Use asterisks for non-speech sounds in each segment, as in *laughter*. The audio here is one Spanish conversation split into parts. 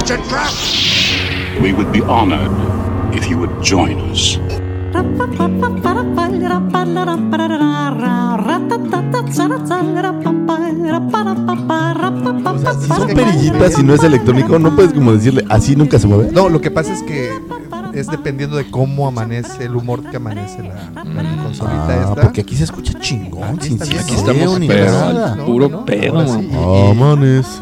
It's a trap! We would be honored if you would join us. O sea, si son perillitas y no es electrónico, no puedes como decirle así nunca se mueve. No, lo que pasa es que es dependiendo de cómo amanece, el humor que amanece la, la consolita Ah, esta. porque aquí se escucha chingón, Aquí sin está bien, aquí ¿no? estamos ni pero nada. al puro No, pedo, sí. Y- Amanece.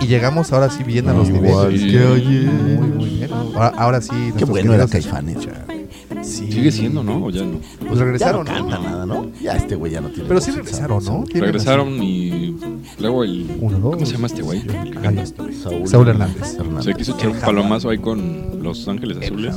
Y llegamos ahora sí bien a los Igual niveles. que ayer. Muy, muy bien. Ahora, ahora sí. Qué bueno era Caifanes. Sí. Sigue siendo, ¿no? O ya no. Pues Ya no regresaron, ¿no? canta nada, ¿no? Ya este güey ya no tiene. Pero sí voz, regresaron. ¿no? Regresaron y luego el. Uno, dos. ¿Cómo se llama este güey? Saúl, Saúl Hernández. Se quiso echar un palomazo ahí con Los Ángeles Azules.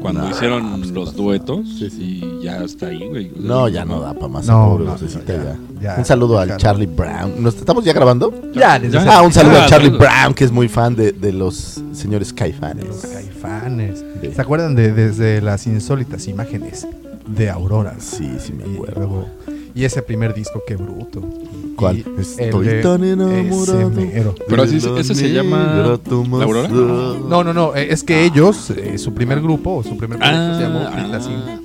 Cuando Nah, hicieron pues, los duetos Sí, sí. y ya está ahí, güey. O sea, No, ya no da para más. No, pobre no, ya. ya, ya. Un saludo al Claro. Charlie Brown. ¿Nos estamos ya grabando? Ya, Ya. Ah, un saludo Ah, a Charlie. Brown, que es muy fan de, de los señores Caifanes. Caifanes. ¿Se acuerdan de desde las insólitas imágenes de Aurora? Sí, sí me Y, acuerdo. luego- y ese primer disco, qué bruto. ¿Cuál? Y Estoy el tan enamorado. ese mero. Pero así- ese se llama negra Tomás ¿La Aurora? Ra- No, no, no. eh, Es que ellos, eh, su primer grupo, su primer proyecto Ah, se llamó ah.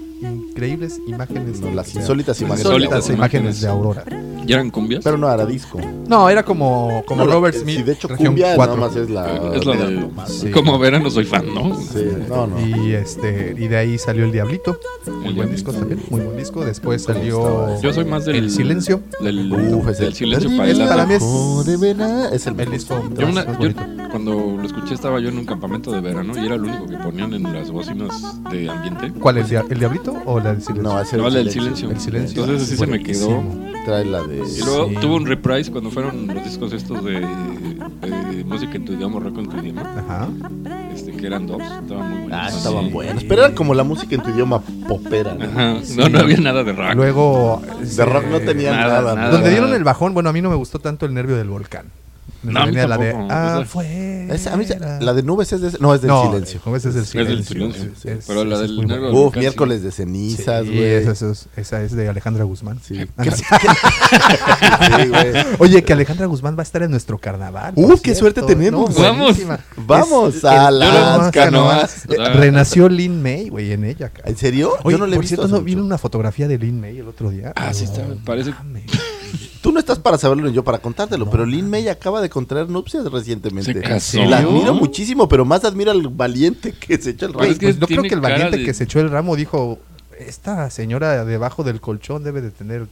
Increíbles Imágenes. No, las de- insólitas imágenes. Insólitas Insólitas imágenes de Aurora. ¿Ya eran cumbias? Pero no era disco. No, era como, como No, Robert sí, Smith. de hecho, región cumbia 4. nada más es la. es la de. Sí. Como verán, no soy fan, ¿no? Sí, no, no. Y este y de ahí salió El Diablito. Muy buen Diablito. disco también, muy buen disco. Después salió Yo soy más del. El Silencio. Del, Uf, ese del silencio para el es para mí es- de. Es el El disco Yo, más una- yo cuando lo escuché estaba yo en un campamento de verano y era lo único que ponían en las bocinas de ambiente. ¿Cuál? ¿El, dia- el Diablito o la del Silencio? No, la del silencio. El Silencio. Entonces así se me quedó. Trae la de. Y luego Sí. tuvo un reprise cuando fueron los discos estos de, de música en tu idioma, rock en tu idioma, Ajá. este, que eran dos, estaban muy buenos. Ah, estaban Sí. buenos. Pero era como la música en tu idioma popera. ¿no? Ajá. No, no había nada de rock. Luego. De rock no tenía Nada, nada. nada. Donde dieron el bajón, bueno, a mí no me gustó tanto el nervio del volcán. Me No, a mí la de. Esa- afuera. Esa- a mí la de nubes es de, no es del no, silencio. ese es del Es del silencio. silencio. Es- es- Pero la del del Uf, miércoles de cenizas, Sí, güey. esa, esa es, esa es de Alejandra Guzmán. Sí. Ah, ¿Qué- no. *laughs* Sí, güey. Oye, que Alejandra Guzmán va a estar en nuestro carnaval. Uh, qué cierto. suerte tenemos. No, Vamos. Vamos a las canoas. Renació Lin May, güey, en ella. cara. ¿En serio? Oye, Yo no le he por visto. cierto, no, vino una fotografía de Lin May el otro día. Ah, sí está, parece-. Tú no estás para saberlo ni yo para contártelo, pero Lin May acaba de contraer nupcias recientemente. Se casó. La admiro muchísimo, pero más admiro al valiente que se echó el rey. es que Pues yo creo tiene que el valiente de- que se echó el ramo dijo, esta señora debajo del colchón debe de tener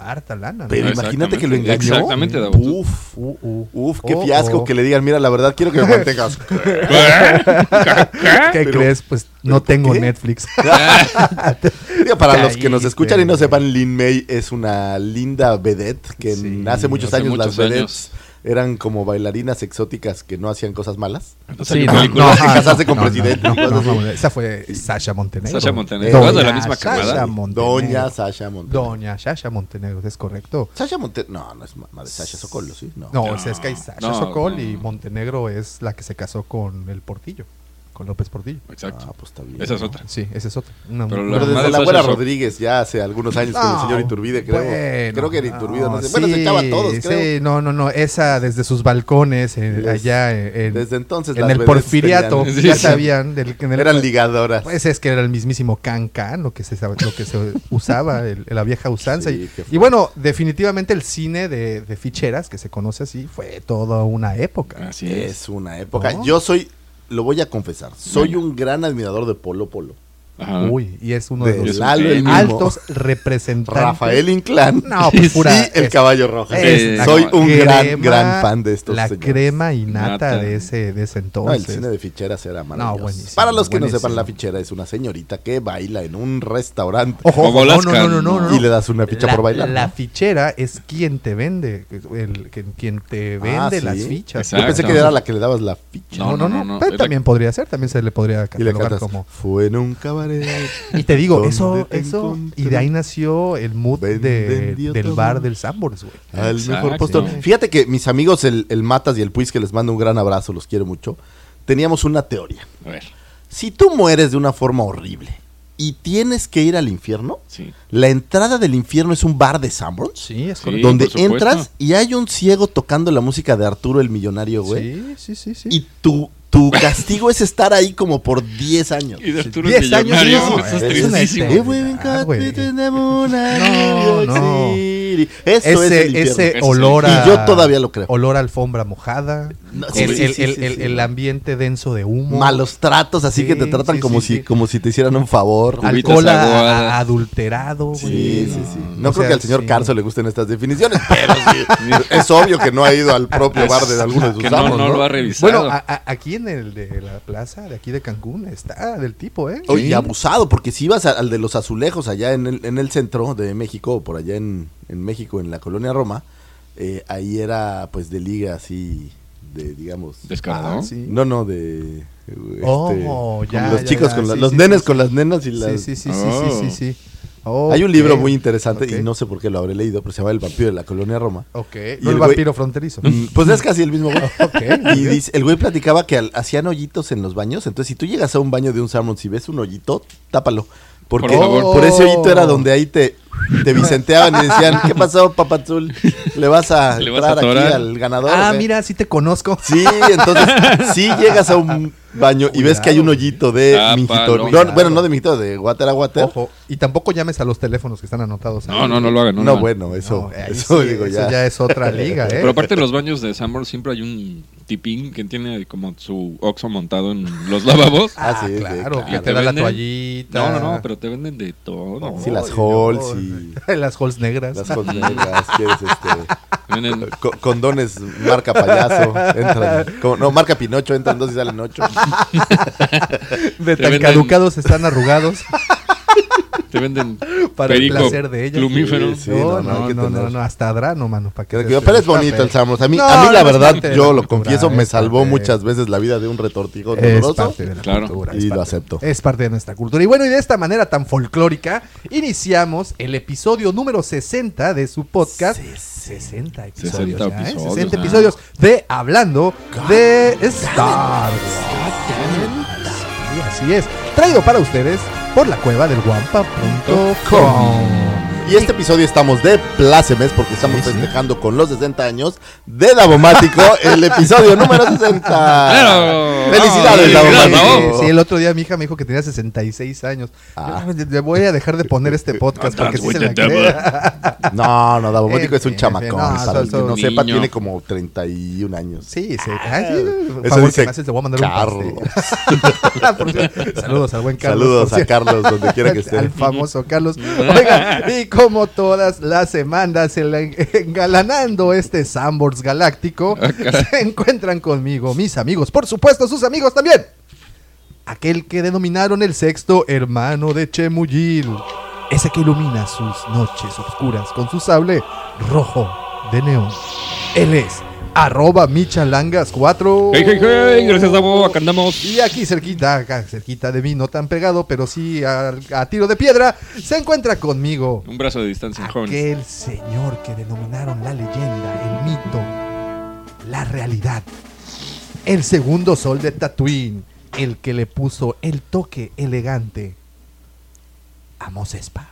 harta lana. ¿no?" Pero No, imagínate que lo engañó. Exactamente, Uf, Uh, uh. uf, qué Oh, fiasco oh. que le digan, mira, la verdad quiero que me *laughs* mantengas. ¿Qué Pero- crees? Pues no ¿por tengo qué? Netflix. Digo, *laughs* *laughs* para los que nos escuchan y no sepan, Lin May es una linda vedette que Sí, hace muchos hace años las vedettes eran como bailarinas exóticas que no hacían cosas malas. Sí, *laughs* no, no, no, no, de casarse con presidente esa fue Sasha Montenegro. Sasha Montenegro. Doña ¿Vas de la misma Sasha camada? Montenegro. Doña Sasha Montenegro. Doña Sasha Montenegro, es correcto. Sasha Montenegro. No, no es mamá de Sasha Sokolo, ¿sí? No. No, No, o sea, es que hay Sasha no, Sokol no, y. Montenegro es la que se casó con el Portillo, con López Portillo. Exacto. Ah, pues está bien. Esa es ¿no? otra. Sí, esa es otra. Una- Pero desde de la abuela Rodríguez, ya hace algunos años con el No, señor Iturbide, creo. bueno, creo que era Iturbide, no, sé. no, Bueno, se echaba a todos, sí, creo. Sí, no, no, no. Esa desde sus balcones, eh, Les- allá en, Desde entonces en las el porfiriato, tenían- ya sí. sabían. Del, en el- Eran ligadoras. Pues es que era el mismísimo can can, lo que se, lo que se usaba, *laughs* el- la vieja usanza. Sí, y, bueno, definitivamente el cine de, de ficheras, que se conoce así, fue toda una época. Así es. Es una época. ¿No? Yo soy, lo voy a confesar, soy un gran admirador de Polo Polo. Ajá. Uy, y es uno de, De los Lalo el mismo. altos representantes. Rafael Inclán. No, pues pura. y el es- caballo rojo. es Soy un gran, crema- gran fan de estos La señores. crema innata Nata. de ese, de ese No, entonces. el cine de ficheras era maravilloso. buenísimo, Para los que no sepan, la fichera es una señorita que baila en un restaurante Ojo, ojo, no, no, no, no, no, no. y le das una ficha la, por bailar. La ¿no? fichera es quien te vende, el, quien te vende Ah, ¿sí? las fichas. Yo pensé que era la que le dabas la ficha. No, no, no, pero también podría ser, también se le podría Y catalogar como. fue en un *laughs* Y te digo, ¿Dónde eso, eso, y de ahí nació el mood de, del bar del Sambors, güey. Al Exacto. mejor postor. Fíjate que mis amigos, el, el Matas y el Puis, que les mando un gran abrazo, los quiero mucho, teníamos una teoría. A ver, Si tú mueres de una forma horrible y tienes que ir al infierno, sí. la entrada del infierno es un bar de Sanborns. Sí, es correcto. donde entras y hay un ciego tocando la música de Arturo el Millonario, güey. Sí, sí, sí, sí. Y tu, tu castigo es estar ahí como por 10 años. Y de Arturo 10 el años, no, eso es es una. Eh, güey, No, no. Eso es el ese infierno. ese es olor a. Y yo todavía lo creo. Olor a alfombra mojada. No, el, sí, el- sí, el- sí, el- sí. el ambiente denso de humo. Malos tratos, así Sí, que te tratan sí, como sí, si sí. como si te hicieran un favor. Alcohol a- adulterado, güey. Sí, sí, sí. No creo sea, que al señor sí. Carso le gusten estas definiciones, pero *laughs* sí. es obvio que no ha ido al propio bar de alguno de sus amos, no ¿no? lo ha revisado. Bueno, aquí en el de la plaza de aquí de Cancún está del tipo, ¿eh? Oye, y abusado, porque si ibas al de los azulejos allá en el, en el centro de México, o por allá en, en México, en la colonia Roma, eh, ahí era pues de liga así, de digamos... Descarado. Ah, sí. No, no, de... este, Oh, con ya, los ya, chicos, ya, con la- sí, los sí, nenes sí, con sí. las nenas y Sí, las... sí, sí, sí, Oh. sí, sí, sí. Hay un libro muy interesante y no sé por qué lo habré leído, pero se llama El vampiro de la colonia Roma. Ok, Y no el el güey- vampiro fronterizo. Mm, Pues es casi el mismo güey. *laughs* Ok, Y dice, el güey platicaba que al- hacían hoyitos en los baños. Entonces, si tú llegas a un baño de un Salmon, si ves un hoyito, tápalo. Porque Por favor. por ese hoyito era donde ahí te, te vicenteaban y decían, ¿qué pasó, papazul? ¿Le vas a ¿Le vas a entrar aquí al ganador? Ah, o qué?" mira, sí te conozco. Sí, entonces, si llegas a un baño y ves que hay un hoyito de Tápalo. mijito. no, Cuidado. bueno, no de mijito, de water a water. Ojo, y tampoco llames a los teléfonos que están anotados. ahí. No, no, no lo hagan. No, No, no. bueno, eso, eso sí, digo eso ya. ya es otra *laughs* liga, ¿eh? Pero aparte en los baños de Sanborn siempre hay un tipín que tiene como su oxo montado en los lavabos. *laughs* Ah, Ah, sí, sí, claro, que te Te da la toallita. No, no, no, pero te venden de todo. Sí, las halls y *laughs* las halls negras. las halls negras, quieres este... *laughs* Co- condones marca payaso, entran, como- no, marca Pinocho, entran dos y salen ocho. *laughs* de tan caducados están arrugados Te venden *laughs* para perico el placer de ellos. plumífero. Sí, sí. no, no, no, no, no, no, hasta Adrano, mano, para que pero es bonito el. Samos. A mí, No, a mí la es verdad, yo lo confieso, me es salvó muchas veces la vida de un retortijo Es doloroso. parte de la Claro. cultura. Y es lo acepto. Es parte de nuestra cultura. Y bueno, y de esta manera tan folclórica, iniciamos el episodio número 60 de su podcast. 60 episodios. 60 ya, ¿eh? episodios, 60 ah. episodios de Hablando de Star Wars. Así es. Traído para ustedes por la cueva del guampa.com. Y este episodio estamos de plácemes porque estamos Sí, sí. festejando con los 60 años de Davomático el episodio número 60. ¡Claro! ¡Felicidades, ¡Ah, Davomático! Sí, sí, el otro día mi hija me dijo que tenía 66 años. Ah. Yo, Le voy a dejar de poner este podcast porque sí se la. *laughs* No, no, Davomático Eh, es un eh, chamacón. no, para son- el que no sepa, niño. tiene como 31 años. Sí, sí. Ah, sí, por Eso favor, dice que me haces, te voy a mandar Carlos. un *laughs* Saludos al buen Carlos. Saludos a. Carlos, donde quiera que *laughs* esté. Al famoso Carlos. Oigan, y como todas las semanas, engalanando este Sambors galáctico, se encuentran conmigo mis amigos, por supuesto, sus amigos también. Aquel que denominaron el sexto hermano de Chemuyil. Ese que ilumina sus noches oscuras con su sable rojo de neón. Él es arroba michalangas4. Hey, hey, hey, gracias Davo, acá andamos. Y aquí cerquita, acá cerquita de mí, no tan pegado, pero sí a, a tiro de piedra, se encuentra conmigo Un brazo de distancia, aquel señor que denominaron la leyenda, el mito, la realidad. El segundo sol de Tatooine, el que le puso el toque elegante a Mos Espa.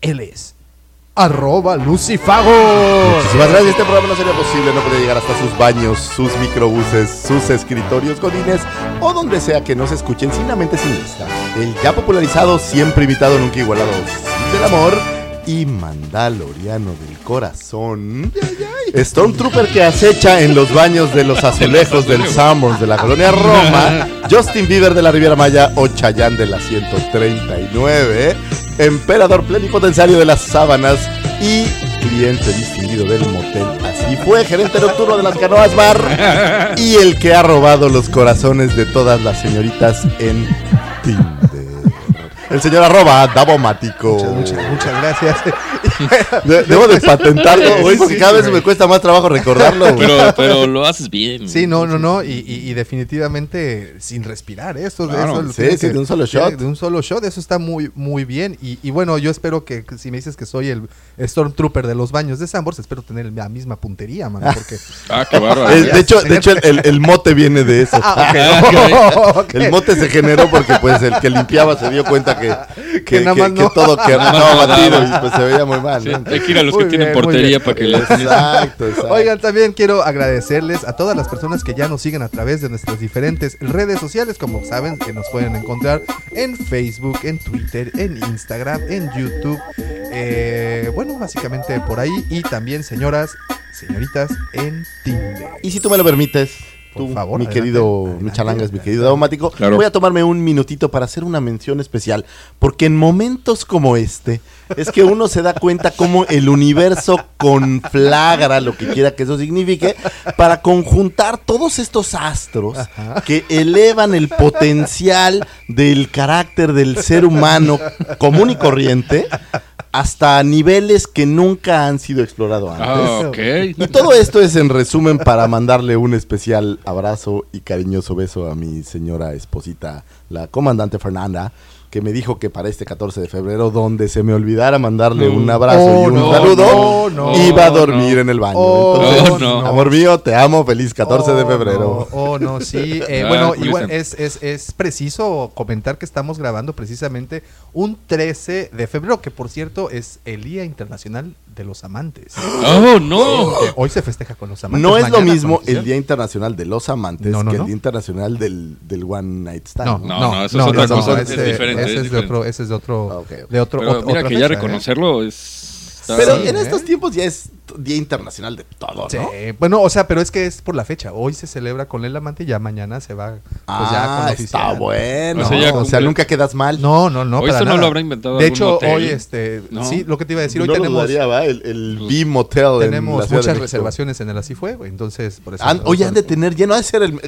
Él es arroba Lucifago. Muchísimas gracias. Este programa no sería posible, no podría llegar hasta sus baños, sus microbuses, sus escritorios godines o donde sea que nos escuchen sin la mente siniestra. El ya popularizado, siempre imitado, nunca igualado del amor y mandaloriano del corazón. Stormtrooper que acecha en los baños de los azulejos del Sanborns de la colonia Roma, Justin Bieber de la Riviera Maya o Chayanne de la 139, emperador plenipotenciario de las sábanas y cliente distinguido del motel. Así fue, gerente nocturno de las canoas bar y el que ha robado los corazones de todas las señoritas en Tinder. El señor arroba Davomático. Muchas, muchas, muchas gracias. *laughs* De- Debo de patentarlo, güey, porque cada vez me cuesta más trabajo recordarlo. güey. Pero, pero lo haces bien. Sí, no, no, no, y, y- y definitivamente sin respirar, ¿eh? esto, Claro, eso sí, sí, de un solo shot. De un solo shot, eso está muy, muy bien. Y, y bueno, yo espero que, si me dices que soy el Stormtrooper de los baños de Sambors, espero tener la misma puntería, mano, *laughs* porque... Ah, qué bárbaro. Eh, de hecho, de hecho el, el- el mote viene de eso. Ah, ok. *laughs* El mote se generó porque pues el que limpiaba se dio cuenta que, *laughs* que, Que nada más que no. todo *laughs* que Nada más andaba no batido y pues se veía muy mal. Sí, ¿no? hay que ir a los Muy que tienen bien, portería para que les Exacto, exacto. Oigan, también quiero agradecerles a todas las personas que ya nos siguen a través de nuestras diferentes redes sociales. Como saben, que nos pueden encontrar en Facebook, en Twitter, en Instagram, en YouTube. eh, bueno, básicamente por ahí. Y también, señoras, señoritas, en Tinder. Y si tú me lo permites, tú, favor, mi adelante, querido adelante, Michalangas, mi adelante. querido Daumático, Claro. voy a tomarme un minutito para hacer una mención especial, porque en momentos como este es que uno se da cuenta cómo el universo conflagra lo que quiera que eso signifique para conjuntar todos estos astros que elevan el potencial del carácter del ser humano común y corriente hasta niveles que nunca han sido explorados antes. Ah, ok. Y todo esto es en resumen para mandarle un especial abrazo y cariñoso beso a mi señora esposita, la comandante Fernanda, que me dijo que para este 14 de febrero, donde se me olvidara mandarle un abrazo Oh, y un no, saludo, no, no. iba a Oh, dormir no. en el baño. Oh, Entonces, no. amor mío, te amo, feliz 14 de febrero. no, oh, no, sí. Eh, *laughs* Ah, bueno, curioso. igual es, es, es preciso comentar que estamos grabando precisamente un 13 de febrero, que por cierto es el Día Internacional de los Amantes. Oh, no. Hoy se festeja con los amantes. No es lo mismo el Día Internacional de los Amantes No, no, que no. el Día Internacional del, del One Night Stand. No, ¿no? no, No, no, no, eso es otra cosa, es ese- diferente, Ese es es, de otro, ese es de otro, Ah, de otro. Pero mira otra que ya ¿eh? reconocerlo es. Pero Sí, en ¿eh? estos tiempos ya es Día Internacional de todo, Sí, ¿no? bueno, o sea, pero es que es por la fecha. Hoy se celebra con el amante y ya mañana se va pues ya con ah, está bueno. O sea, nunca quedas mal. No, no, no. Hoy para esto no lo habrá inventado De hecho, hoy, este, ¿no? sí, lo que te iba a decir, hoy no lo tenemos, dudaría, ¿va? El, el B Motel en la tenemos muchas reservaciones en el Así Fue, güey, entonces por eso. Han- oye, han de tener lleno, ha de ser el,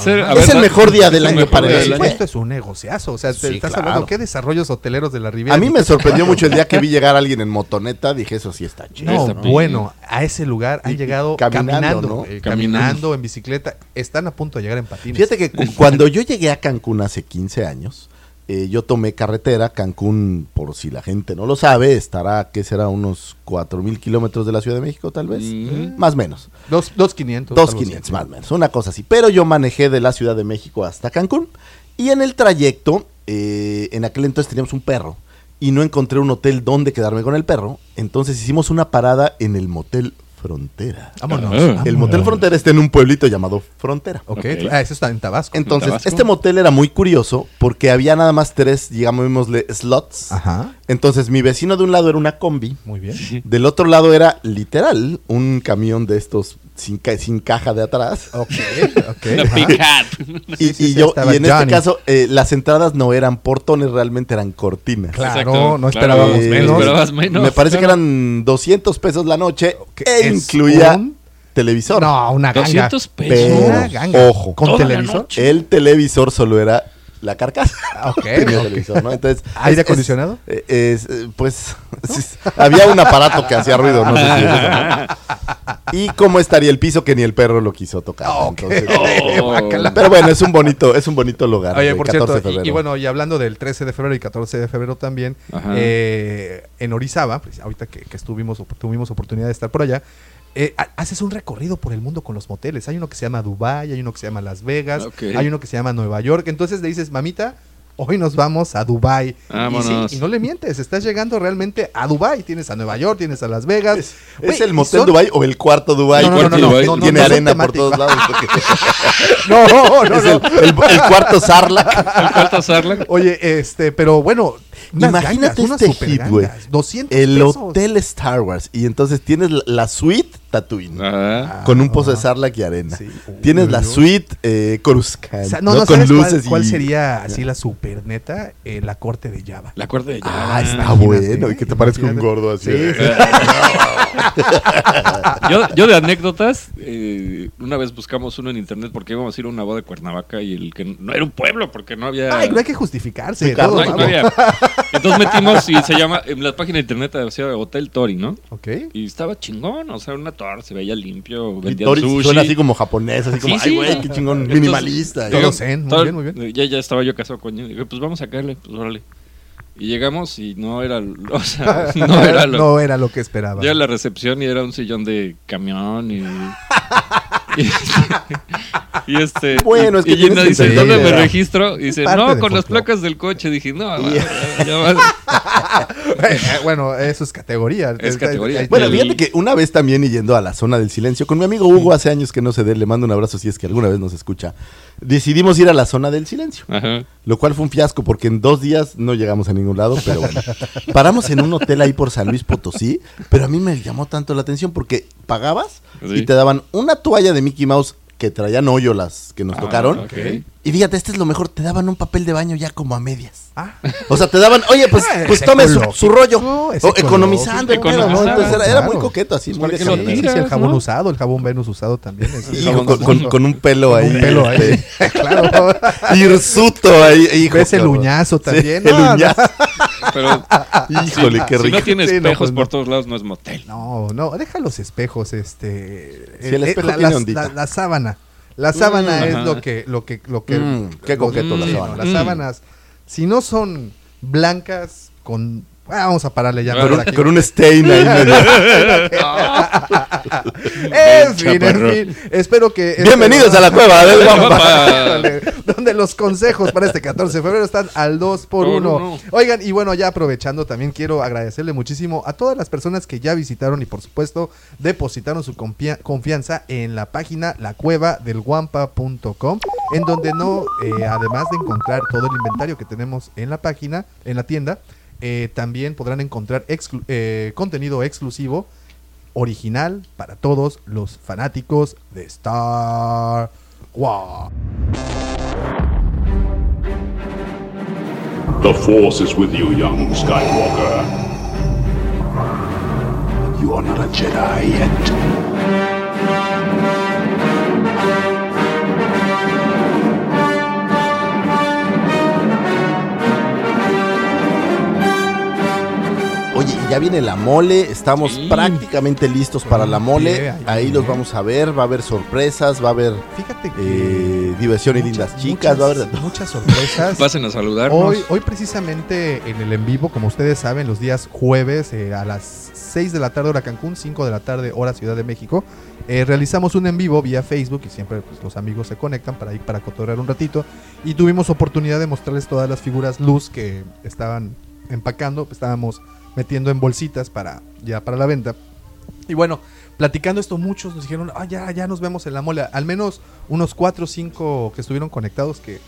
ser- a es ver, el mejor día del el año para el. Esto es un negociazo, o sea, te Sí, estás hablando qué desarrollos hoteleros de la Riviera. A mí me sorprendió mucho el día que vi llegar a alguien en motoneta, dije, eso sí está chido. No, Está bien. Bueno, a ese lugar han Y- llegado caminando, caminando, Caminando. en bicicleta, están a punto de llegar en patines. Fíjate que cu- *laughs* cuando yo llegué a Cancún hace 15 años, eh, yo tomé carretera. Cancún, por si la gente no lo sabe, estará, ¿qué será? Unos 4 mil kilómetros de la Ciudad de México, tal vez. Mm. Más o menos. Dos, dos quinientos. Dos algo así. quinientos, más o menos, una cosa así. Pero yo manejé de la Ciudad de México hasta Cancún. Y en el trayecto, eh, en aquel entonces teníamos un perro. Y no encontré un hotel donde quedarme con el perro. Entonces hicimos una parada en el motel Frontera. Vámonos. Ah. El vámonos. motel Frontera está en un pueblito llamado Frontera. Ok, Ok. ah, eso está en Tabasco. Entonces, Tabasco. este motel era muy curioso porque había nada más tres, digámosle, slots. Ajá, Entonces, mi vecino de un lado era una combi. muy bien. Del otro lado era literal un camión de estos sin, ca- sin caja de atrás. Ok, ok. *laughs* Y, y sí, yo, y en Johnny. este caso, eh, las entradas no eran portones, realmente eran cortinas. Claro, Exacto, no esperábamos menos. esperabas menos. Me parece que eran 200 pesos la noche Que e incluía un- televisor. No, una ganga. 200 pesos. Pero, Una ganga. ojo, ¿Con televisor? el televisor solo era la carcasa. Ah, ok, *laughs* Tenía ok. televisor, ¿no? Entonces, *laughs* ¿Aire es- acondicionado? es- eh, es, eh, pues *laughs* sí, había un aparato que hacía ruido, no sé si es eso, ¿no? Y cómo estaría el piso que ni el perro lo quiso tocar. Ah, ok. entonces- Oh. Pero bueno, es un bonito, es un bonito lugar. Oye, por 14 de cierto, y- bueno, y hablando del 13 de febrero y 14 de febrero también, eh, en Orizaba, pues, ahorita que, que estuvimos, tuvimos oportunidad de estar por allá, eh, ha- haces un recorrido por el mundo con los moteles. Hay uno que se llama Dubai, hay uno que se llama Las Vegas, hay uno que se llama Nueva York. Entonces le dices, mamita, hoy nos vamos a Dubai. Y, Vámonos. sí, y no le mientes, estás llegando realmente a Dubai. Tienes a Nueva York, tienes a Las Vegas. ¿Es, el motel son- Dubai o el cuarto Dubai? No, no, no, no, no, no, no, Tiene no arena por todos lados. porque- *laughs* *laughs* No, no, es no. el, el- el cuarto Sarlacc. ¿El cuarto Sarlacc? Oye, este, pero bueno, Unas Imagínate gangas, este hit, güey. gangas, 200 El pesos. Hotel Star Wars. Y entonces tienes la, la suite Tatooine. Ah, con un pozo de Sarlacc y arena. Sí. Tienes Uy, la suite eh, Coruscant. O sea, no, no, no, con ¿sabes cuál- luces cuál, y... sería así la super neta? Eh, la corte de Java. la cuerda de Ah, Java. está bueno. Y que te parezca un gordo así. Sí, sí. *laughs* yo, yo de anécdotas, eh, una vez buscamos uno en internet porque íbamos a ir a una boda de Cuernavaca y el que no era un pueblo porque no había... Ay, no hay que justificarse. No, no había. Entonces metimos y se llama, en la página de internet decía Hotel Tori, ¿no? Ok. Y estaba chingón, o sea, una torre, se veía limpio, Y vendían Tori sushi. suena así como japonés, así como, Sí, ay, sí. güey, qué chingón, Entonces, minimalista. Todo digo, zen, muy todo- bien, muy bien. Ya, ya estaba yo casado con él. Pues vamos a caerle, pues órale. Y llegamos y no era, *laughs* o sea, no era lo, *laughs* No era lo que esperaba. ya la recepción y era un sillón de camión y... *laughs* y, *laughs* y este Bueno, es que y Gina dice ¿dónde me registro? Y dice, parte no, con las placas del coche. Dije, no, ya- *laughs* ya va- Eh, bueno, eso es categoría. Es categoría. Bueno, fíjate que una vez también yendo a la zona del silencio, con mi amigo Hugo, hace años que no sé de él, le mando un abrazo si es que alguna vez nos escucha, decidimos ir a la zona del silencio. Ajá. Lo cual fue un fiasco porque en dos días no llegamos a ningún lado, pero bueno. *laughs* Paramos en un hotel ahí por San Luis Potosí, pero a mí me llamó tanto la atención porque pagabas Sí. y te daban una toalla de Mickey Mouse que traían hoyo las que nos Ah, tocaron. Y fíjate, este es lo mejor, te daban un papel de baño ya como a medias. Ah, O sea, te daban, oye, pues, Ah, pues es tome su, rollo. es O economizando, pedo, ¿no? Entonces era, era muy coqueto, así, Pues, muy ¿para de qué lo sí, cariño. sí, tiras, el jabón ¿no? usado, el jabón Venus usado también. Y con, un pelo ahí. un pelo ahí. este, *laughs* claro. *laughs* Hirsuto ahí. hijo, Ves el uñazo Sí, también. el uñazo. Pero *laughs* Híjole, qué si rico. no tiene Sí, no, espejos pues, por todos lados, no es motel. No, no, deja los espejos, este. Sí, el eh, espejo la, tiene la- ondita. la- la sábana. La sábana Mm, es ajá. lo que, lo que, lo que. Mm, qué coqueto la sí, sábana. no, las Mm. sábanas, si no son blancas con. Ah, vamos a pararle ya. Con un, con un stain ahí *laughs* medio. En fin, en fin. Espero que. Bienvenidos a la cueva del *laughs* guapa. Donde, los consejos para este 14 de febrero están al 2 por Por 1 uno. Oigan, y bueno, ya aprovechando, también quiero agradecerle muchísimo a todas las personas que ya visitaron y por supuesto depositaron su confia- confianza en la página lacuevadelguampa.com, en donde no, eh, además de encontrar todo el inventario que tenemos en la página, en la tienda, eh, también podrán encontrar exclu- eh, contenido exclusivo original para todos los fanáticos de Star Wars. The Force is with you, young Skywalker. You are not a Jedi yet. Ya viene la mole, estamos Sí. prácticamente listos para la mole. Bien, ahí los vamos a ver, va a haber sorpresas, va a haber Fíjate que eh, diversión y lindas chicas, va a haber muchas sorpresas. *laughs* Pasen a saludarnos. Hoy, hoy precisamente en el en vivo, como ustedes saben, los días jueves eh, a las 6 de la tarde hora Cancún, 5 de la tarde hora Ciudad de México, eh, realizamos un en vivo vía Facebook y siempre pues, los amigos se conectan para ir para cotorrear un ratito y tuvimos oportunidad de mostrarles todas las figuras luz que estaban empacando, estábamos metiendo en bolsitas para ya para la venta. Y bueno, platicando esto, muchos nos dijeron, ah, ya, ya nos vemos en la mole. Al menos unos 4 o 5 que estuvieron conectados, que,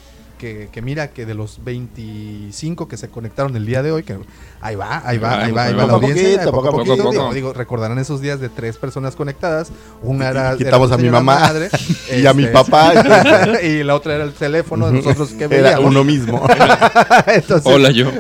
que, que mira que de los 25 que se conectaron el día de hoy, que ahí va, ahí va, ahí va, ahí va la audiencia. poquito, poco a poco poquito, poco. digo, digo, recordarán esos días de tres personas conectadas. Una Y- era. y quitamos era a mi mamá madre, *laughs* y a mi este, papá. *laughs* y la otra era el teléfono de nosotros que Era veíamos. uno mismo. *laughs* Entonces, Hola yo.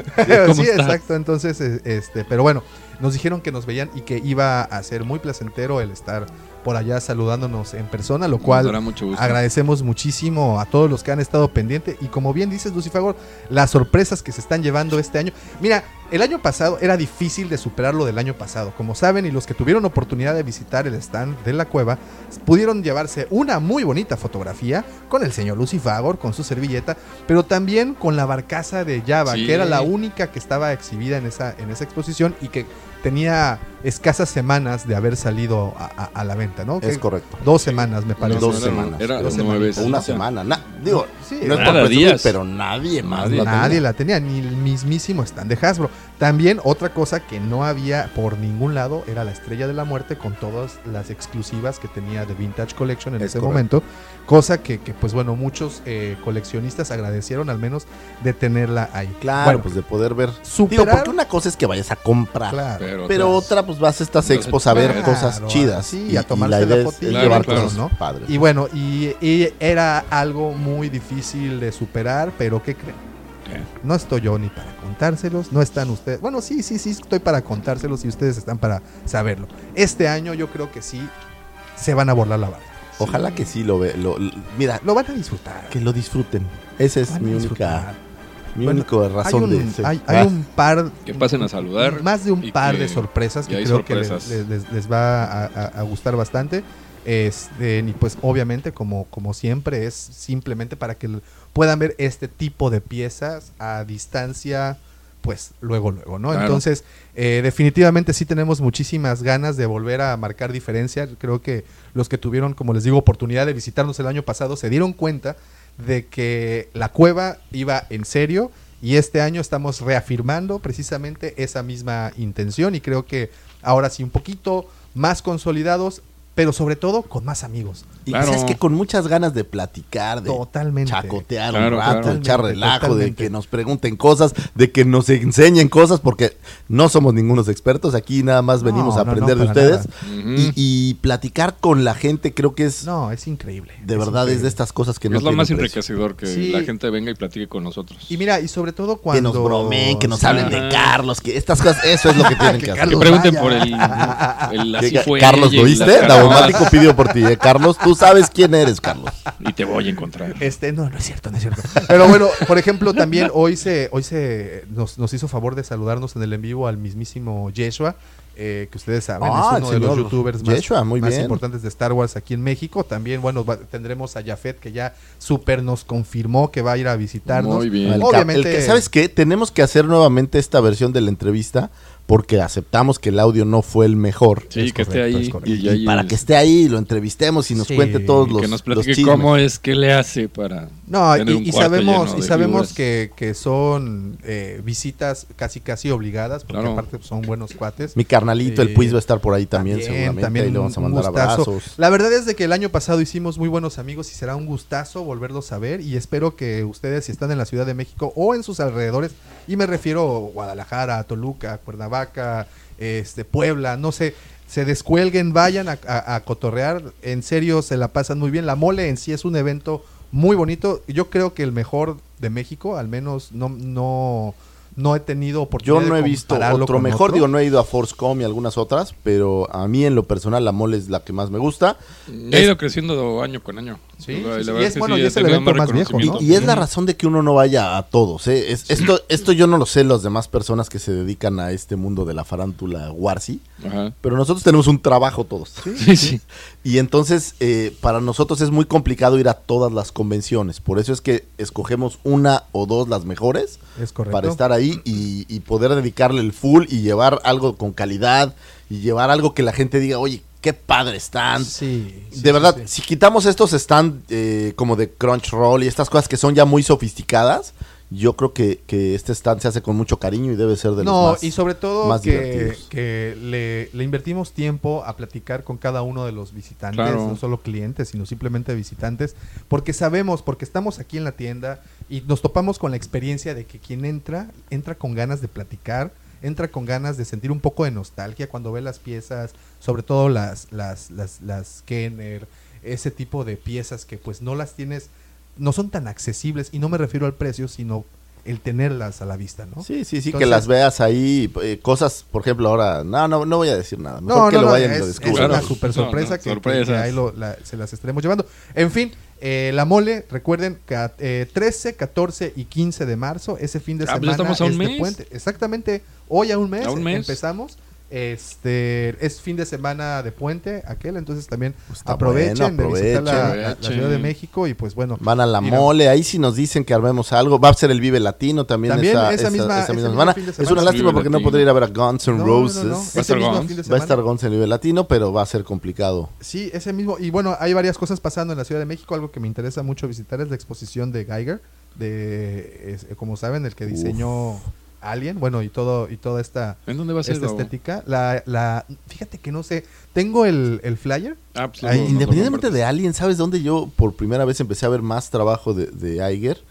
¿Cómo sí, estás? exacto. Entonces, este, pero bueno, nos dijeron que nos veían y que iba a ser muy placentero el estar por allá saludándonos en persona, lo cual mucho gusto. agradecemos muchísimo a todos los que han estado pendientes y como bien dices Lucifagor, las sorpresas que se están llevando este año. Mira, el año pasado era difícil de superar lo del año pasado. Como saben, y los que tuvieron oportunidad de visitar el stand de la cueva, pudieron llevarse una muy bonita fotografía con el señor Lucifagor, con su servilleta, pero también con la barcaza de Java, Sí. que era la única que estaba exhibida en esa, en esa exposición y que tenía escasas semanas de haber salido a, a- a la venta, ¿no? Es Que- correcto. Dos semanas, me parece. Dos semanas. Era Dos nueve. O una semana. Na- digo, Sí, no es por días. pero nadie más. Nadie. la Nadie tenía. la tenía, ni el mismísimo stand de Hasbro. También otra cosa que no había por ningún lado era la Estrella de la Muerte con todas las exclusivas que tenía de Vintage Collection en Es ese correcto. momento. Cosa que, que, pues bueno, muchos eh, coleccionistas agradecieron al menos de tenerla ahí. Claro, Bueno, pues de poder ver. superar- Digo, porque una cosa es que vayas a comprar. claro. Pero, Pero otra, pues vas a estas expos a ver claro, cosas chidas. sí, y, a y tomarse la la es Claro, llevar claro. cosas ¿no? padres. Y bueno, y, y era algo muy difícil de superar, pero ¿qué creen? ¿Qué? No estoy yo ni para contárselos, no están ustedes. Bueno, sí, sí, sí, estoy para contárselos y ustedes están para saberlo. Este año yo creo que sí se van a borrar la barra. Ojalá que sí lo ve. Lo, lo- mira, Lo van a disfrutar. que lo disfruten. Esa es mi única, disfrutar. Mi Bueno, única razón hay un, de ser. hay, hay Ah, un par. Que pasen a saludar Más de un par que- de sorpresas que creo que les, sorpresas. les- les va a, a- a gustar bastante. Este, y pues obviamente, como, como siempre, es simplemente para que puedan ver este tipo de piezas a distancia, pues luego, luego, ¿no? Claro. Entonces, eh, definitivamente sí tenemos muchísimas ganas de volver a marcar diferencia. Creo que los que tuvieron, como les digo, oportunidad de visitarnos el año pasado se dieron cuenta de que la cueva iba en serio y este año estamos reafirmando precisamente esa misma intención y creo que ahora sí un poquito más consolidados, pero sobre todo con más amigos. Y Claro. sabes que con muchas ganas de platicar, de Totalmente. chacotear Claro, un rato, claro. echar Totalmente, relajo, de que nos pregunten cosas, de que nos enseñen cosas, porque no somos ningunos expertos, aquí nada más No, venimos a no, no, aprender de ustedes. Y, y platicar con la gente creo que es, No, es increíble. de verdad, es de estas cosas que no es lo más precio. enriquecedor que Sí. la gente venga y platique con nosotros. Y mira, y sobre todo Que cuando... nos bromeen, que nos Sí. hablen de Carlos, que estas cosas, eso es lo que *laughs* tienen Que que hacer. que pregunten vaya. por el, *laughs* el así Que- fue Carlos, ¿lo viste? Daumático pidió por ti, ¿eh? Carlos, tú sabes quién eres, Carlos. Y te voy a encontrar. Este, no, no es cierto, no es cierto. *laughs* Pero bueno, por ejemplo, también hoy se, hoy se nos, nos hizo favor de saludarnos en el en vivo al mismísimo Yeshua, eh, que ustedes saben, Ah, es uno de los youtubers más, Yeshua, muy más bien. importantes de Star Wars aquí en México. También, bueno, va- tendremos a Jafet que ya súper nos confirmó que va a ir a visitarnos. Muy bien. El Obviamente, el que- ¿Sabes qué? Tenemos que hacer nuevamente esta versión de la entrevista porque aceptamos que el audio no fue el mejor. Sí, es que esté ahí. es. Y, Y, para es- que esté ahí, lo entrevistemos y nos Sí, cuente todos y los, que nos los platique chismes. cómo es que le hace para. No, tener y, un y sabemos, lleno y sabemos que, que son eh, visitas casi casi obligadas, porque Claro. aparte son buenos cuates. Mi carnalito, el Eh, Puis va a estar por ahí también, seguramente. ahí le vamos a mandar gustazo. abrazos. La verdad es de que el año pasado hicimos muy buenos amigos y será un gustazo volverlos a ver y espero que ustedes si están en la Ciudad de México o en sus alrededores y me refiero a Guadalajara, Toluca, Cuernavaca, este Puebla, no sé, se descuelguen, vayan a, a- cotorrear, en serio se la pasan muy bien. La mole en sí es un evento muy bonito. Yo creo que el mejor de México, al menos no no no he tenido oportunidad Yo no de he visto otro mejor, otro. digo, no he ido a Forcecom y algunas otras, pero a mí en lo personal la mole es la que más me gusta. Ha ido creciendo año con año. Sí, La- sí, la y verdad es que bueno, sí, y es el evento más viejo, Y, reconocimiento. y es la razón de que uno no vaya a todos. ¿eh? Es- esto, esto yo no lo sé los demás personas que se dedican a este mundo de la farándula Warsi, pero nosotros tenemos un trabajo todos. Sí, sí. Y entonces eh, para nosotros es muy complicado ir a todas las convenciones. Por eso es que escogemos una o dos las mejores Es correcto. para estar ahí y, y poder dedicarle el full y llevar algo con calidad y llevar algo que la gente diga, oye, qué padre están. Sí, sí, de sí, verdad, si quitamos estos stand eh, como de Crunchyroll y estas cosas que son ya muy sofisticadas, yo creo que, que este stand se hace con mucho cariño y debe ser de los No, más, y sobre todo más que, que le, le invertimos tiempo a platicar con cada uno de los visitantes, Claro. no solo clientes, sino simplemente visitantes, porque sabemos, porque estamos aquí en la tienda y nos topamos con la experiencia de que quien entra, entra con ganas de platicar, entra con ganas de sentir un poco de nostalgia cuando ve las piezas, sobre todo las, las, las, las Kenner, ese tipo de piezas que pues no las tienes, no son tan accesibles, y no me refiero al precio, sino el tenerlas a la vista, ¿no? Sí, sí, sí, que Entonces- las veas ahí, eh, cosas, por ejemplo, ahora, no, no, no voy a decir nada, mejor No, que no, lo no, vayan y es, es una super No, sorpresa no, que- que, que ahí lo- la- se las estaremos llevando. En fin, eh, la mole, recuerden, que eh, 13, 14 y 15 de marzo, ese fin de Ah, pues semana estamos a un es de mes. puente. Exactamente, hoy a un mes, A un mes. empezamos. Este es fin de semana de puente aquel, entonces también Pues está aprovechen bueno, de visitar la, aprovechen. la- la Ciudad de México y pues bueno. Van a la mira, mole, ahí si nos dicen que armemos algo. Va a ser el Vive Latino también, También esa, esa esa- misma- esa semana. Es una lástima Vive porque no podría ir a ver a Guns N' no, Roses. no, no, Va a ese estar mismo Guns. fin de Va a estar Guns en el Vive Latino, pero va a ser complicado. Sí, ese mismo. Y bueno, hay varias cosas pasando en la Ciudad de México. Algo que me interesa mucho visitar es la exposición de Geiger, de, es- como saben, el que diseñó Alien. Bueno, y todo y toda esta, ¿En dónde va a ser? esta estética. La, la, fíjate que no sé. Tengo el, el flyer. Ah, pues, Ahí, lo Independientemente de Alien, ¿sabes dónde yo por primera vez empecé a ver más trabajo de, de Iger?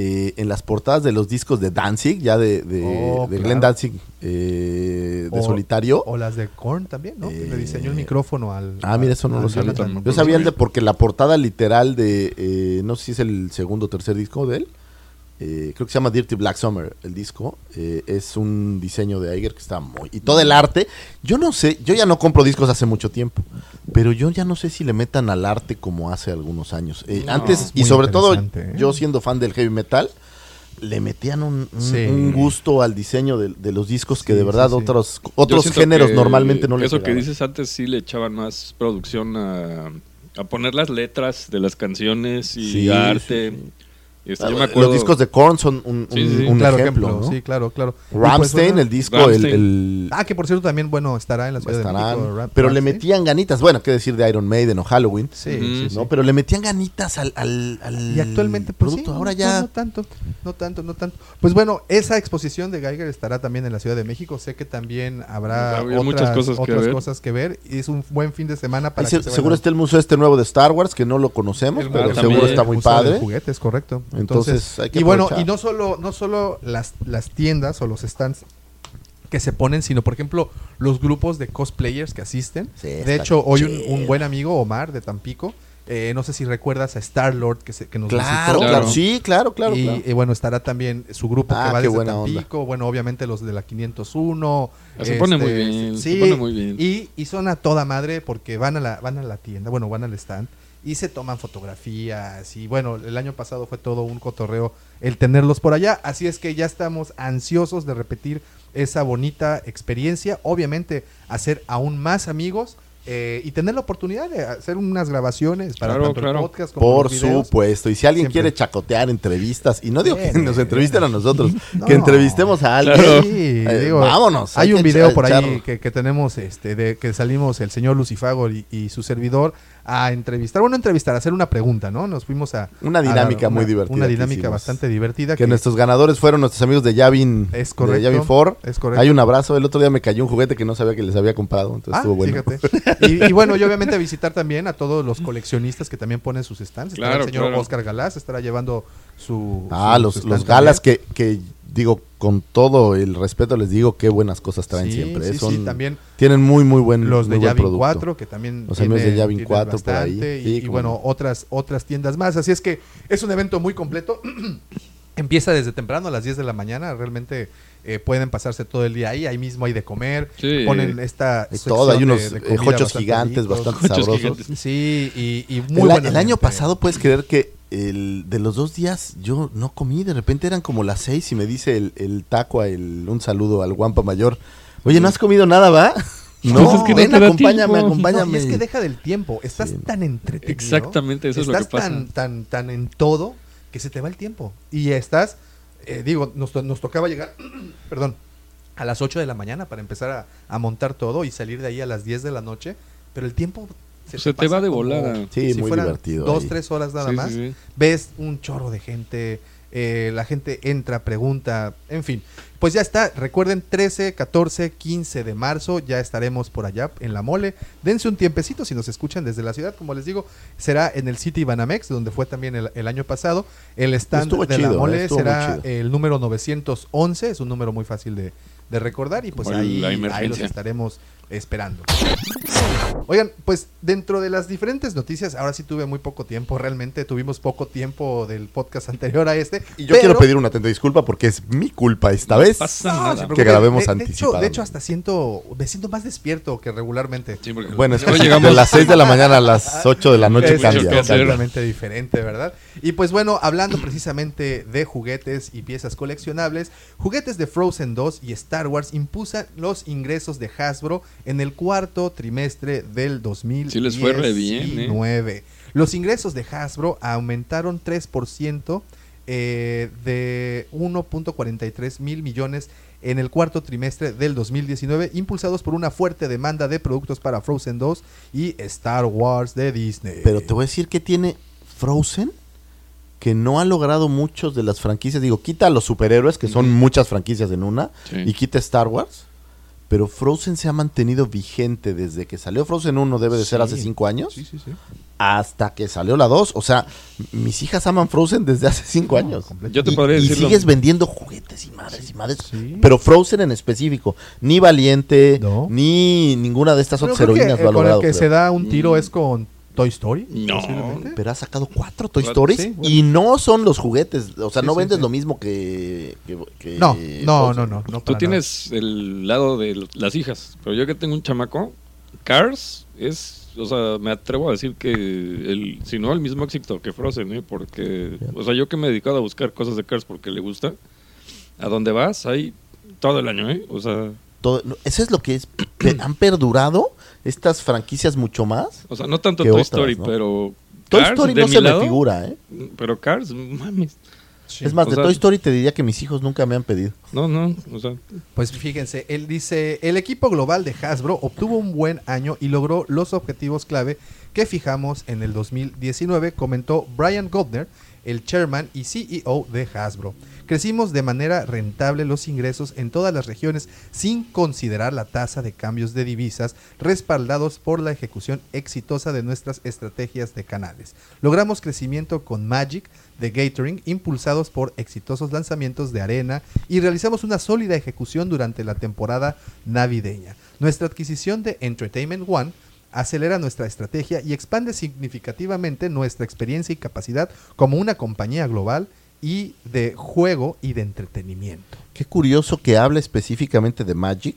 Eh, en las portadas de los discos de Danzig, ya de, de, Oh, de claro. Glenn Danzig eh, de O- solitario. O las de Korn también, ¿no? Que le Eh, diseñó el micrófono al. Ah, mira, eso no lo sabía. Yo sabía el de porque la portada literal de, eh, no sé si es el segundo o tercer disco de él, eh, creo que se llama Dirty Black Summer, el disco, eh, es un diseño de Iger que está muy... Y todo el arte, yo no sé, yo ya no compro discos hace mucho tiempo, pero yo ya no sé si le metan al arte como hace algunos años. Eh, No, antes, es y sobre todo ¿eh? yo siendo fan del heavy metal, le metían un, un- Sí. un gusto al diseño de, de los discos que de verdad sí, sí. otros, otros géneros normalmente no le Eso que dices antes sí le echaban más producción a, a poner las letras de las canciones y Sí, arte. Este, Ah, yo me acuerdo, Los discos de Korn son un, Sí, un- sí, sí. un claro ejemplo, ejemplo, ¿no? sí, claro, claro. Pues, Ramstein, el disco, el, Rammstein. el- Ah, que por cierto también, bueno, estará en la Ciudad de estarán, México. Ram- pero le metían ganitas, bueno, qué decir de Iron Maiden o Halloween, Sí, Ujú. sí, sí. ¿no? Pero le metían ganitas al, al, al Y actualmente, pues producto. sí, Ahora no, ya No, tanto, no tanto, no tanto. Pues bueno, esa exposición de Geiger estará también en la Ciudad de México. Sé que también habrá otras, muchas cosas que otras ver. cosas que ver. Y es un buen fin de semana para se- que se seguro está el museo este nuevo de Star Wars, que no lo conocemos, pero seguro está muy padre. juguete, es correcto. Entonces, Entonces, hay que y bueno, y no solo, no solo las, las tiendas o los stands que se ponen, sino por ejemplo los grupos de cosplayers que asisten. Sí, de hecho, hoy un, buen amigo, Omar, de Tampico, eh, no sé si recuerdas a Star Lord que, se, que nos Claro, visitó. claro, sí, claro, claro. y, claro. bueno, estará también su grupo Ah, que va desde buena onda. Tampico, bueno, obviamente los de la 501. Ah, se pone muy bien, se pone muy bien. Y, y son a toda madre porque van a la, van a la tienda, bueno, van al stand y se toman fotografías y bueno, el año pasado fue todo un cotorreo el tenerlos por allá, así es que ya estamos ansiosos de repetir esa bonita experiencia, obviamente hacer aún más amigos eh, y tener la oportunidad de hacer unas grabaciones para Claro, tanto claro. el podcast como Por los videos. supuesto. Y si alguien Siempre. quiere chacotear entrevistas, y no digo que nos entrevisten a nosotros, *laughs* No. que entrevistemos a alguien. Claro. Sí, Eh, digo, vámonos. Hay hay un video por ahí que, que tenemos, este, de que salimos el señor Lucifago y, y su servidor a entrevistar, bueno, entrevistar, a hacer una pregunta, ¿no? Nos fuimos a Una a dinámica muy divertida Una dinámica hicimos. bastante divertida. Que nuestros ganadores fueron nuestros amigos de Yavin, Es de correcto, Yavin Ford. es correcto. Hay un abrazo. El otro día me cayó un juguete que no sabía que les había comprado, entonces Ah, estuvo bueno. fíjate. *laughs* Y, y bueno, y obviamente visitar también a todos los coleccionistas que también ponen sus stands. Estará Claro, el señor claro. Oscar Galás, estará llevando su. Ah, su- los, su los galas que, que, digo, con todo el respeto les digo qué buenas cosas traen Sí, siempre. eh, sí, son- sí, también Tienen muy, muy buen, los muy de Yavin producto. 4 que también Los amigos de tienen- Yavin tienen 4 por ahí. bastante, Sí, y, y bueno no. otras otras tiendas más así es que es un evento muy completo *clears throat* empieza desde temprano a las 10 de la mañana realmente eh, pueden pasarse todo el día ahí ahí mismo hay de comer Sí. ponen esta todo, hay de- unos de eh, comida jochos bastante gigantes bastante sabrosos. gigantes. sí y, y muy El, el año pasado puedes creer que el, de los dos días yo no comí, de repente eran como las seis y me dice el, el taco, a el, un saludo al guampa mayor. Oye, ¿no has comido nada, va? *laughs* No, Pues es que no ven, da acompáñame, tiempo. acompáñame. No, y es que deja del tiempo. Estás Sí. tan entretenido. Exactamente, eso es lo estás que pasa. tan, tan, tan en todo que se te va el tiempo. Y estás, eh, digo, nos, to- nos tocaba llegar, *clears throat* perdón, a las 8 de la mañana para empezar a, a montar todo y salir de ahí a las 10 de la noche. Pero el tiempo Se te pasa va de como volada. Sí, si muy divertido Dos, ahí. tres horas nada Sí, más. sí, sí. Ves un chorro de gente. eh, la gente entra, pregunta, en fin. Pues ya está, recuerden 13, 14, 15 de marzo, ya estaremos por allá en la mole. Dense un tiempecito si nos escuchan desde la ciudad, como les digo, será en el City Banamex, donde fue también el, el año pasado. El stand Estuvo de chido, la mole será el número 911, es un número muy fácil de, de recordar y pues ahí, ahí los estaremos esperando. Oigan, pues dentro de las diferentes noticias, ahora sí tuve muy poco tiempo, realmente tuvimos poco tiempo del podcast anterior a este. Y yo quiero pedir una atenta disculpa porque es mi culpa esta No vez. pasa nada. que grabemos de, de hecho, anticipado. de hecho, hasta siento, me siento más despierto que regularmente. Sí, porque Bueno, es que no de llegamos las 6 de la mañana a las 8 de la noche Es cambia. hacer. totalmente diferente, ¿verdad? Y pues bueno, hablando precisamente de juguetes y piezas coleccionables, juguetes de Frozen 2 y Star Wars impulsan los ingresos de Hasbro en el cuarto trimestre del 2019. Sí les fue re bien, ¿eh? Los ingresos de Hasbro aumentaron 3% eh, de 1.43 mil millones en el cuarto trimestre del 2019, impulsados por una fuerte demanda de productos para Frozen 2 y Star Wars de Disney. Pero te voy a decir que tiene Frozen que no ha logrado muchos de las franquicias. Digo, quita a los superhéroes, que son muchas franquicias en una, Sí. y quita Star Wars. Pero Frozen se ha mantenido vigente desde que salió Frozen 1, debe de ser hace 5 años, Sí, sí, sí. hasta que salió la 2. O sea, mis hijas aman Frozen desde hace 5 años. Yo te Y- podría y, sigues vendiendo juguetes y madres y madres. Sí. Pero Frozen en específico, ni Valiente, No. ni ninguna de estas Pero otras creo que, heroínas eh, lo ha con logrado. el que creo. se da un tiro es con Toy Story. No. Pero ha sacado cuatro Toy Cuatro, Stories sí, bueno. y no son los juguetes. O sea, Sí, no sí, vendes sí. lo mismo que. que- que No, no, no, no. no Tú para tienes el lado de l- las hijas, pero yo que tengo un chamaco, Cars es, o sea, me atrevo a decir que el, si no el mismo éxito que Frozen, ¿eh? porque, o sea, yo que me he dedicado a buscar cosas de Cars porque le gusta, a donde vas hay todo el año, ¿eh? O sea, Todo- no, eso es lo que es. *clears throat* han perdurado estas franquicias mucho más. o sea, no tanto Toy otras, Story, ¿no? pero Toy Cars, Story de no se lado, me figura, ¿eh? Pero Cars, mames. Sí. es más, o de sea- Toy Story te diría que mis hijos nunca me han pedido. No, no, o sea, Pues fíjense, él dice, el equipo global de Hasbro obtuvo un buen año y logró los objetivos clave que fijamos en el 2019, comentó Brian Goldner, el chairman y CEO de Hasbro. Crecimos de manera rentable los ingresos en todas las regiones sin considerar la tasa de cambios de divisas respaldados por la ejecución exitosa de nuestras estrategias de canales. Logramos crecimiento con Magic de Gathering impulsados por exitosos lanzamientos de arena y realizamos una sólida ejecución durante la temporada navideña. Nuestra adquisición de Entertainment One acelera nuestra estrategia y expande significativamente nuestra experiencia y capacidad como una compañía global y de juego y de entretenimiento. Qué curioso que hable específicamente de Magic.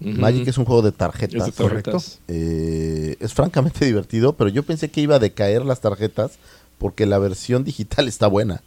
Magic es un juego de es tarjetas. de tarjetas. Eh, es francamente *laughs* divertido, pero yo pensé que iba a decaer las tarjetas porque la versión digital está buena.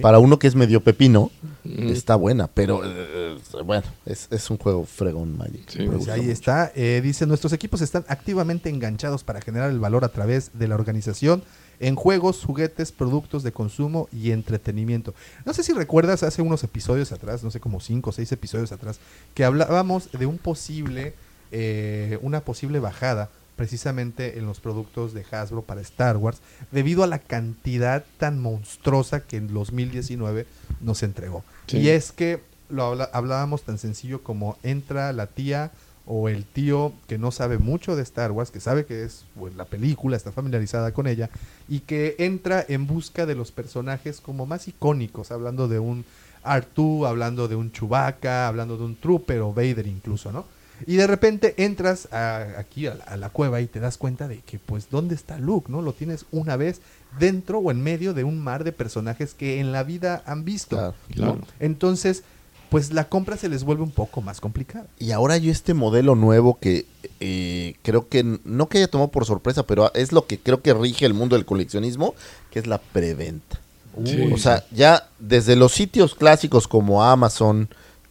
Para uno que es medio pepino, está buena, pero eh, bueno, es, es un juego fregón Magic. Sí. Pues ahí mucho. está. Eh, dice, nuestros equipos están activamente enganchados para generar el valor a través de la organización en juegos, juguetes, productos de consumo y entretenimiento. No sé si recuerdas hace unos episodios atrás, no sé, como cinco o seis episodios atrás, que hablábamos de un posible, eh, una posible bajada precisamente en los productos de Hasbro para Star Wars, debido a la cantidad tan monstruosa que en 2019 nos entregó. Sí. Y es que lo habla- hablábamos tan sencillo como entra la tía o el tío que no sabe mucho de Star Wars, que sabe que es pues, la película, está familiarizada con ella, y que entra en busca de los personajes como más icónicos, hablando de un R2, hablando de un Chewbacca, hablando de un Trooper o Vader incluso, ¿no? Y de repente entras a- aquí a la, a la cueva y te das cuenta de que, pues, ¿dónde está Luke? ¿No? Lo tienes una vez dentro o en medio de un mar de personajes que en la vida han visto. Claro, ¿no? claro. Entonces, pues la compra se les vuelve un poco más complicada. Y ahora yo este modelo nuevo que eh, creo que no que haya tomado por sorpresa, pero es lo que creo que rige el mundo del coleccionismo, que es la preventa. Sí. O sea, ya desde los sitios clásicos como Amazon,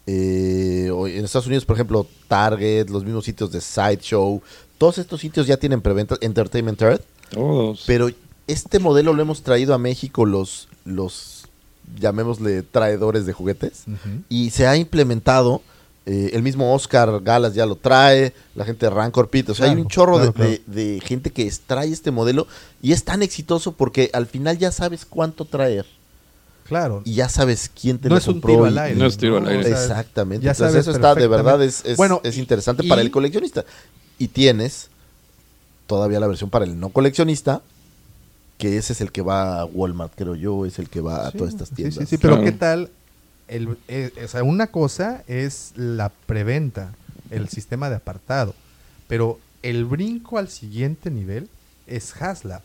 eh, o en Estados Unidos, por ejemplo, Target, los mismos sitios de Sideshow, todos estos sitios ya tienen preventa, Entertainment Earth, Todos. pero este modelo lo hemos traído a México los, los llamémosle traidores de juguetes y se ha implementado. eh, el mismo Oscar Galas ya lo trae, la gente de Rancor Pit, o sea, hay un chorro de- claro, de, de gente que trae este modelo y es tan exitoso porque al final ya sabes cuánto traer Claro. y ya sabes quién te no lo es un tiro y- al aire. No es tiro al aire. Exactamente. ya Entonces sabes eso está de verdad es, Bueno, es interesante y- para el coleccionista. Y tienes todavía la versión para el no coleccionista, que ese es el que va a Walmart, creo yo, es el que va a Sí, todas estas sí, tiendas. Sí, sí, pero Claro. ¿qué tal? El, eh, o sea, una cosa es la preventa, el sistema de apartado, pero el brinco al siguiente nivel es Haslab.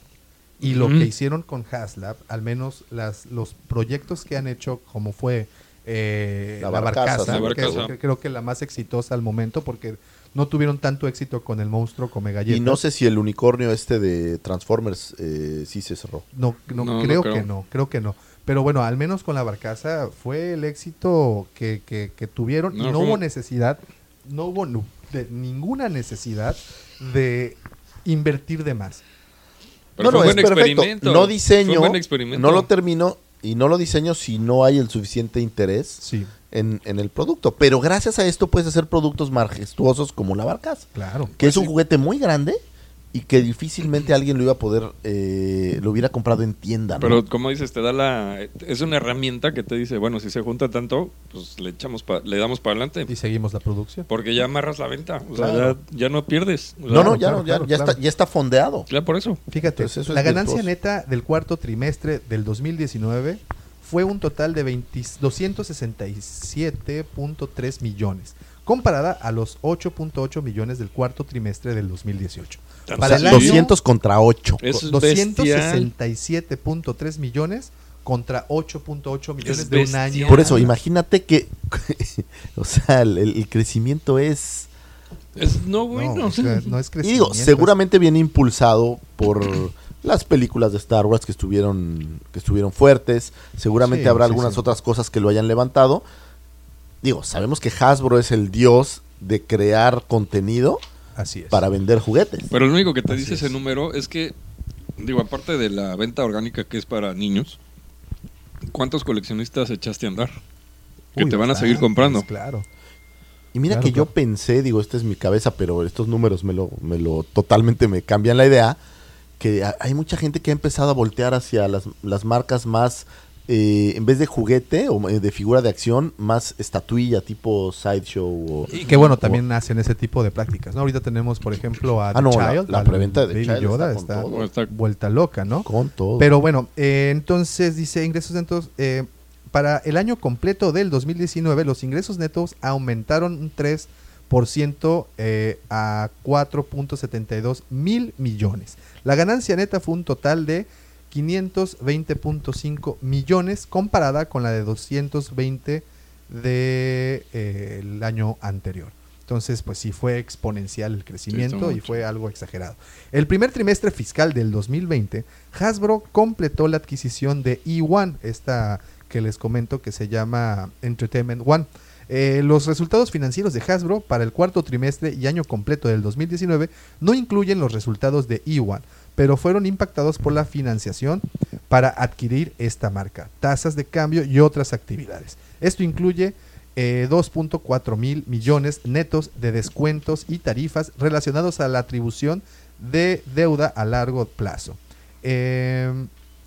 Y lo que hicieron con Haslab, al menos las, los proyectos que han hecho, como fue eh, La La, Barcaza, Barcaza, La Barcaza. que creo que la más exitosa al momento, porque no tuvieron tanto éxito con el monstruo come galletas. Y no sé si el unicornio este de Transformers eh, sí se cerró. No, no, No, no creo, que no, creo que no. Pero bueno, al menos con la barcaza fue el éxito que, que- que tuvieron No, y no fue- hubo necesidad, no hubo de ninguna necesidad de invertir de más. Pero fue un buen experimento. No Fue un diseño, buen experimento. no lo termino y no lo diseño si no hay el suficiente interés Sí, en, en el producto. Pero gracias a esto puedes hacer productos majestuosos como la barcaza, claro. que es un sí. juguete muy grande y que difícilmente alguien lo iba a poder, eh, lo hubiera comprado en tienda. ¿no? Pero como dices, te da la... Es una herramienta que te dice, bueno, si se junta tanto, pues le echamos pa- le damos para adelante. Y seguimos la producción. Porque ya amarras la venta. O sea, Claro. ya, ya no pierdes. O sea, no, no, ya, claro, no, ya, claro, ya claro. está, ya está fondeado. Ya por eso. Fíjate, Entonces, eso la es ganancia virtuoso. neta del cuarto trimestre del 2019 fue un total de 20 267.3 millones, comparada a los 8.8 millones del cuarto trimestre del 2018. O Para el año, 200 contra 8. Es bestial. 267.3 millones contra 8.8 millones Es de un año. Por eso, imagínate que, *laughs* o sea, el, el crecimiento es... Es no No, bueno. es que no es Y crecimiento. digo, es- seguramente viene impulsado por las películas de Star Wars que estuvieron, que estuvieron fuertes. Seguramente Sí, habrá sí, algunas sí. otras cosas que lo hayan levantado. Digo, sabemos que Hasbro es el dios de crear contenido Así es. para vender juguetes. Pero lo único que te Así dice es. ese número es que, digo, aparte de la venta orgánica que es para niños, ¿cuántos coleccionistas echaste a andar? Que Uy, te van a seguir comprando. Claro. Y mira Claro, que yo pensé, digo, esta es mi cabeza, pero estos números me lo, me lo totalmente me cambian la idea, que ha- hay mucha gente que ha empezado a voltear hacia las, las marcas más, eh, en vez de juguete o eh, de figura de acción, más estatuilla, tipo Sideshow o... Y que bueno, también hacen ese tipo de prácticas, ¿no? Ahorita tenemos, por ejemplo, a Ah, The no, la- Child, la preventa de The Baby Child Yoda, está todo. Vuelta loca, ¿no? Con todo. Pero bueno, eh, entonces dice ingresos netos. eh, para el año completo del 2019, los ingresos netos aumentaron un 3% eh, a 4.72 mil millones. La ganancia neta fue un total de 520.5 millones comparada con la de 220 del de, eh, año anterior. Entonces, pues sí fue exponencial el crecimiento Sí, y fue algo exagerado. El primer trimestre fiscal del 2020, Hasbro completó la adquisición de E1, esta que les comento que se llama Entertainment One. Eh, los resultados financieros de Hasbro para el cuarto trimestre y año completo del 2019 no incluyen los resultados de E1, pero fueron impactados por la financiación para adquirir esta marca, tasas de cambio y otras actividades. Esto incluye eh, 2.4 mil millones netos de descuentos y tarifas relacionados a la atribución de deuda a largo plazo. Eh,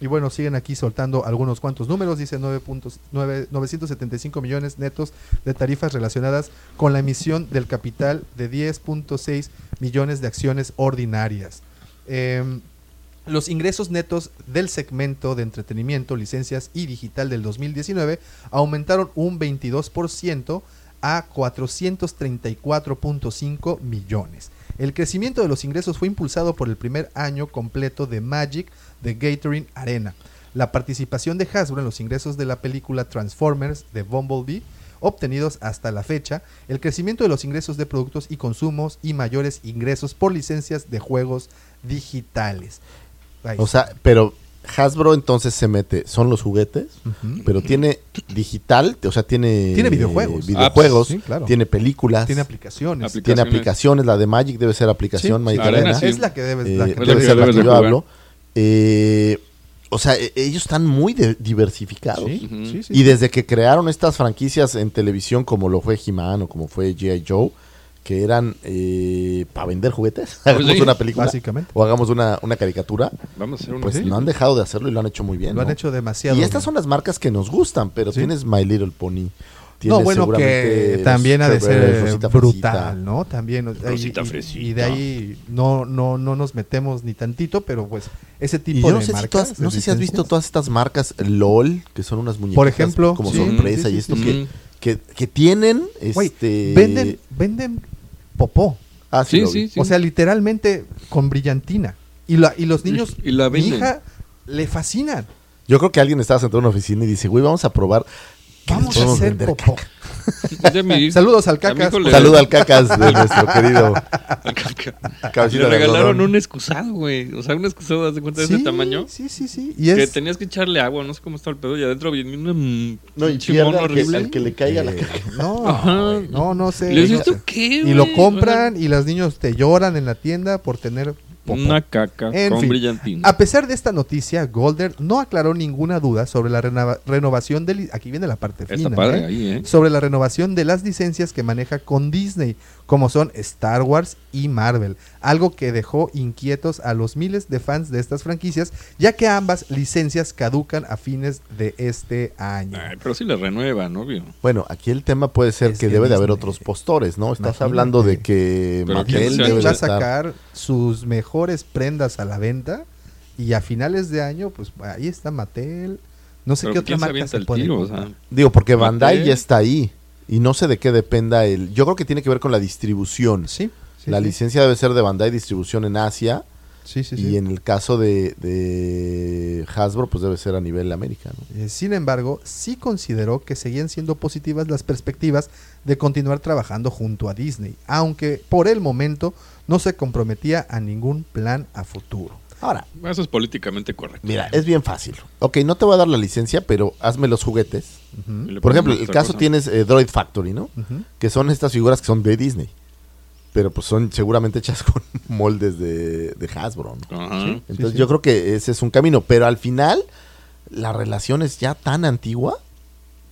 y bueno, siguen aquí soltando algunos cuantos números. Dice 9 puntos- nueve- 975 millones netos de tarifas relacionadas con la emisión del capital de 10.6 millones de acciones ordinarias. Em, los ingresos netos del segmento de entretenimiento, licencias y digital del 2019 aumentaron un 22% a 434.5 millones. El crecimiento de los ingresos fue impulsado por el primer año completo de Magic de Gathering Arena. La participación de Hasbro en los ingresos de la película Transformers de Bumblebee obtenidos hasta la fecha, el crecimiento de los ingresos de productos y consumos y mayores ingresos por licencias de juegos digitales. Ahí O sea, pero Hasbro entonces se mete, son los juguetes, pero tiene digital, o sea, tiene... Tiene videojuegos. videojuegos, Apps, sí, claro. tiene películas, tiene aplicaciones. Apli- tiene aplicaciones. la de Magic debe ser aplicación, Sí, Magic la Arena Arena. sí. Es la que debes Eh, la que debe ser la que yo jugar. hablo. Eh, o sea, e- ellos están muy de- diversificados. Sí, Ujú. sí, sí, Y desde que crearon estas franquicias en televisión, como lo fue He-Man o como fue G.I. Joe, que eran para vender juguetes, hagamos sí, una película básicamente. o hagamos una, una caricatura, Vamos a hacer una pues no han dejado de hacerlo y lo han hecho muy bien. Lo han ¿no? hecho demasiado. Y estas bien. son las marcas que nos gustan, pero Sí. tienes My Little Pony. No, tienes bueno, seguramente que también ha de ser Rosita brutal, Fresita. ¿no? También. Rosita y, Fresita. y de ahí no, no, no nos metemos ni tantito, pero pues ese Y tipo yo no de sé, si, marcas. tú has- de no sé si has visto todas estas marcas LOL, que son unas muñecas Por ejemplo, como sí, sorpresa sí, y sí, esto sí. que, que, que tienen este venden, venden popó. Ah, sí, Sí, lo vi. sí, sí. O sea, literalmente con brillantina. Y, la, y los niños, Y la mi hija, le fascinan. Yo creo que alguien estaba sentado en una oficina y dice, güey, vamos a probar. Vamos a hacer popó. caca". *laughs* Mi- Saludos al Cacas. hijo le- Saludo al cacas de nuestro *laughs* querido al caca. cabecita Le regalaron un excusado, güey. O sea, un excusado, ¿das de cuenta de Sí, ese tamaño? Sí, sí, sí. Y Que es, tenías que echarle agua, no sé cómo está el pedo, y adentro viene una mm, No, y que, horrible. al que le caiga la Eh, caca. *laughs* No, Ajá. no, no sé. Le dices, no sé. ¿esto qué, Y lo compran y los niños te lloran en la tienda por tener popó. Una caca En con fin, brillantina. A pesar de esta noticia, Golder no aclaró ninguna duda sobre la renova- renovación de... li- Aquí viene la parte fina, padre ¿eh? ahí, ¿eh? Sobre la renovación de las licencias que maneja con Disney, como son Star Wars y Marvel. Algo que dejó inquietos a los miles de fans de estas franquicias, ya que ambas licencias caducan a fines de este año. Ay, pero sí le renuevan, obvio. Bueno, aquí el tema puede ser Es que que debe de haber otros postores, ¿no? Estás Imagínate. hablando de que Pero Mattel ¿quién se debe Disney de va a estar- sacar sus mejores prendas a la venta y a finales de año, pues ahí está Mattel. No sé Pero qué otra ¿quién se marca se tiro? O sea, Digo, porque Bandai ya está ahí. Y no sé de qué dependa el... Yo creo que tiene que ver con la distribución. Sí, sí, la sí. licencia debe ser de Bandai Distribución en Asia. Sí, sí, y sí. en el caso de, de Hasbro, pues debe ser a nivel América, ¿no? Eh, Sin embargo, sí consideró que seguían siendo positivas las perspectivas de continuar trabajando junto a Disney, aunque por el momento no se comprometía a ningún plan a futuro. Ahora, eso es políticamente correcto. mira, es bien fácil. Ok, no te voy a dar la licencia, pero hazme los juguetes. Por ejemplo, el caso cosa. tienes eh, Droid Factory, ¿no? Que son estas figuras que son de Disney. Pero pues son seguramente hechas *laughs* con moldes de, de Hasbro. Entonces sí. yo creo que ese es un camino. Pero al final, la relación es ya tan antigua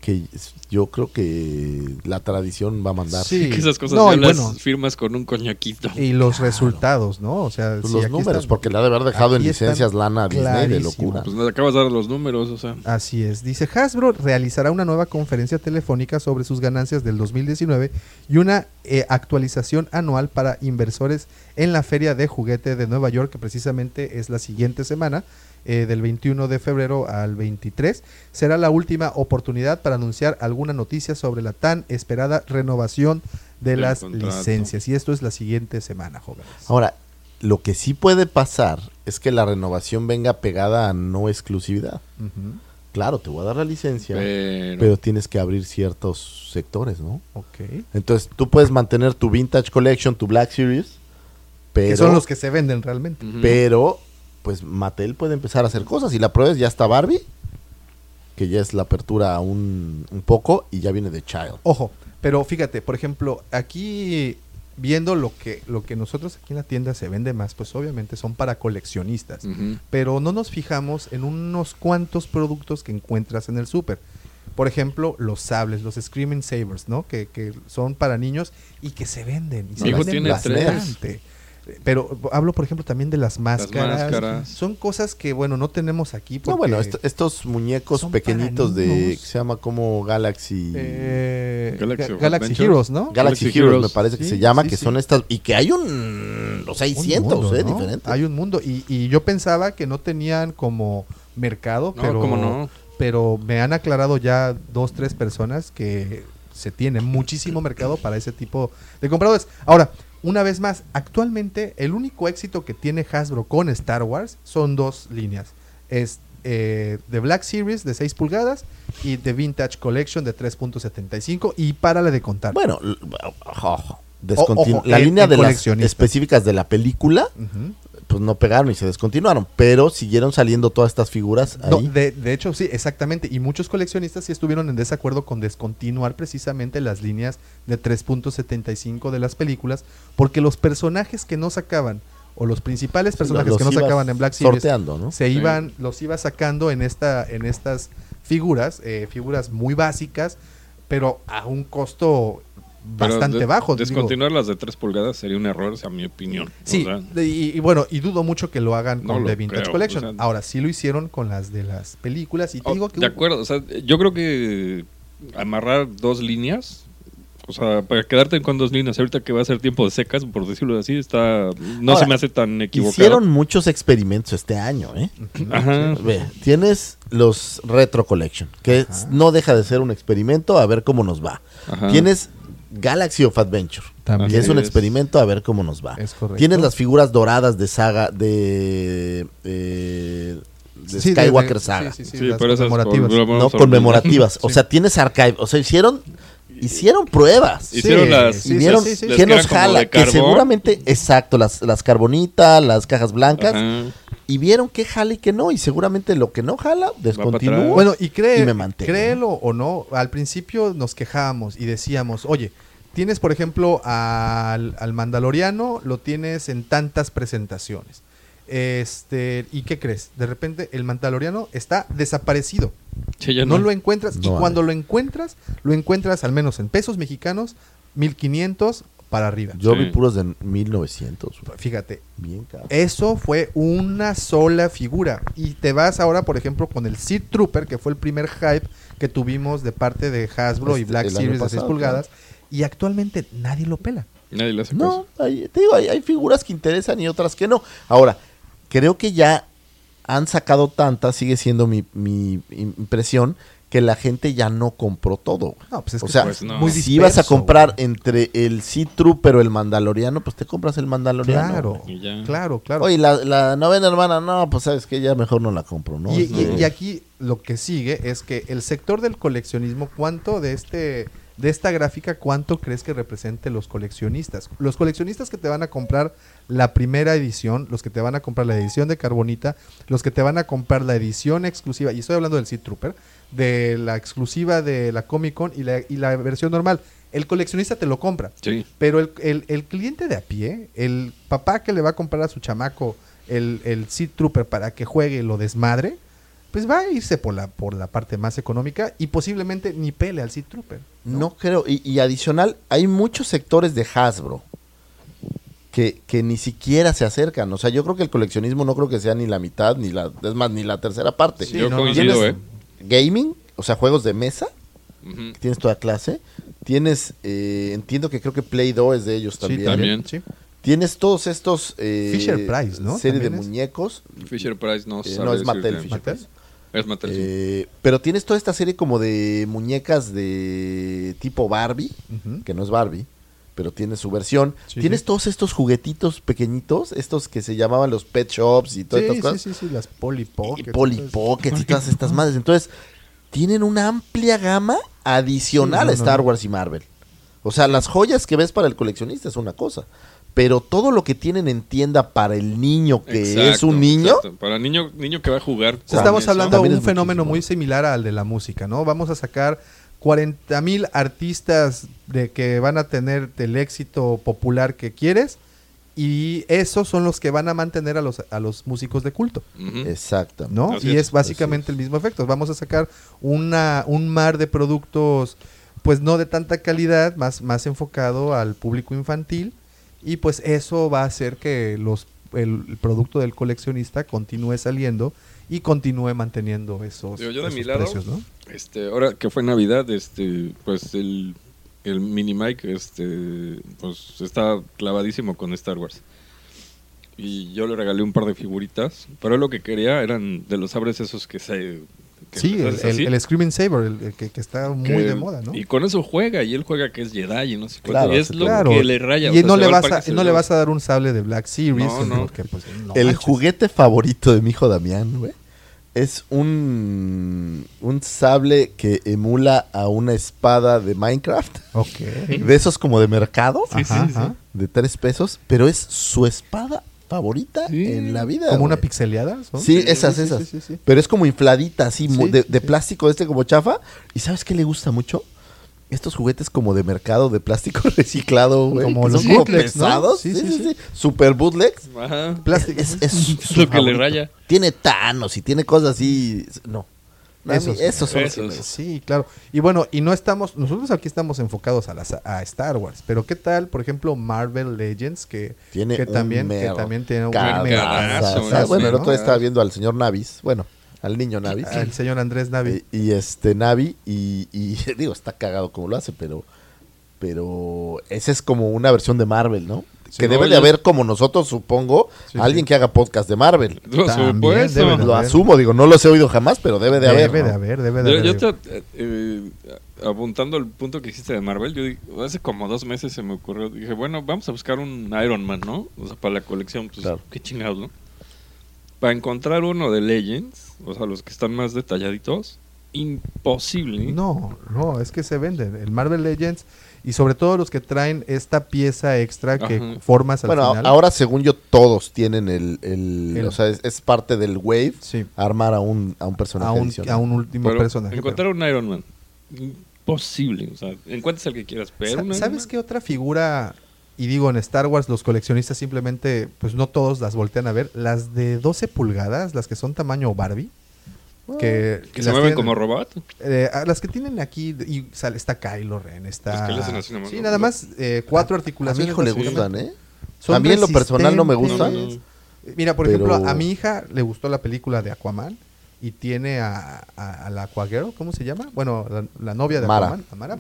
que yo creo que la tradición va a mandar. Sí. *laughs* Que esas cosas No, ya y las bueno. firmas con un coñaquito. Y los resultados, ¿no? O sea, Pues sí, los aquí números, están. porque le ha de haber dejado en licencias lana a Disney de locura. Pues nos acabas de dar los números, o sea. Así es. Dice Hasbro realizará una nueva conferencia telefónica sobre sus ganancias del 2019 y una eh, actualización anual para inversores en la Feria de Juguete de Nueva York, que precisamente es la siguiente semana, eh, del 21 de febrero al 23. Será la última oportunidad para anunciar alguna noticia sobre la tan esperada renovación de las contrato. licencias. Y esto es la siguiente semana, jóvenes. Ahora, lo que sí puede pasar es que la renovación venga pegada a no exclusividad. Claro, te voy a dar la licencia, Pero, pero tienes que abrir ciertos sectores, ¿no? Ok. Entonces, tú puedes mantener tu Vintage Collection, tu Black Series, pero, que son los que se venden realmente. Pero pues Mattel puede empezar a hacer cosas. Y la prueba es, ya está Barbie, que ya es la apertura un, un poco, y ya viene de Child. Ojo, pero fíjate, por ejemplo, aquí viendo lo que lo que nosotros aquí en la tienda se vende más, pues obviamente son para coleccionistas, pero no nos fijamos en unos cuantos productos que encuentras en el súper. Por ejemplo, los sables, los Screaming Sabers, ¿no? Que, que son para niños y que se venden. Y se Mi hijo venden tiene bastante. Pero hablo, por ejemplo, también de las máscaras. máscaras. Son cosas que, bueno, no tenemos aquí. No, bueno, est- estos muñecos pequeñitos de que se llama como Galaxy eh, Galaxy. Heroes, ¿no? Galaxy, Galaxy Heroes, me parece que se llama, sí, que sí. son estas y que hay un o sea, hay Un cientos, mundo, eh, ¿no? diferentes. Hay un mundo y, y yo pensaba que no tenían como mercado, No, pero, cómo no. pero me han aclarado ya dos, tres personas que se tiene muchísimo mercado para ese tipo de compradores. Ahora, una vez más, actualmente el único éxito que tiene Hasbro con Star Wars son dos líneas. Es eh, The Black Series de 6 pulgadas y The Vintage Collection de 3.75 y párale de contar. Bueno, ojo, ojo, la línea de las específicas de la película. Pues no pegaron y se descontinuaron, pero siguieron saliendo todas estas figuras No, ahí. de, de hecho, sí, exactamente. Y muchos coleccionistas sí estuvieron en desacuerdo con descontinuar precisamente las líneas de 3.75 de las películas, porque los personajes que no sacaban, o los principales personajes Los que no sacaban en Black Series, ¿no? se iban, los iba sacando en esta, en estas figuras, eh, figuras muy básicas, pero a un costo bastante de- bajo. digo. Descontinuar las de 3 pulgadas sería un error, a mi opinión. O Sí, sea, y, y bueno, y dudo mucho que lo hagan No con lo The Vintage creo, Collection. o sea- Ahora sí lo hicieron con las de las películas y te oh, digo que de acuerdo, o sea, yo creo que amarrar dos líneas, o sea, para quedarte con dos líneas, ahorita que va a ser tiempo de secas, por decirlo así, está no Ahora, se me hace tan equivocado. Hicieron muchos experimentos este año, ¿eh? Ajá. Ve, tienes los Retro Collection, que no deja de ser un experimento a ver cómo nos va. Ajá. Tienes Galaxy of Adventure. También. Que es un experimento a ver cómo nos va. Es correcto. Tienes las figuras doradas de saga de, eh, de Sí, Skywalker de- Saga. Sí, sí, sí, Sí, pero esas conmemorativas. con- No conmemorativas. O Sí. sea, tienes archive. O sea, hicieron hicieron pruebas. Hicieron las- y vieron sí, sí, las qué que nos jala. Que seguramente, exacto, las, las carbonitas, las cajas blancas. Ajá. Y vieron qué jala y qué no. Y seguramente lo que no jala, descontinúa. atrás. Bueno, y, cree, Y me mantengo, créelo o no, al principio nos quejábamos y decíamos, oye, tienes por ejemplo al, al Mandaloriano, lo tienes en tantas presentaciones. Este, ¿y qué crees? De repente el Mandaloriano está desaparecido. Sí, ya no. no. lo encuentras y No cuando lo encuentras, lo encuentras al menos en pesos mexicanos 1500 para arriba. Yo Sí. vi puros de 1900. güey. Fíjate, Bien, cabrón. eso fue una sola figura. Y te vas ahora, por ejemplo, con el Seed Trooper, que fue el primer hype que tuvimos de parte de Hasbro y Este, Black Series de 6 pasado, pulgadas. Y actualmente nadie lo pela. Nadie le hace No, hay, te digo, hay, hay figuras que interesan y otras que no. Ahora, creo que ya han sacado tantas, sigue siendo mi, mi impresión, que la gente ya no compró todo. No, pues es o que sea, pues no. muy si ibas a disperso, comprar güey. entre el Sea Trooper o el Mandaloriano, pues te compras el Mandaloriano. Claro, claro, claro. Oye, la, la novena hermana, no, pues sabes que ya mejor no la compro, ¿no? y, y- y aquí lo que sigue es que el sector del coleccionismo, ¿cuánto de este de esta gráfica, cuánto crees que represente los coleccionistas? Los coleccionistas que te van a comprar la primera edición, los que te van a comprar la edición de Carbonita, los que te van a comprar la edición exclusiva, y estoy hablando del Seed Trooper, de la exclusiva de la Comic Con y la, y la versión normal. El coleccionista te lo compra. Sí. Pero el, el- el cliente de a pie, el papá que le va a comprar a su chamaco el, el Seed Trooper para que juegue y lo desmadre, pues va a irse por la, por la parte más económica y posiblemente ni pele al Seed Trooper. No creo. Y, y adicional, hay muchos sectores de Hasbro que, que ni siquiera se acercan. O sea, yo creo que el coleccionismo no creo que sea ni la mitad, ni la, es más, ni la tercera parte. Sí, Yo no, coincido, Tienes ¿eh? Gaming, o sea, juegos de mesa, que tienes toda clase. Tienes, eh, entiendo que creo que Play-Doh es de ellos también. también. Sí. Tienes todos estos... eh, Fisher Price, ¿no? Serie de es. muñecos. Fisher Price no Eh, no, es. Mattel, Fisher ¿Mattel? Price. Es Mattel, sí. Eh, pero tienes toda esta serie como de muñecas de tipo Barbie, que no es Barbie, pero tiene su versión. Sí, tienes sí. todos estos juguetitos pequeñitos, estos que se llamaban los pet shops y todas Sí, estas sí, cosas. sí, sí, las Polly y Pockets y todas estas madres. Entonces, tienen una amplia gama adicional Sí, no, a Star no, no. Wars y Marvel. O sea, las joyas que ves para el coleccionista es una cosa. Pero todo lo que tienen en tienda para el niño que es un niño, exacto. Para niño, niño que va a jugar. Estamos hablando de un fenómeno muchísimo. muy similar al de la música, ¿no? Vamos a sacar 40 mil artistas de que van a tener el éxito popular que quieres y esos son los que van a mantener a los, a los músicos de culto, Ujú. exacto. ¿no? Así y es, es básicamente el mismo efecto. Vamos a sacar una, un mar de productos, pues no de tanta calidad, más, más enfocado al público infantil y pues eso va a hacer que los el, producto del coleccionista continúe saliendo y continúe manteniendo esos, yo de esos mi lado, precios, ¿no? Este, ahora que fue Navidad, este, pues el, el mini Mike, este, pues está clavadísimo con Star Wars. Y yo le regalé un par de figuritas, pero lo que quería eran de los sabres esos que se... Sí, el, Screaming Saber, el, el que, que está muy que- de moda, ¿no? Y con eso juega, y él juega que es Jedi y no sé Claro, y es lo Claro, que le raya. o y sea, no, se le va al vas parque a, y no le vas a dar un sable de Black Series, No, no. porque, pues, no el manches. juguete favorito de mi hijo Damián, güey, es un, un sable que emula a una espada de Minecraft. Ok. De esos como de mercado. Ajá, sí, sí. ajá. De tres pesos. Pero es su espada favorita Sí. en la vida. Como una pixeleada. ¿son? Sí, esas, esas. sí, sí, sí. Pero es como infladita, así, de, de sí. plástico este como chafa. ¿Y sabes qué le gusta mucho? Estos juguetes como de mercado de plástico *laughs* reciclado, güey. Como los son como bootlegs. Sí, Sí, sí, sí, sí. sí. Super bootlegs. Ajá. Plástico. Es, es su- Es su lo que le raya. Tiene Thanos y tiene cosas así. No. Mí Esos. esos son los que me Esos. gustan. Sí, claro. Y bueno, y no estamos, nosotros aquí estamos enfocados a, las, a Star Wars, pero ¿qué tal, por ejemplo, Marvel Legends, que, Tiene que también, que también tiene un Cagazo, megadazo, o sea, ¿no? Bueno, el otro día estaba viendo al señor Navis. Bueno, al niño Navis. al señor Andrés Navi. Y, y este Navi, y, y *laughs* digo, está cagado como lo hace, pero pero esa es como una versión de Marvel, ¿no? Que no, debe de haber como nosotros, supongo, Sí, alguien sí. que haga podcast de Marvel. Por También debe de Lo asumo, digo, no los he oído jamás, pero debe de Debe haber. de ¿no? haber, debe de Yo, haber. yo te- eh, apuntando el punto que dijiste de Marvel, yo hace como dos meses se me ocurrió, dije, bueno, vamos a buscar un Iron Man, ¿no? O sea, para la colección, pues Claro. qué chingados, ¿no? Para encontrar uno de Legends, o sea, los que están más detalladitos, imposible. No, no, es que se venden. El Marvel Legends y sobre todo los que traen esta pieza extra que Ajá. formas al Bueno, final. ahora según yo todos tienen el, el- El- o sea, es, es parte del wave Sí. armar a un, a un personaje a un, adicional. a un último Pero personaje. encontrar un Iron Man, imposible. O sea, encuentres el que quieras, pero Sa- ¿Sabes Man- qué otra figura? Y digo, en Star Wars los coleccionistas simplemente, pues no todos las voltean a ver. Las de 12 pulgadas, las que son tamaño Barbie. Que, Que se mueven tienen- como robot. eh, a las que tienen aquí, y sale, está Kylo Ren, está... Pues que le hacen así nomás, sí, nada más eh, cuatro a mi articulaciones. hijo le gustan, ¿eh? Son a mí en lo personal no me gustan. No, no. Mira, por Pero- ejemplo, a mi hija le gustó la película de Aquaman y tiene a, a, a la Aquagirl, ¿cómo se llama? Bueno, la, la novia de Mara. Aquaman, a Mara.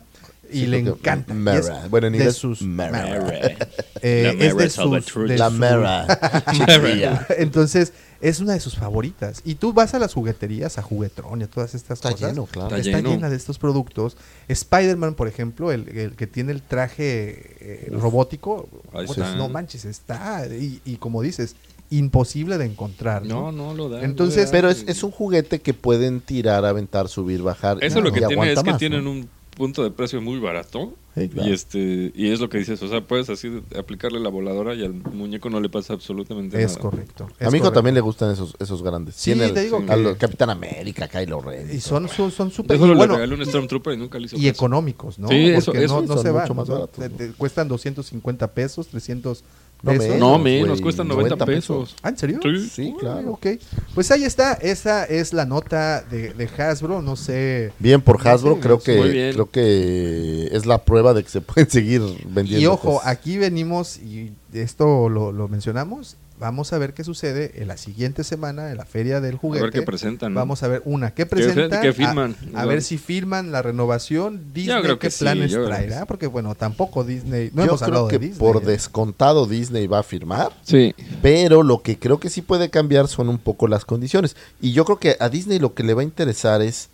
Y Sí, le encanta. es Bueno, en de inglés, sus- Mara. *laughs* Eh, La es de sus- de La su-. *laughs* Chiquilla. Entonces, es una de sus favoritas. Y tú vas a las jugueterías, a Juguetrón y a todas estas Está cosas. lleno, claro. Está Está lleno. llena de estos productos. Spider-Man, por ejemplo, el, el que tiene el traje eh, robótico, pues, no manches, está. Y, y como dices, imposible de encontrar. No, ¿no? no lo da. Entonces- Pero es, es un juguete que pueden tirar, aventar, subir, bajar. Eso y lo que tiene es que más, tienen ¿no? un punto de precio muy barato. Sí, claro. Y este y es lo que dices, o sea, puedes así aplicarle la voladora y al muñeco no le pasa absolutamente Es nada. correcto. A es mi hijo correcto. también le gustan esos, esos grandes. Sí, Tiene el- te digo que- Capitán América, Kylo Ren. Y son son son súper Déjalo, y le bueno, regalé un Stormtrooper y nunca le hizo y caso. económicos, ¿no? Sí, eso- Porque eso no, no se van. mucho más ¿no? baratos, Te- ¿no? te cuestan 250 pesos, 300 No pesos. menos, No, menos, cuestan 90, 90 pesos. Ah, ¿en serio? Sí. Sí, claro. Ok. Pues ahí está, esa es la nota de, de Hasbro, no sé. Bien por Hasbro, creo que creo que es la prueba de que se pueden seguir vendiendo. Y ojo, cosas. aquí venimos, y esto lo, lo mencionamos, vamos a ver qué sucede en la siguiente semana en la Feria del Juguete. qué presentan, ¿no? Vamos a ver una, qué ¿Qué- presentan, qué a- firman? A, ver si firman la renovación, Disney, creo qué que sí, planes traerá, sí. porque bueno, tampoco Disney, no Yo hemos creo hablado que de Disney. por ¿eh? descontado Disney va a firmar, Sí. pero lo que creo que sí puede cambiar son un poco las condiciones. Y yo creo que a Disney lo que le va a interesar es,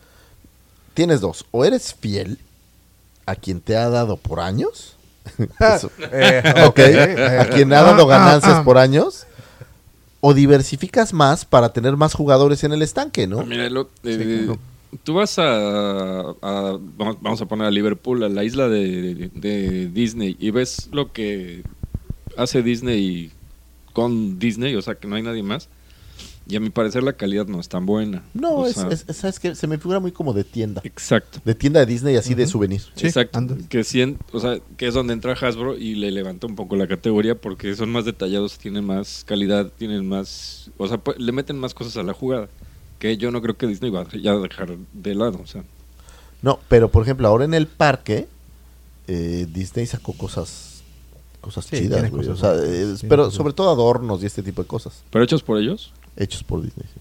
tienes dos, o eres fiel a quien te ha dado por años, *laughs* *laughs* Eso. Eh, ok, a quien ha dado ganancias por años, o diversificas más para tener más jugadores en el estanque, ¿no? Ah, Mira, lo- eh, claro. tú vas a, a- vamos, vamos a poner a Liverpool, a la isla de, de Disney, y ves lo que hace Disney con Disney, o sea que no hay nadie más. Y a mi parecer la calidad no es tan buena. No, O es, sea, es- es- ¿sabes qué? Se me figura muy como de tienda. Exacto. De tienda de Disney así de souvenir. Sí, Exacto. Que, cien- o sea, que es donde entra Hasbro y le levanta un poco la categoría porque son más detallados, tienen más calidad, tienen más. O sea, le meten más cosas a la jugada. Que yo no creo que Disney va a ya dejar de lado. O sea, No, pero por ejemplo, ahora en el parque, eh, Disney sacó cosas cosas Sí, chidas, tiene güey. cosas O sea, eh, pero sobre todo adornos y este tipo de cosas. pero hechos por ellos. Hechos por Disney. sí.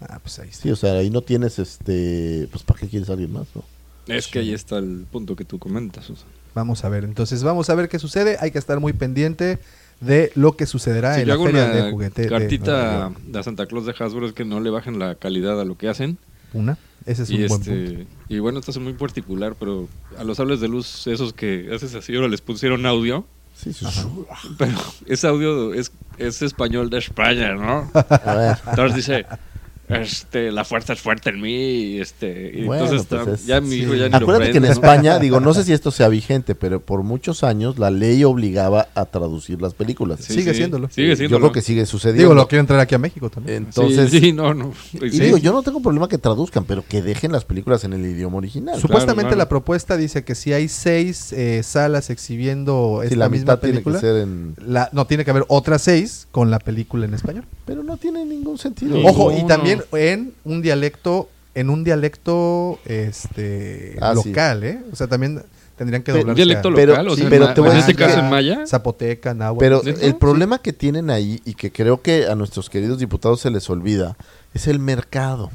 Ah, pues ahí está. Sí, o sea, ahí no tienes este. Pues, ¿para qué quieres alguien más, no? Es que ahí está el punto que tú comentas. o sea. Vamos a ver, entonces vamos a ver qué sucede. Hay que estar muy pendiente de lo que sucederá Si en la hago feria una de juguete. cartita de, Santa Claus de Hasbro es que no le bajen la calidad a lo que hacen. Una, ese es y, un buen este, punto. y bueno, esto es muy particular, pero a los sables de luz, esos que haces así, ahora les pusieron audio. Sí, sí. Pero ese audio es, es español de España, ¿no? A ver. Entonces dice, este, la fuerza es fuerte en mí, y este, y Bueno, entonces pues es- ya mi sí. hijo ya ni lo Acuérdate que en. España, digo, no sé si esto sea vigente, pero por muchos años la ley obligaba a traducir las películas. Sí, Sigue sí, siéndolo. Sigue Yo siendo. creo que sigue sucediendo. Digo, lo quiero entrar aquí a México también. Entonces, sí, sí, no, no. y Sí. digo, yo no tengo problema que traduzcan, pero que dejen las películas en el idioma original. Supuestamente claro. la propuesta dice que si hay seis eh, salas exhibiendo si esta la misma mitad tiene que película, ser en... la, no tiene que haber otras seis con la película en español. Pero no tiene ningún sentido. Ojo, y Ninguno. También en un dialecto, en un dialecto este Ah, sí. local, ¿eh? O sea, también tendrían que Pe- ¿Un doblarse dialecto a- Pero- local? o sí, sea, pero ma- te voy a en este caso en maya. zapoteca, náhuatl. Pero ¿Neta? el problema que tienen ahí y que creo que a nuestros queridos diputados se les olvida es el mercado.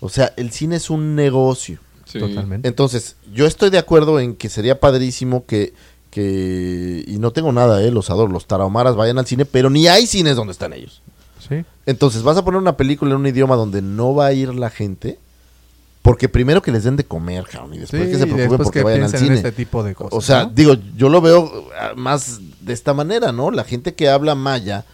O sea, el cine es un negocio. Sí. Totalmente. Entonces, yo estoy de acuerdo en que sería padrísimo que, que y no tengo nada, eh, los adoro, los tarahumaras vayan al cine, pero ni hay cines donde están ellos. Sí. Entonces, vas a poner una película en un idioma donde no va a ir la gente, porque primero que les den de comer, cabrón, y después Sí, que se preocupen después porque que vayan al piensen en cine. este tipo de cosas. o sea, ¿no? digo, yo lo veo ah, más de esta manera, ¿no? La gente que habla maya,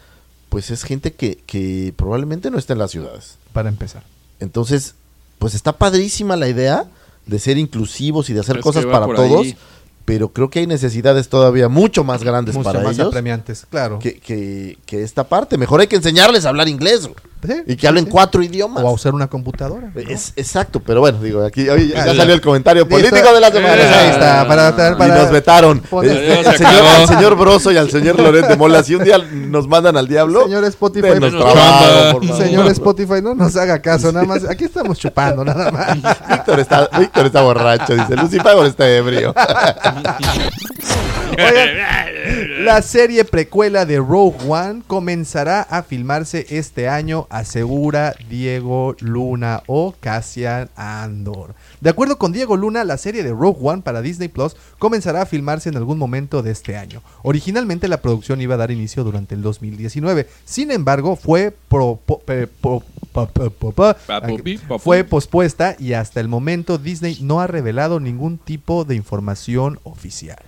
pues es gente que, que probablemente no está en las ciudades. para empezar. Entonces, pues está padrísima la idea de ser inclusivos y de hacer cosas para todos, ahí. Pero creo que hay necesidades todavía mucho más grandes Mucho para más ellos apremiantes, claro. que, que, que esta parte. Mejor hay que enseñarles a hablar inglés güey, Sí, y que hablen sí. cuatro idiomas. O a usar una computadora. ¿no? Es, exacto, pero bueno, digo, aquí oye, ya Ah, salió el comentario Listo. político de la semana. Ahí está, para, para, y nos vetaron. Eh, al, se señor, acabó. al señor Broso y al señor Loret de Mola, si un día nos mandan al diablo, Señor Spotify, denos Menos trabajo, por favor. Señor Spotify, no nos haga caso, nada más. Aquí estamos chupando, nada más. Víctor está, Víctor está borracho, dice Lucifer está ebrio. *laughs* *laughs* Oigan, la serie precuela de Rogue One comenzará a filmarse este año, asegura Diego Luna o Cassian Andor. De acuerdo con Diego Luna, la serie de Rogue One para Disney Plus comenzará a filmarse en algún momento de este año. Originalmente la producción iba a dar inicio durante el 2019. Sin embargo, fue pro- po- pe- po- pa- pa- pa- pa- Papupi, papupi. fue pospuesta y hasta el momento Disney no ha revelado ningún tipo de información oficial.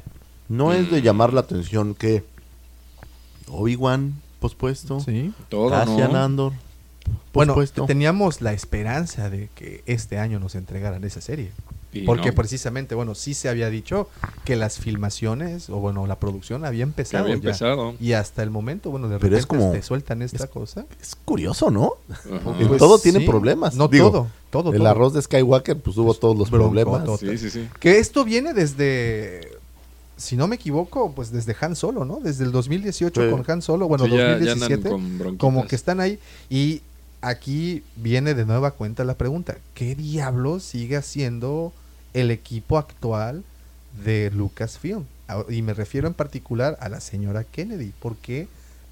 No es de llamar la atención que Obi-Wan pospuesto, Sí. Todo, Cassian ¿no? Andor Bueno, pospuesto. teníamos la esperanza de que este año nos entregaran esa serie. Y Porque no. precisamente, bueno, sí se había dicho que las filmaciones, o bueno, la producción había empezado. había ya. empezado. Y hasta el momento, bueno, de Pero repente es como- te sueltan esta cosa. Es curioso, ¿no? Pues todo tiene problemas. No Digo, todo, todo. El todo. arroz de Skywalker, pues hubo todos los Bronco, problemas. todo. Sí, sí, sí. Que esto viene desde, si no me equivoco, pues desde Han Solo, ¿no? Desde el 2018 Sí. con Han Solo, bueno, Sí, ya- ya andan 2017. con bronquitas. como que están ahí. Y aquí viene de nueva cuenta la pregunta: ¿qué diablos sigue haciendo el equipo actual de Lucasfilm? Ah, Y me refiero en particular a la señora Kennedy. ¿Por qué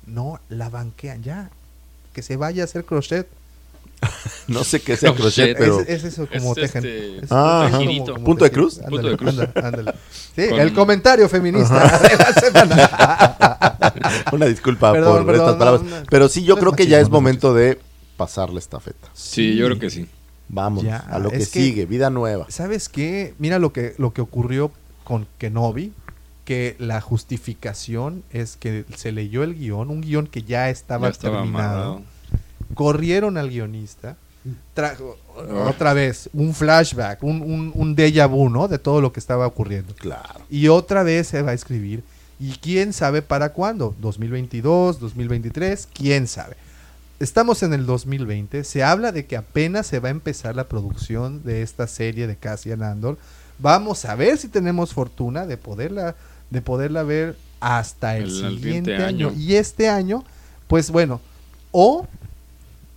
no la banquean ya? Que se vaya a hacer crochet. *laughs* No sé qué sea crochet, Crochet. pero es, es eso como Es tejen. este- Es Ah, como-. ¿Punto de cruz? Ándale, Punto de cruz. ándale, ándale. *laughs* Sí, Con- el comentario feminista *laughs* de la semana. una disculpa Perdón, por perdón, estas palabras. no, no. Pero sí, yo creo que ya es momento de pasar la estafeta. Sí, yo creo que sí. Vamos, Ya, a lo que es que- sigue, vida nueva. ¿Sabes qué? Mira lo que, lo que ocurrió con Kenobi, que la justificación es que se leyó el guion, un guion que ya estaba, Ya estaba terminado. Corrieron al guionista, trajo otra vez un flashback, un, un, un déjà vu, ¿no? De todo lo que estaba ocurriendo. Claro. Y otra vez se va a escribir. ¿Y quién sabe para cuándo? ¿2022? ¿2023? ¿Quién sabe? Estamos en el 2020. Se habla de que apenas se va a empezar la producción de esta serie de Cassian Andor. Vamos a ver si tenemos fortuna de poderla, de poderla ver hasta el, El siguiente año. Y este año, pues bueno, o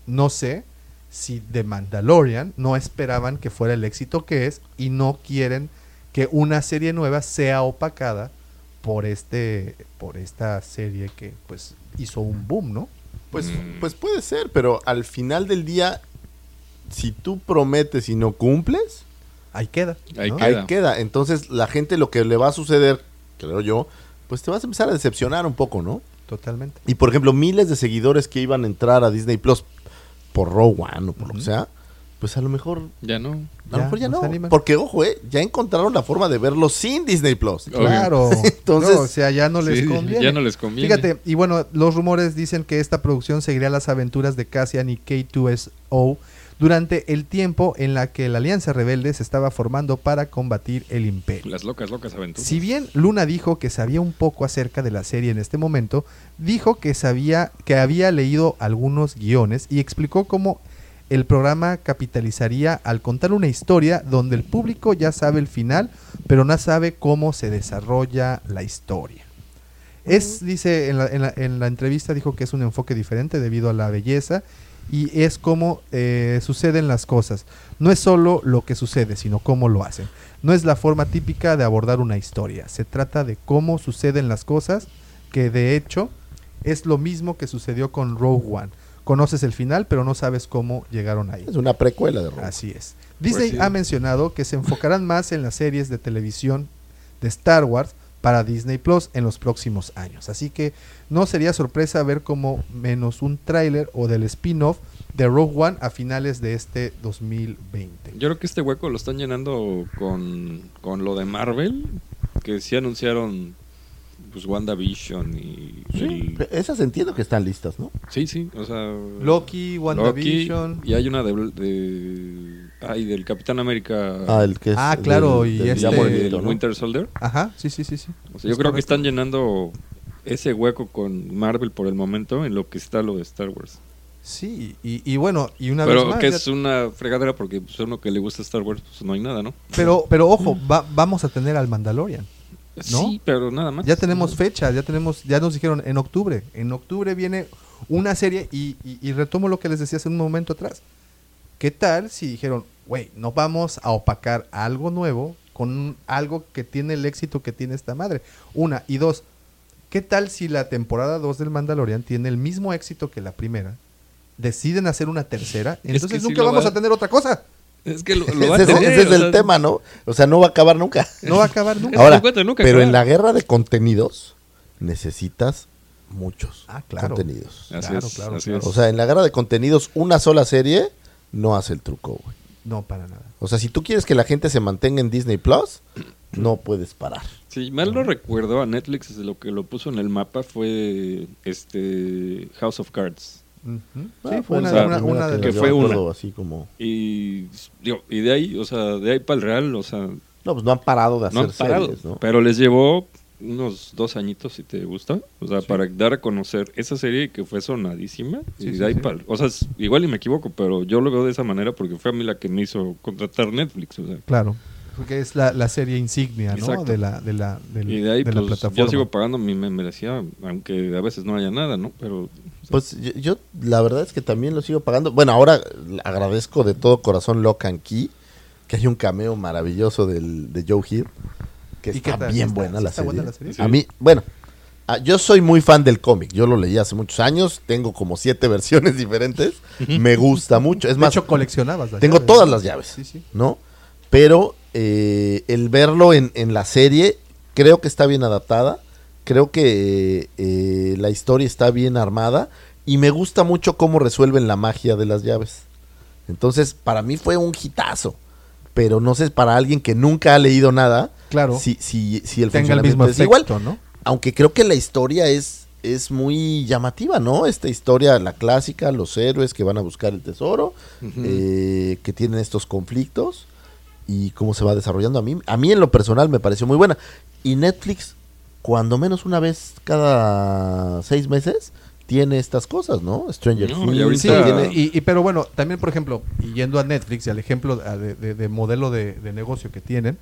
no sé si de Mandalorian no esperaban que fuera el éxito que es y no quieren que una serie nueva sea opacada por este por esta serie que pues hizo un boom, ¿no? Pues, Mm. pues puede ser, pero al final del día, si tú prometes y no cumples, Ahí queda. Ahí queda. ahí queda. Entonces la gente lo que le va a suceder, creo yo, pues te vas a empezar a decepcionar un poco, ¿no? Totalmente. Y por ejemplo, miles de seguidores que iban a entrar a Disney Plus por Rogue One o por lo que sea, pues a lo mejor, Ya no. a lo mejor ya no no. se animan. Porque ojo, eh, ya encontraron la forma de verlo sin Disney Plus. Claro. *laughs* Entonces- No, o sea, ya no les Sí, conviene. Ya no les conviene. Fíjate, y bueno, los rumores dicen que esta producción seguirá las aventuras de Cassian y K2SO durante el tiempo en la que la Alianza Rebelde se estaba formando para combatir el Imperio. Las locas, locas aventuras. Si bien Luna dijo que sabía un poco acerca de la serie en este momento, dijo que sabía que había leído algunos guiones y explicó cómo el programa capitalizaría al contar una historia donde el público ya sabe el final, pero no sabe cómo se desarrolla la historia. Es, dice, en la, en la- en la entrevista dijo que es un enfoque diferente debido a la belleza y es como eh, suceden las cosas. No es solo lo que sucede, sino cómo lo hacen. No es la forma típica de abordar una historia. Se trata de cómo suceden las cosas, que de hecho es lo mismo que sucedió con Rogue One. Conoces el final, pero no sabes cómo llegaron ahí. Es una precuela de Rogue. Así es. Disney Pues ha mencionado que se enfocarán más en las series de televisión de Star Wars para Disney Plus en los próximos años. Así que no sería sorpresa ver como menos un tráiler o del spin-off de Rogue One a finales de este 2020. Yo creo que este hueco lo están llenando con, con lo de Marvel, que sí anunciaron pues WandaVision y... Sí, el- esas entiendo que están listas, ¿no? sí, sí, o sea... Loki, WandaVision. Loki, y hay una de, de... Ay, del Capitán América... Ah, el que es Ah, claro, del- y del este- morenito, ¿no? Winter Soldier. Ajá, sí, sí, sí, sí. O sea, yo Es creo que correcto. están llenando ese hueco con Marvel por el momento en lo que está lo de Star Wars. Sí, y, y bueno, y una vez Pero más. que ya- es una fregadera porque pues, a uno que le gusta Star Wars pues no hay nada, ¿no? pero, pero ojo, va- vamos a tener al Mandalorian. ¿No? Sí, pero nada más. Ya tenemos fecha, ya tenemos, ya nos dijeron en octubre. En octubre viene una serie y, y- y retomo lo que les decía hace un momento atrás. ¿Qué tal si dijeron, güey, no vamos a opacar algo nuevo con algo que tiene el éxito que tiene esta madre? Una. Y dos, ¿qué tal si la temporada 2 del Mandalorian tiene el mismo éxito que la primera? Deciden hacer una tercera, entonces nunca vamos va- a tener otra cosa. Es que lo, lo va Ese, es- tener, ese es o el sea, tema, ¿no? O sea, no va a acabar nunca. No va a acabar nunca. Ahora, nunca pero en la guerra de contenidos necesitas muchos Ah, claro. contenidos. Así Claro, es, claro, así claro. es. O sea, en la guerra de contenidos, una sola serie no hace el truco, güey. No, para nada. O sea, si tú quieres que la gente se mantenga en Disney Plus, *clears throat* no puedes parar. Si mal no recuerdo, a Netflix lo que lo puso en el mapa fue este House of Cards. Ujú. Sí, fue una, primera una de que las- fue una. Así como... Y, digo, y de ahí, o sea, de ahí para el Real, o sea, No, pues no han parado de hacer no han parado. series, ¿no? Pero les llevó unos dos añitos, si te gusta. O sea, para dar a conocer esa serie que fue sonadísima. Sí, y sí, de ahí sí. para... O sea, es- igual y me equivoco, pero yo lo veo de esa manera porque fue a mí la que me hizo contratar Netflix. O sea. Claro, porque es la, la serie insignia, ¿no? De la, de la, del- Y de ahí, de la pues, plataforma. yo sigo pagando mi membresía, aunque a veces no haya nada, ¿no? Pero Pues yo, yo la verdad es que también lo sigo pagando. Bueno, ahora agradezco de todo corazón Lock and Key, que hay un cameo maravilloso del, de Joe Hill, que ¿Y qué está bien ¿Sí está- buena, la está serie. buena la serie? Sí. A mí, bueno, yo soy muy fan del cómic. Yo lo leí hace muchos años, tengo como siete *laughs* versiones diferentes. Me gusta mucho. Es de más, hecho, coleccionabas las tengo llaves, todas ¿no? las llaves. Sí, sí. ¿no? Pero eh, el verlo en, en la serie, creo que está bien adaptada, creo que eh, la historia está bien armada y me gusta mucho cómo resuelven la magia de las llaves. Entonces, para mí fue un hitazo, pero no sé, para alguien que nunca ha leído nada, Claro. si, si, si el Tenga el mismo funcionamiento es efecto, igual. ¿no? Aunque creo que la historia es, es muy llamativa, ¿no? Esta historia, la clásica, los héroes que van a buscar el tesoro, eh, que tienen estos conflictos y cómo se va desarrollando. A mí, a mí en lo personal me pareció muy buena. Y Netflix, cuando menos una vez cada seis meses, tiene estas cosas, ¿no? Stranger No, y Things, ahorita- Sí, tiene- y, y- pero bueno, también, por ejemplo, yendo a Netflix y al ejemplo de, de- de modelo de, de negocio que tienen,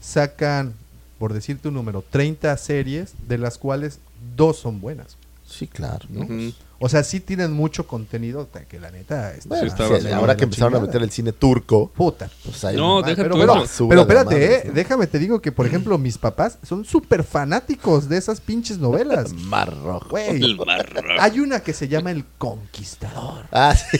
sacan, por decirte un número, 30 series, de las cuales dos son buenas. Sí, claro. ¿no? Ujú. O sea, sí tienen mucho contenido, que la neta está... Bueno, está sí, bastante ahora que empezaron a meter el cine turco, Puta. pues hay No, deja pero, pero, pero espérate, eh, déjame te digo que, por ejemplo, mis papás son súper fanáticos de esas pinches novelas. *laughs* Mar rojo. Güey, El barro. hay una que se llama El Conquistador. Ah, sí.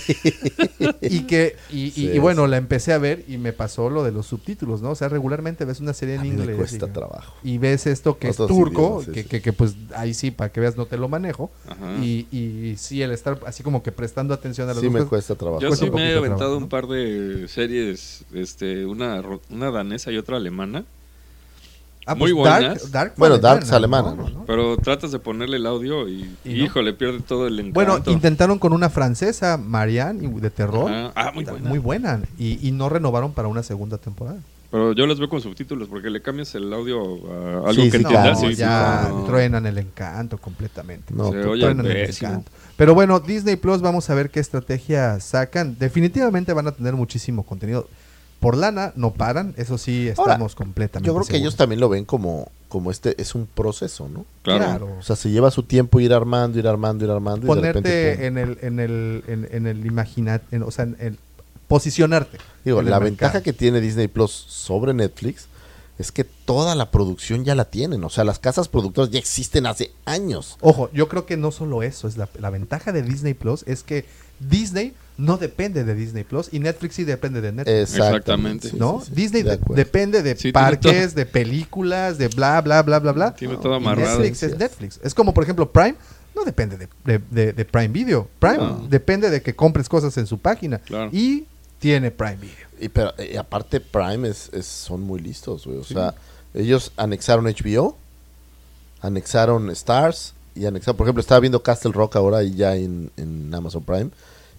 Y que, y, y- Sí, y bueno, la empecé a ver y me pasó lo de los subtítulos, ¿no? O sea, regularmente ves una serie en A mí me inglés. cuesta y, trabajo. y ves esto que Otros es turco, idiomas, sí, que, sí. que- que, pues ahí sí, para que veas, no te lo manejo. Ajá. Y, y sí, el estar así como que prestando atención a las Sí dos me cuesta trabajo. Yo Cuesta sí me he aventado trabajo, un ¿no? par de series, este, una, una danesa y otra alemana, Ah, muy pues, Dark, buenas. Dark Bueno, fue Dark es alemana, ¿no? pero tratas de ponerle el audio y, ¿Y no? híjole, pierde todo el encanto. Bueno, intentaron con una francesa, Marianne, y- de terror. Ajá. Ah, muy buena. Muy buena. Y, y no renovaron para una segunda temporada. Pero yo las veo con subtítulos porque le cambias el audio a algo Sí, que sí, entiendas. claro, y- ya no. truenan el encanto completamente. No, Se oye Truenan el encanto. Pero bueno, Disney Plus, vamos a ver qué estrategia sacan. Definitivamente van a tener muchísimo contenido. Por lana no paran, eso sí Ahora, estamos completamente. Yo creo que ellos también lo ven como, como este es un proceso, ¿no? Claro. Claro. O sea, se lleva su tiempo ir armando, ir armando, ir armando. y de Ponerte repente, pum. en el, en el, en, en el imaginar, en- o sea, en el posicionarte. Digo, la mercado. ventaja que tiene Disney Plus sobre Netflix es que toda la producción ya la tienen. O sea, las casas productoras ya existen hace años. Ojo, yo creo que no solo eso, es la, la ventaja de Disney Plus es que Disney no depende de Disney Plus y Netflix sí depende de Netflix. Exactamente. ¿No? sí, sí, Disney de de- acuerdo. depende de parques, de películas, de bla, bla, bla, bla, bla. Tiene todo Y amarrado. Netflix es Netflix. Es como, por ejemplo, Prime. No depende de, de- de- de Prime Video. Prime No. depende de que compres cosas en su página. Claro. Y tiene Prime Video. Y, pero, y aparte Prime es, es- son muy listos, güey. O sea, ellos anexaron HBO, anexaron Stars y anexaron, por ejemplo, estaba viendo Castle Rock ahora y ya en, en Amazon Prime.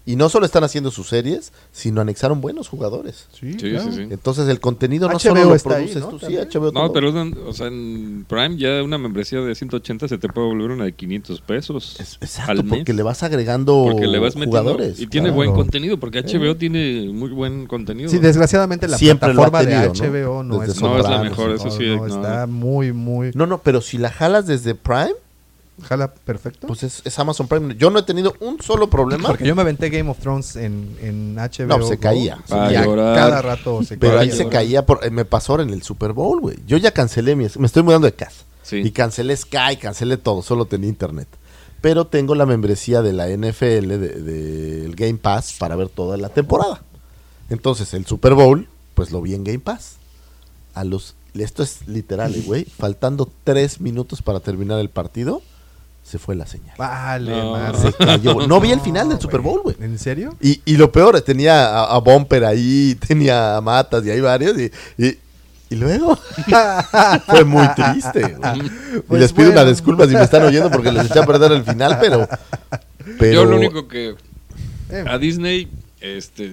Y no solo están haciendo sus series, sino anexaron buenos jugadores. Sí, Sí, claro. sí, sí. Entonces el contenido no HBO solo lo ahí, produces ¿no? tú, sí, También. HBO No, todo. pero es un- o sea, en Prime ya una membresía de 180 se te puede volver una de 500 pesos. Es- exacto, al mes. porque le vas agregando Porque le vas metiendo jugadores. y tiene claro. buen contenido porque HBO tiene muy buen contenido. Sí, desgraciadamente la Siempre plataforma tenido, de ¿no? HBO no, es, No es la mejor, eso sí. no, no. está muy, muy... No, no, pero si la jalas desde Prime, Jala perfecto. pues es, es Amazon Prime. Yo no he tenido un solo problema. Porque yo me aventé Game of Thrones en, en HBO. No, se Go, caía. Va a y a llorar. cada rato se Pero caía. ahí se caía, por, eh, me pasó ahora en el Super Bowl, güey. Yo ya cancelé mi, me estoy mudando de casa. Sí. Y cancelé Sky, cancelé todo, solo tenía internet. Pero tengo la membresía de la NFL, del de, el Game Pass, para ver toda la temporada. Entonces, el Super Bowl, pues lo vi en Game Pass. A los, esto es literal, güey. Faltando tres minutos para terminar el partido, se fue la señal. Vale, No. madre. Se cayó. *laughs* No vi el final del Super Bowl, güey. ¿En serio? Y, y lo peor, tenía a, a Bumper ahí, tenía a Matas y hay varios. Y, y, y luego *laughs* fue muy triste. güey. *laughs* y Pues les pido bueno. una disculpa si me están oyendo porque les eché a perder el final, pero. pero Yo lo único que Eh, a Disney este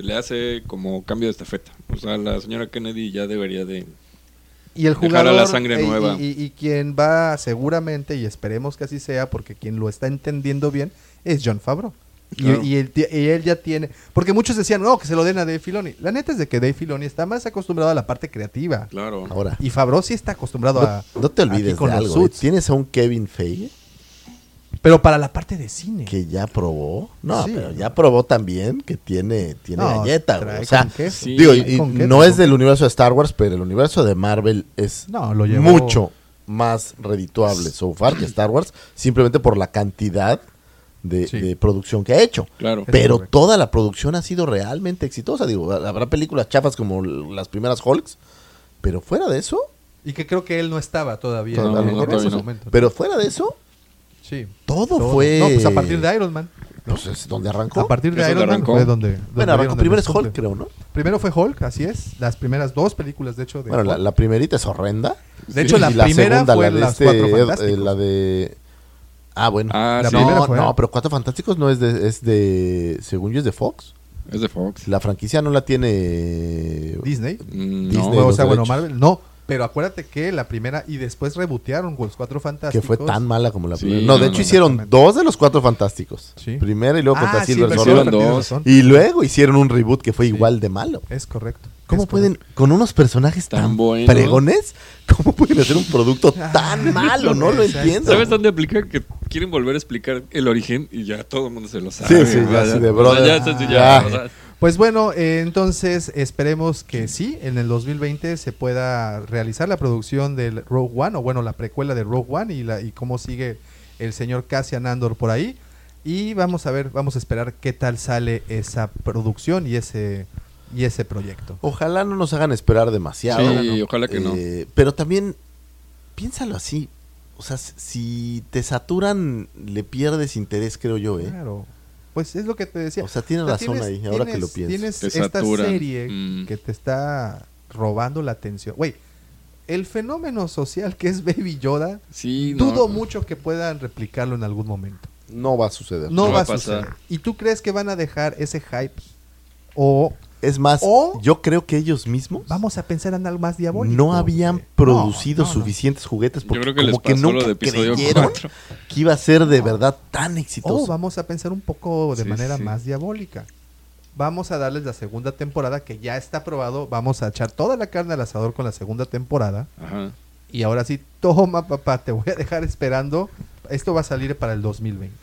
le hace como cambio de estafeta. O sea, la señora Kennedy ya debería de y el dejar a jugador la sangre y- nueva. Y, y quien va seguramente, y esperemos que así sea, porque quien lo está entendiendo bien, es John Favreau. Y- Claro. Y, él, ti- y él ya tiene... Porque muchos decían, no, que se lo den a Dave Filoni. La neta es de que Dave Filoni está más acostumbrado a la parte creativa. Claro. Ahora, Y Favreau sí está acostumbrado a... no, te olvides con de algo. ¿eh? suits. Tienes a un Kevin Feige Pero para la parte de cine. que ya probó. No, Sí. pero ya probó también que tiene, tiene No, galleta, güey. O sea, sí. digo, y- no es del universo de Star Wars, pero el universo de Marvel es No, lo llevó... mucho más redituable so far que Star Wars, simplemente por la cantidad de, Sí. de producción que ha hecho. Claro. Pero toda la producción ha sido realmente exitosa. Digo, habrá películas chafas como las primeras Hulks, pero fuera de eso, Y que creo que él no estaba todavía No, en, no, en no, ese todavía no. momento. pero fuera de eso, sí. todo, fue. No, pues a partir de Iron Man. ¿no? Pues es donde arrancó. A partir de Iron Man arrancó. fue donde... donde bueno, arrancó primero es. Hulk, creo, ¿no? Primero fue Hulk, así es. Las primeras dos películas, de hecho, de Bueno, la, primerita es horrenda. De hecho, la primera segunda, fue la de Las este, Cuatro eh, Fantásticos. la de. Ah, bueno. Ah, La sí. primera no, fue- no, pero Cuatro Fantásticos no es de, es de. Según yo, es de Fox. Es de Fox. La franquicia no la tiene. Disney. Mm, Disney, no. o sea, bueno. Marvel. No, pero acuérdate que la primera y después rebotearon con los Cuatro Que Fantásticos. fue tan mala como la Sí, primera. No, de no, hecho no, hicieron dos de los Cuatro Fantásticos. Sí. Primero y luego contra Ah, sí, Silver Surfer. dos. Y luego hicieron un reboot que fue igual de malo. Es correcto. ¿Cómo Es pueden, con unos personajes Tan tan, buenos. pregones, cómo pueden hacer un producto Ah, *laughs* tan malo? No lo entiendo. ¿Sabes dónde aplica que quieren volver a explicar el origen y ya todo el mundo se lo sabe? Sí, sí, ya, de O sea, brother. ya, ya, ya, Ya. Pues bueno, eh, entonces esperemos que sí, en el 2020 se pueda realizar la producción del Rogue One, o bueno, la precuela de Rogue One y, la, y cómo sigue el señor Cassian Andor por ahí. Y vamos a ver, vamos a esperar qué tal sale esa producción y ese, y ese proyecto. Ojalá no nos hagan esperar demasiado. Sí, ojalá que no. Eh, Pero también, piénsalo así. O sea, si te saturan, le pierdes interés, creo yo, ¿eh? Claro. Pues es lo que te decía. O sea, tienes razón ahí, ahora que lo pienso. Tienes Te esta serie Mm. que te está robando la atención. Güey, el fenómeno social que es Baby Yoda, sí, no. dudo mucho que puedan replicarlo en algún momento. No va a suceder. No, No va a pasar. suceder. ¿Y tú crees que van a dejar ese hype? O Es más, O- yo creo que ellos mismos vamos a pensar en algo más diabólico. no habían producido No, no, no. suficientes juguetes Yo porque creo que les como que nunca creyeron 4. que iba a ser de verdad tan exitoso. O vamos a pensar un poco de Sí, manera sí. más diabólica. Vamos a darles la segunda temporada que ya está aprobado. Vamos a echar toda la carne al asador con la segunda temporada. Ajá. Y ahora sí, toma papá, te voy a dejar esperando. Esto va a salir para el 2020.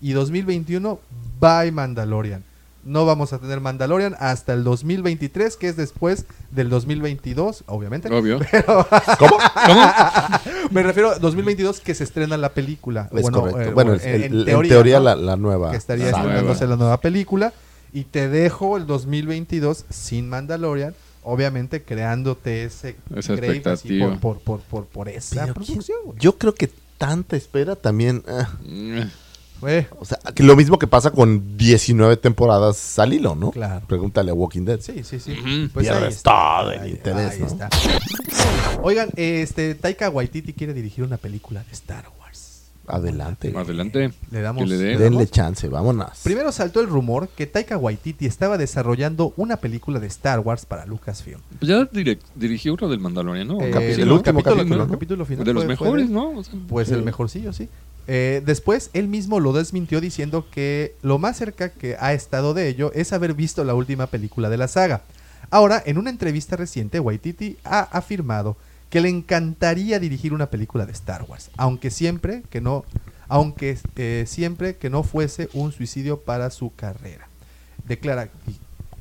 Y 2021, bye Mandalorian. No vamos a tener Mandalorian hasta el 2023, que es después del 2022, obviamente. Obvio. *laughs* *laughs* ¿Cómo? *laughs* Me refiero a 2022 que se estrena la película. Es correcto. eh, bueno, en, el- en en teoría, teoría, ¿no? la, la nueva. que estaría saga. estrenándose la nueva película. y te dejo el 2022 sin Mandalorian, obviamente creándote ese Esa expectativa. por, por, por, por, por esa Pero producción. Yo creo que tanta espera también. ah, O sea, que lo mismo que pasa con 19 temporadas al hilo, ¿no? Claro. Pregúntale a Walking Dead. Sí, sí, sí. Ujú. Pues ahí está. todo el Ahí- interés, ahí ¿no? está. Oigan, este Taika Waititi quiere dirigir una película de Star Wars. Adelante. Adelante. Le damos- Que le le Denle chance, vámonos. Primero saltó el rumor que Taika Waititi estaba desarrollando una película de Star Wars para Lucasfilm. Pues ya direc- dirigió uno del Mandalorian, ¿no? Eh, el ¿no? último capítulo, ¿no? ¿no? capítulo final de los fue- fue mejores, de- ¿no? O sea, Pues Sí. el mejorcillo, sí. Eh, después, él mismo lo desmintió diciendo que lo más cerca que ha estado de ello es haber visto la última película de la saga. Ahora, en una entrevista reciente, Waititi ha afirmado que le encantaría dirigir una película de Star Wars, aunque siempre que no, aunque eh, siempre que no fuese un suicidio para su carrera. Declara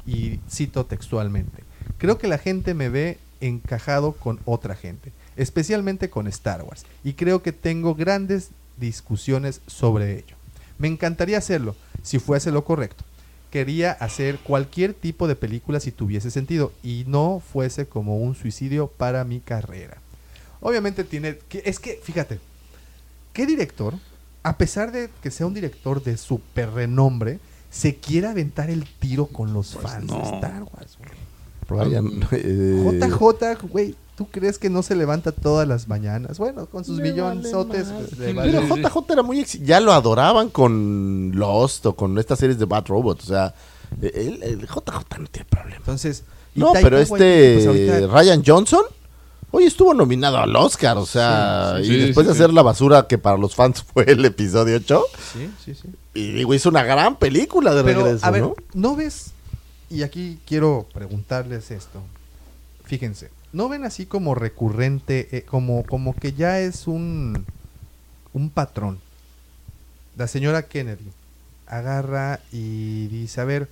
y, y cito textualmente: Creo que la gente me ve encajado con otra gente, especialmente con Star Wars, y creo que tengo grandes discusiones sobre ello. Me encantaría hacerlo, si fuese lo correcto. Quería hacer cualquier tipo de película si tuviese sentido y no fuese como un suicidio para mi carrera. Obviamente tiene... que- Es que, fíjate, ¿qué director, a pesar de que sea un director de super renombre, se quiere aventar el tiro con los Pues fans no. de Star Wars? güey? Ryan, eh, JJ, güey, ¿tú crees que no se levanta todas las mañanas? Bueno, con sus millonzotes. vale pues, vale. Pero JJ era muy exi- ya lo adoraban con Lost o con estas series de Bad Robot, o sea, el, el JJ no tiene problema. Entonces, No, Taika pero este pues, ahorita- Ryan Johnson hoy estuvo nominado al Oscar, o sea, Sí, y sí, después sí, de sí. hacer la basura que para los fans *laughs* fue el episodio 8, Sí, sí, sí. y digo, hizo una gran película de Pero, regreso, a ver, ¿no? ¿no ves? Y aquí quiero preguntarles esto. Fíjense, ¿no ven así como recurrente, eh, como, como que ya es un, un patrón? La señora Kennedy agarra y dice, a ver,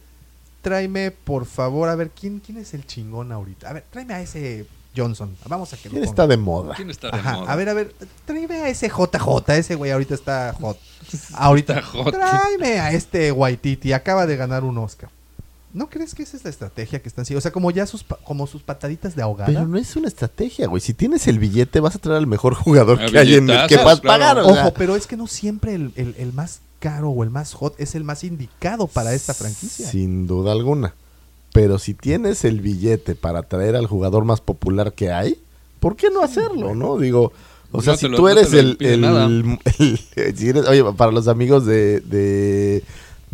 tráeme por favor, a ver, ¿quién, quién es el chingón ahorita? A ver, tráeme a ese Johnson, vamos a que lo ¿Quién ponga. está de moda? ¿Quién está de Ajá, moda? a ver, a ver, tráeme a ese JJ, ese güey ahorita está hot. *laughs* Ahorita, Está hot. tráeme a este Waititi, acaba de ganar un Oscar. ¿No crees que esa es la estrategia que están siguiendo? O sea, como ya sus, pa- como sus pataditas de ahogada. Pero no es una estrategia, güey. Si tienes el billete, vas a traer al mejor jugador A que hay en el que vas a claro. pagar. Ojo, pero es que no siempre el, el- el más caro o el más hot es el más indicado para esta franquicia. Sin duda alguna. Pero si tienes el billete para traer al jugador más popular que hay, ¿por qué no hacerlo, no? Digo, o sea, No si lo- tú eres el, el- nada. *laughs* el- si eres- oye, para los amigos de, de,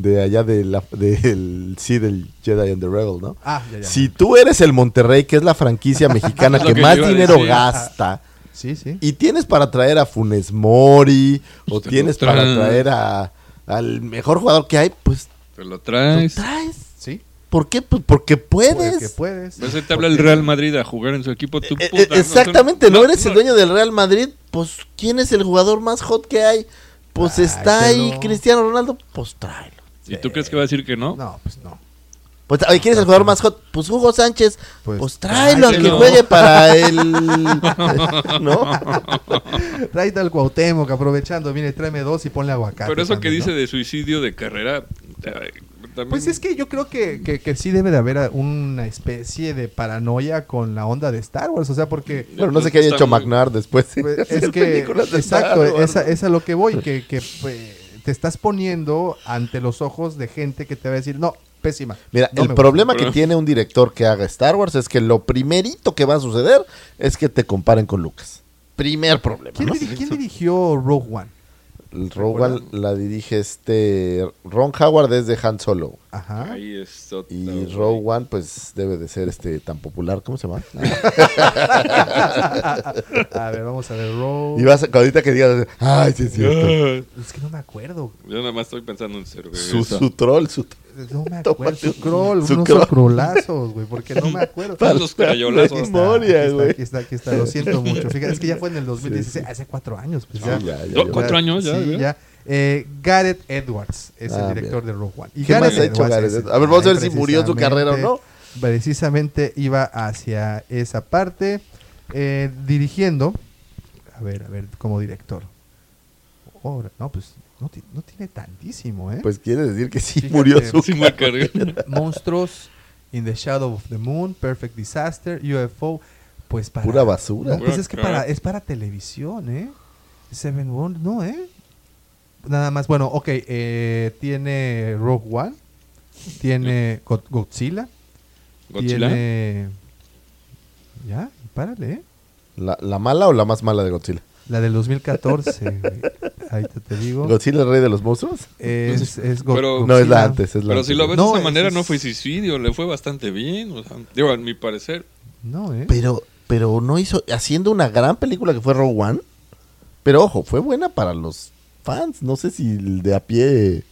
de allá de la, del, sí, del Jedi and the Rebel, ¿no? Ah, ya, ya. Si tú eres el Monterrey, que es la franquicia *laughs* mexicana lo que que más dinero decir. gasta, Sí, sí. y tienes para traer a Funes Mori, o Pues te lo tienes para traes. traer a, al mejor jugador que hay, pues Te lo lo traes. traes. Sí. ¿Por qué? Pues porque puedes. Porque puedes. Pues te habla el Real Madrid a jugar en su equipo. Tú, Eh, puta, eh, no- exactamente, no, eres el dueño del Real Madrid, pues ¿quién es el jugador más hot que hay? Pues está ahí. Cristiano Ronaldo, pues tráelo. ¿Y tú crees que va a decir que no? No, pues no. Pues, oye, ¿quién es el jugador más hot? Pues Hugo Sánchez. Pues, Pues, tráelo, al que tráetelo. juegue para el... *laughs* ¿No? *laughs* Tráete al Cuauhtémoc aprovechando. Mire, tráeme dos y ponle aguacate. Pero eso que también, dice ¿no? de suicidio de carrera. eh, también- Pues es que yo creo que, que, que sí debe de haber una especie de paranoia con la onda de Star Wars. O sea, porque... Bueno, no sé qué haya hecho muy- McNair después. *laughs* de Pues, es que, exacto, esa, es a lo que voy, que, que pues, te estás poniendo ante los ojos de gente que te va a decir, no, pésima. Mira, no el problema gusta. que tiene un director que haga Star Wars es que lo primerito que va a suceder es que te comparen con Lucas. Primer problema, ¿Quién, quién dirigió Rogue One? Rogue One la dirige este Ron Howard desde Han Solo. Ajá. Ahí es otra, Y. Rogue One, pues debe de ser este tan popular, ¿cómo se llama? *laughs* a ver, vamos a ver, Rogue. y vas a, ahorita que digas, ay, sí es cierto. Ah, Es que no me acuerdo. Yo nada más estoy pensando en cerveza. Su, su troll, su No me *laughs* acuerdo. Su su unos crolazos, güey, porque no me acuerdo. Para los crayolazos. Aquí está, memoria, aquí está, güey. Aquí está, aquí está, lo siento mucho. Fíjate, es que ya fue en el 2016, hace cuatro años. Pues ya. Ya, ya. ¿Cuatro años ya? Ya. Eh, Gareth Edwards es Ah, el director de Rogue One. Y ¿Qué más ha hecho Gareth es- Edwards? A ver, vamos a ver si murió su carrera o no. Precisamente iba hacia esa parte, eh, dirigiendo, a ver, a ver, como director. Ahora, no, pues no, no tiene tantísimo, ¿eh? Pues quiere decir que sí Fíjate. murió su Sí, cargado. Monstruos, In the Shadow of the Moon, Perfect Disaster, UFO, pues para... Pura basura. No, pues es que para, es para televisión, ¿eh? Seven Wonders, no, ¿eh? Nada más, bueno, ok, eh, tiene Rogue One, tiene Go- Godzilla, Godzilla. tiene... Ya, párale, ¿eh? ¿La, la mala o la más mala de Godzilla? La del 2014, güey. ahí te, te digo. ¿Godzilla el rey de los monstruos? Es, es Go- Pero- No, es la antes, es la Pero si lo ves No, de esa es- manera, es- no fue suicidio, le fue bastante bien. O sea, digo, a mi parecer. No, ¿eh? Pero, pero no hizo, haciendo una gran película que fue Rogue One. Pero ojo, fue buena para los fans. No sé si el de a pie.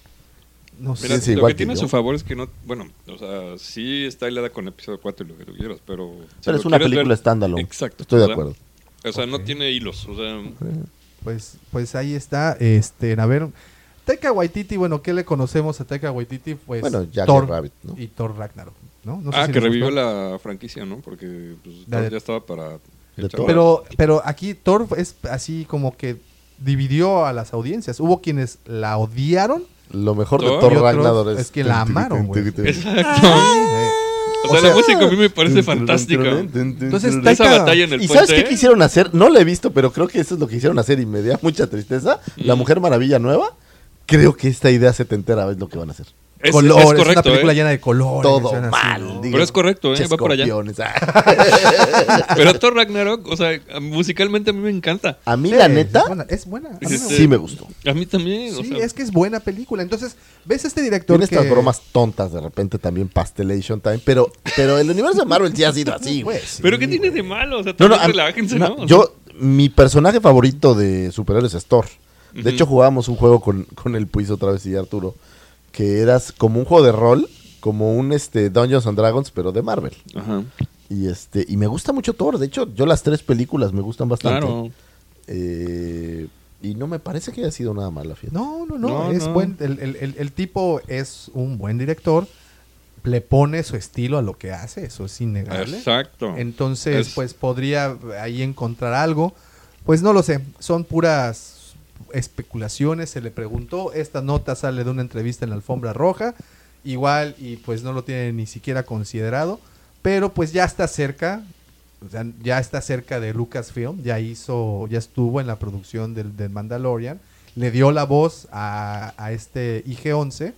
No sé. Mira, sí, lo igual que que tiene a yo. su favor es que no. Bueno, o sea, sí está hilada con episodio 4 y lo que tú quieras, pero. si Pero es una película standalone. Exacto. Estoy de o sea, acuerdo. O sea, no tiene hilos. O sea, Pues, pues ahí está. Este, a ver. Taika Waititi, bueno, ¿qué le conocemos a Taika Waititi? Pues Bueno, Jack Thor Rabbit, ¿no? y Thor Ragnarok, ¿no? No sé ah, si que revivió gustó. la franquicia, ¿no? Porque pues, Thor ya estaba para. Pero, pero aquí Thor es así como que dividió a las audiencias. Hubo quienes la odiaron. Lo mejor de Thor Thor Ragnarok es, es que la amaron, güey. Exacto. O sea, O sea- la música a mí me parece fantástica. Entonces, Esa batalla en el ¿Y sabes qué quisieron hacer? No la he visto, pero creo que eso es lo que quisieron hacer y me da mucha tristeza. La Mm. Mujer Maravilla nueva. Creo que esta idea setentera es lo que van a hacer. Es, colores, es una correcto, película ¿eh? llena de colores. Todo así, mal. Pero es correcto, ¿eh? Va por allá. ah. *laughs* Pero Thor Ragnarok, o sea, musicalmente a mí me encanta. A mí, Sí, la neta, Es buena. Es buena. A mí me Este, sí me gustó. A mí también. o Sí, sea, es que es buena película. Entonces, ves este director Tiene que... estas bromas tontas de repente también, Pastelation Time, pero, pero el universo de Marvel sí ha sido así, güey. Sí, ¿Pero qué tiene de malo? O sea, No, no, a- relájense, no, yo, mi personaje favorito de superhéroes es Thor. De hecho, jugábamos un juego con, con el Puis otra vez y Arturo, que eras como un juego de rol, como un este Dungeons and Dragons, pero de Marvel. Ajá. Y este y me gusta mucho Thor. De hecho, yo las tres películas me gustan bastante. Claro. Eh, y no me parece que haya sido nada mala, fíjate. No, no, no. No, es no. buen. El, el- el- el tipo es un buen director. Le pone su estilo a lo que hace. Eso es innegable. Exacto. Entonces, Es- pues podría ahí encontrar algo. Pues no lo sé. Son puras especulaciones. Se le preguntó. Esta nota sale de una entrevista en la alfombra roja. Igual, y pues no lo tiene ni siquiera considerado. Pero pues ya está cerca. O sea, ya está cerca de Lucasfilm. Ya hizo, ya estuvo en la producción del, del Mandalorian. Le dio la voz a, a este IG-11.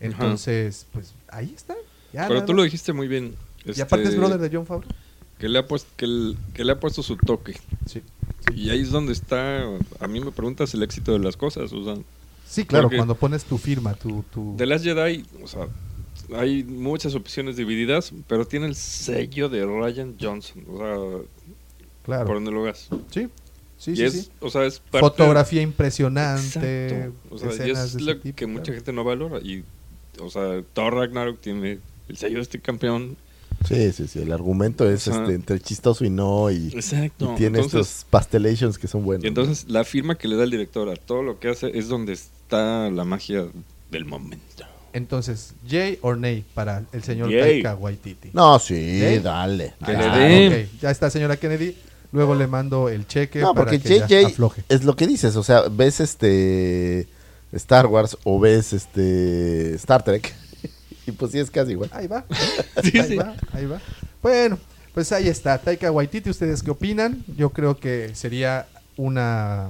Entonces, pues ahí está. Ya Pero nada tú lo dijiste muy bien. Y aparte es este, brother de John Favreau. Que le, ha puesto, que, el- que le ha puesto su toque. Sí. Y ahí es donde está. A mí me preguntas el éxito de las cosas. Sea, Sí, claro, Porque- cuando pones tu firma, tu... tu... The Last Jedi, o sea, hay muchas opciones divididas, pero tiene el sello de Ryan Johnson. O sea, claro. por donde lo veas. Sí, sí, y sí. es, sí. o sea, es parte- Fotografía impresionante, Exacto. O sea, y es de lo tipo, que claro. mucha gente no valora. Y, o sea, Thor Ragnarok tiene el sello de este campeón. Sí, sí, sí. El argumento es O sea, este, entre chistoso y no. Y, Exacto. y tiene entonces, estos pastelations que son buenos. y entonces la firma que le da el director a todo lo que hace es donde está la magia del momento. Entonces, Jay or Nay para el señor Yay. Taika Waititi. No, sí, dale. Que dale. ya está, señora Kennedy. Luego le mando el cheque No, para porque que ya JJ afloje. es lo que dices, o sea, ves este Star Wars o ves este Star Trek y pues sí es casi igual. Ahí va, *laughs* Sí, ahí sí. va, ahí va. Bueno, pues ahí está, Taika Waititi. ¿Ustedes qué opinan? Yo creo que sería una...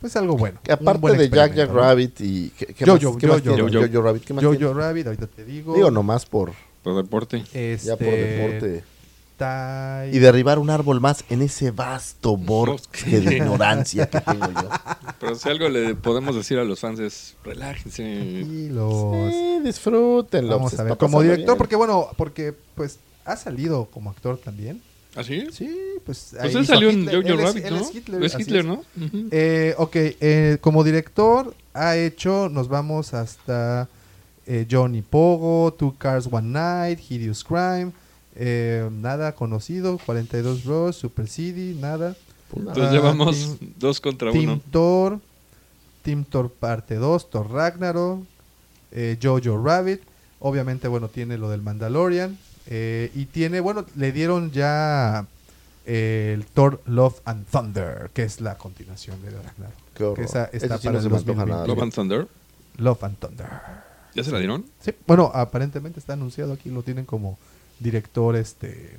Pues algo bueno. Que aparte buen de Jack Jack. Rabbit y ¿qué, qué Jojo, más, qué más Jojo. tiene? Jojo. Jojo Rabbit, ¿qué más Jojo? Rabbit, ahorita te digo. Digo nomás por Por deporte. Este, ya por deporte Y derribar un árbol más en ese vasto bosque de ignorancia que tengo yo. *laughs* Pero si algo le podemos decir a los fans es relájense. Tranquilos. Sí, disfrútenlo. Vamos pues, a ver, como director, bien. porque bueno, porque pues ha salido como actor también. ¿así? Sí, pues. Pues ahí él salió en. Jojo Rabbit. Es Hitler, Es así Hitler, es. ¿no? Eh, ok, eh, como director ha hecho, nos vamos hasta eh, Johnny Pogo, Two Cars One Night, Hideous Crime, eh, nada conocido, 42 Bros, Super City, nada. Entonces Ah, llevamos Team- dos contra Team uno. Thor, Team Thor parte 2, Thor Ragnarok, eh, Jojo Rabbit, obviamente bueno tiene lo del Mandalorian eh, y tiene bueno le dieron ya eh, el Thor Love and Thunder, que es la continuación de Ragnarok. Qué horror. Que esa está sí para no el se me antoja 2020. nada. Love and Thunder. Love and Thunder. ¿Ya se la dieron? Sí, bueno, aparentemente está anunciado aquí, lo tienen como director, este,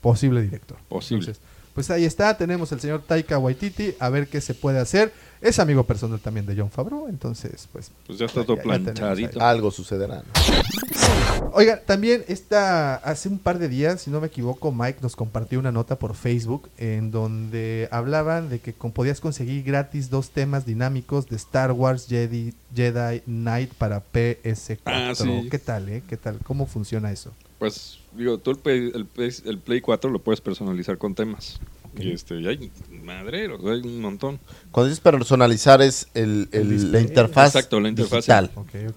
posible director. Posible. Entonces, pues ahí está, tenemos el señor Taika Waititi, a ver qué se puede hacer. Es amigo personal también de John Favreau, entonces, pues... Pues ya está todo planchadito. Algo sucederá. ¿no? Oiga, también esta, hace un par de días, si no me equivoco, Mike nos compartió una nota por Facebook en donde hablaban de que con- podías conseguir gratis dos temas dinámicos de Star Wars Jedi, Jedi Knight para PS4. Ah, sí. ¿Qué tal, eh? ¿Qué tal? ¿Cómo funciona eso? Pues, digo, tú el Play, el, Play, el Play 4 lo puedes personalizar con temas. Y este, y hay madreros, hay un montón. Cuando dices personalizar es el, el- la interfaz Exacto, la interfaz. digital.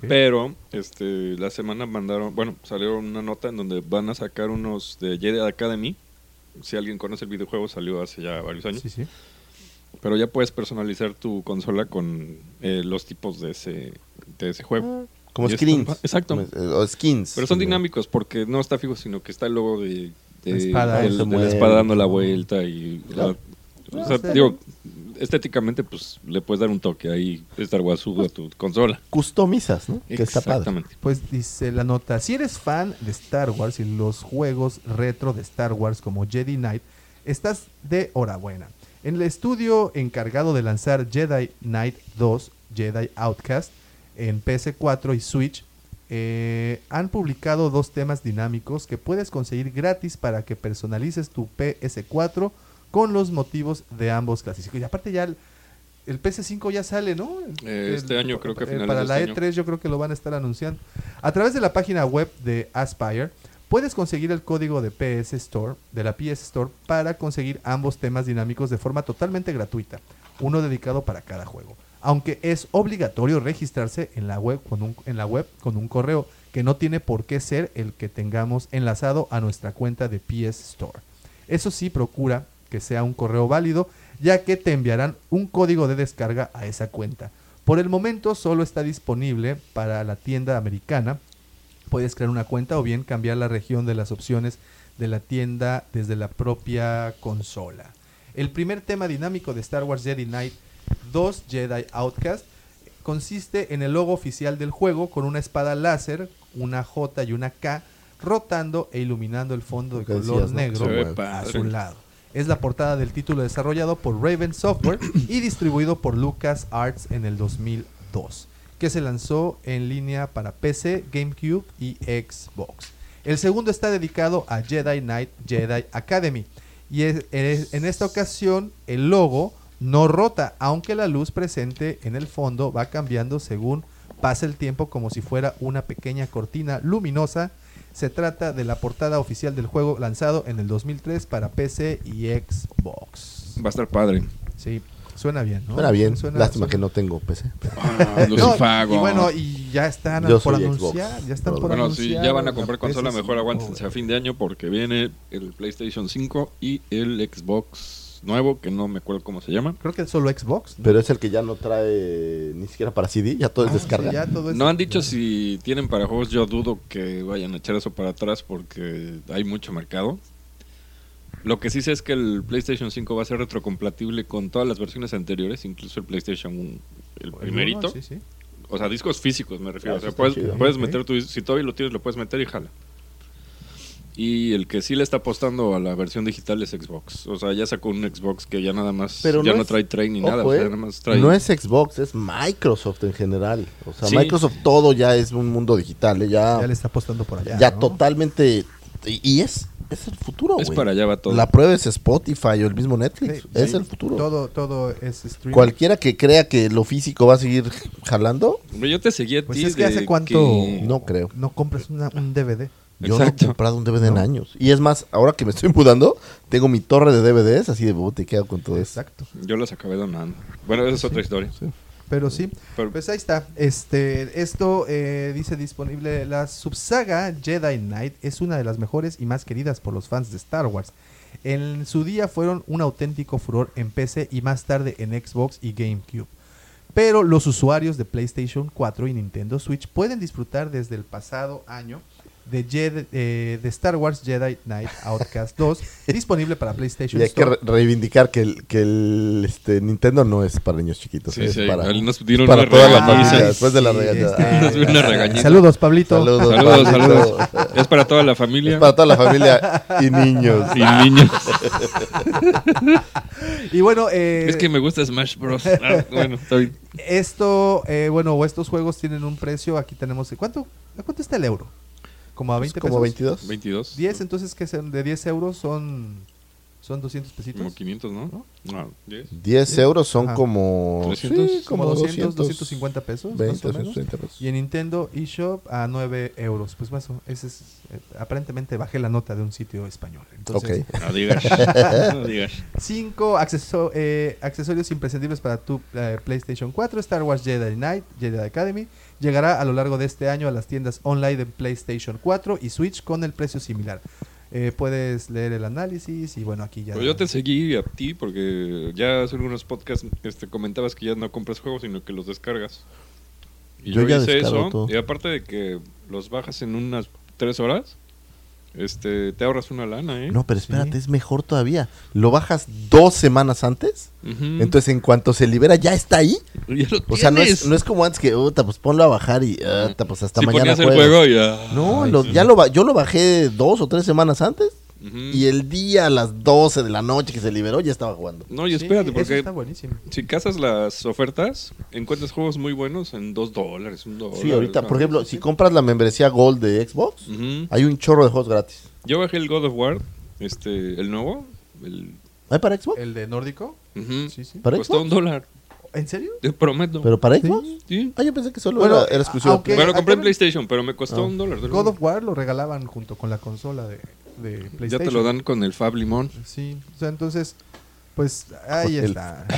Pero, este, la semana mandaron, bueno, salió una nota en donde van a sacar unos de Jedi Academy. Si alguien conoce el videojuego, salió hace ya varios años. Sí, sí. Pero ya puedes personalizar tu consola con eh, los tipos de ese, de ese juego. Como está- exacto. Eh, O skins. Pero son dinámicos porque no está fijo, sino que está el logo de, de, La espada, del- de la espada dando la vuelta y... Claro. o sea, digo, estéticamente, pues le puedes dar un toque ahí Star Wars a tu consola. Customizas, ¿no? Que está padre. Exactamente. Pues dice la nota, si eres fan de Star Wars y los juegos retro de Star Wars como Jedi Knight, estás de enhorabuena. En el estudio encargado de lanzar Jedi Knight 2, Jedi Outcast, en PS4 y Switch, eh, han publicado dos temas dinámicos que puedes conseguir gratis para que personalices tu PS4 con los motivos de ambos clásicos. Y aparte ya el, el PS5 ya sale, ¿no? Eh, este el- año, creo que a eh, finales Para de la este año. E3 yo creo que lo van a estar anunciando. A través de la página web de Aspire, puedes conseguir el código de PS Store, de la PS Store, para conseguir ambos temas dinámicos de forma totalmente gratuita, uno dedicado para cada juego. Aunque es obligatorio registrarse en la web con un, correo que no tiene por qué ser el que tengamos enlazado a nuestra cuenta de PS Store. Eso sí, procura que sea un correo válido, ya que te enviarán un código de descarga a esa cuenta. Por el momento solo está disponible para la tienda americana. Puedes crear una cuenta o bien cambiar la región de las opciones de la tienda desde la propia consola. El primer tema dinámico de Star Wars Jedi Knight 2 Jedi Outcast consiste en el logo oficial del juego con una espada láser, una J y una K rotando e iluminando el fondo de color decías, ¿no? negro ve a su lado. Es la portada del título desarrollado por Raven Software *coughs* y distribuido por Lucas Arts en el 2002, que se lanzó en línea para PC, GameCube y Xbox. El segundo está dedicado a Jedi Knight Jedi Academy y es- es- en esta ocasión el logo no rota, aunque la luz presente en el fondo va cambiando según pasa el tiempo como si fuera una pequeña cortina luminosa. Se trata de la portada oficial del juego lanzado en el 2003 para PC y Xbox. Va a estar padre. Sí, suena bien, ¿no? Suena bien. Suena- Lástima suena- que no tengo PC. Ah, No, *laughs* Lucifago. y bueno, y ya están Yo por anunciar, Xbox, ya están por brother. Bueno, si ya van a comprar consola, PS5, mejor aguántense a fin de año porque viene el PlayStation 5 y el Xbox nuevo, que no me acuerdo cómo se llama. Creo que es solo Xbox. ¿no? Pero es el que ya no trae ni siquiera para CD, ya todo es Ah, descarga. sí, ya todo es- No han dicho si tienen para juegos, yo dudo que vayan a echar eso para atrás porque hay mucho mercado. Lo que sí sé es que el PlayStation 5 va a ser retrocompatible con todas las versiones anteriores, incluso el PlayStation 1, el El primerito. uno, sí, sí. O sea, discos físicos me refiero. Ah, o sea, puedes, puedes meter tu... Si todavía lo tienes, lo puedes meter y jala. Y el que sí le está apostando a la versión digital es Xbox. O sea, ya sacó un Xbox que ya nada más... Pero ya no no, es- trae trae ni Ojo, nada. o sea, eh, nada más trae... No es Xbox, es Microsoft en general. O sea, Sí. Microsoft todo ya es un mundo digital, eh, ya, Ya le está apostando por allá. ya ¿no? totalmente. Y, y es, es el futuro, Es para allá va todo. La prueba es Spotify o el mismo Netflix. Sí, es sí. el futuro. Todo, todo es streaming. Cualquiera que crea que lo físico va a seguir jalando, Yo te seguí a Pues ti es que hace cuánto- que- no creo. No compres una- un DVD. Yo Exacto. no he comprado un DVD en años. Y es más, ahora que me estoy mudando, tengo mi torre de DVDs, así de bote, quedo con todo eso. Exacto. Yo los acabé donando. Bueno, esa es otra historia. Pero sí, Pero- pues ahí está. Este, esto eh, dice disponible. La subsaga Jedi Knight es una de las mejores y más queridas por los fans de Star Wars. En su día fueron un auténtico furor en PC y más tarde en Xbox y GameCube. Pero los usuarios de PlayStation 4 y Nintendo Switch pueden disfrutar desde el pasado año de, Jedi- eh, de Star Wars Jedi Knight Outcast 2, *laughs* disponible para PlayStation Y hay que re- reivindicar que el, que el este, Nintendo no es para niños chiquitos. Sí, es sí, para, nos dieron para una toda la regañiza. familia. Después de la regañada. este, *laughs* Nos dio una regañiza. Saludos, Pablito. Saludos, Saludos, Pablito. saludos. Es para toda la familia Es para toda la familia y niños. y niños. *laughs* Y bueno, eh, Es que me gusta Smash Bros. Ah, bueno, está bien. esto, eh, bueno, o estos juegos tienen un precio. Aquí tenemos. ¿Cuánto, ¿a cuánto está el euro? ¿Como a 20 Pues como pesos? 22. 22. 10, entonces que sean de 10 euros son, son 200 pesitos. Como 500, ¿no? No, 10. 10 euros son Ajá. como. 300, sí, como 200, 250 pesos. 20, más o menos. 60 pesos. Y en Nintendo eShop a 9 euros. Pues eso, ese es, eh, aparentemente bajé la nota de un sitio español. Entonces, Ok. No digas. No *laughs* digas. 5 accesorios imprescindibles para tu eh, PlayStation 4, Star Wars Jedi Knight, Jedi Academy. Llegará a lo largo de este año a las tiendas online de PlayStation 4 y Switch con el precio similar. Eh, puedes leer el análisis y bueno, aquí ya... Pero yo te seguí a ti porque ya hace algunos podcasts este, comentabas que ya no compras juegos, sino que los descargas. Y Yo yo, ya hice eso. todo. Y aparte de que los bajas en unas tres horas, este, te ahorras una lana, ¿eh? No, pero espérate, Sí. es mejor todavía. Lo bajas dos semanas antes. Entonces, en cuanto se libera, ya está ahí. *laughs* Ya lo O sea, no es, no es como antes que, "Uta, pues ponlo a bajar y, "Uta, pues hasta si mañana ponías el juego". juego ya. No, Ay, lo- sí. ya lo, yo lo bajé dos o tres semanas antes. Y el día a las 12 de la noche que se liberó, ya estaba jugando. No, y Sí, espérate, eso porque está buenísimo. si cazas las ofertas, encuentras juegos muy buenos en dos dólares, un dólar. Sí, ahorita, por ejemplo, si compras la membresía Gold de Xbox, hay un chorro de juegos gratis. Yo bajé el God of War, este, el nuevo. El, ¿Hay para Xbox? ¿El de Nórdico? ujú. Sí, sí. ¿Para Costó Xbox? un dólar, ¿En serio? te prometo. ¿Pero para Xbox? Sí. Ah, yo pensé que solo Bueno, era, era exclusivo. Bueno, compré en PlayStation, pero me costó Ah. un dólar. God of War lo regalaban junto con la consola de, de PlayStation. Ya te lo dan con el Fab Limón. Sí, o sea, entonces, pues ahí El- está. *laughs*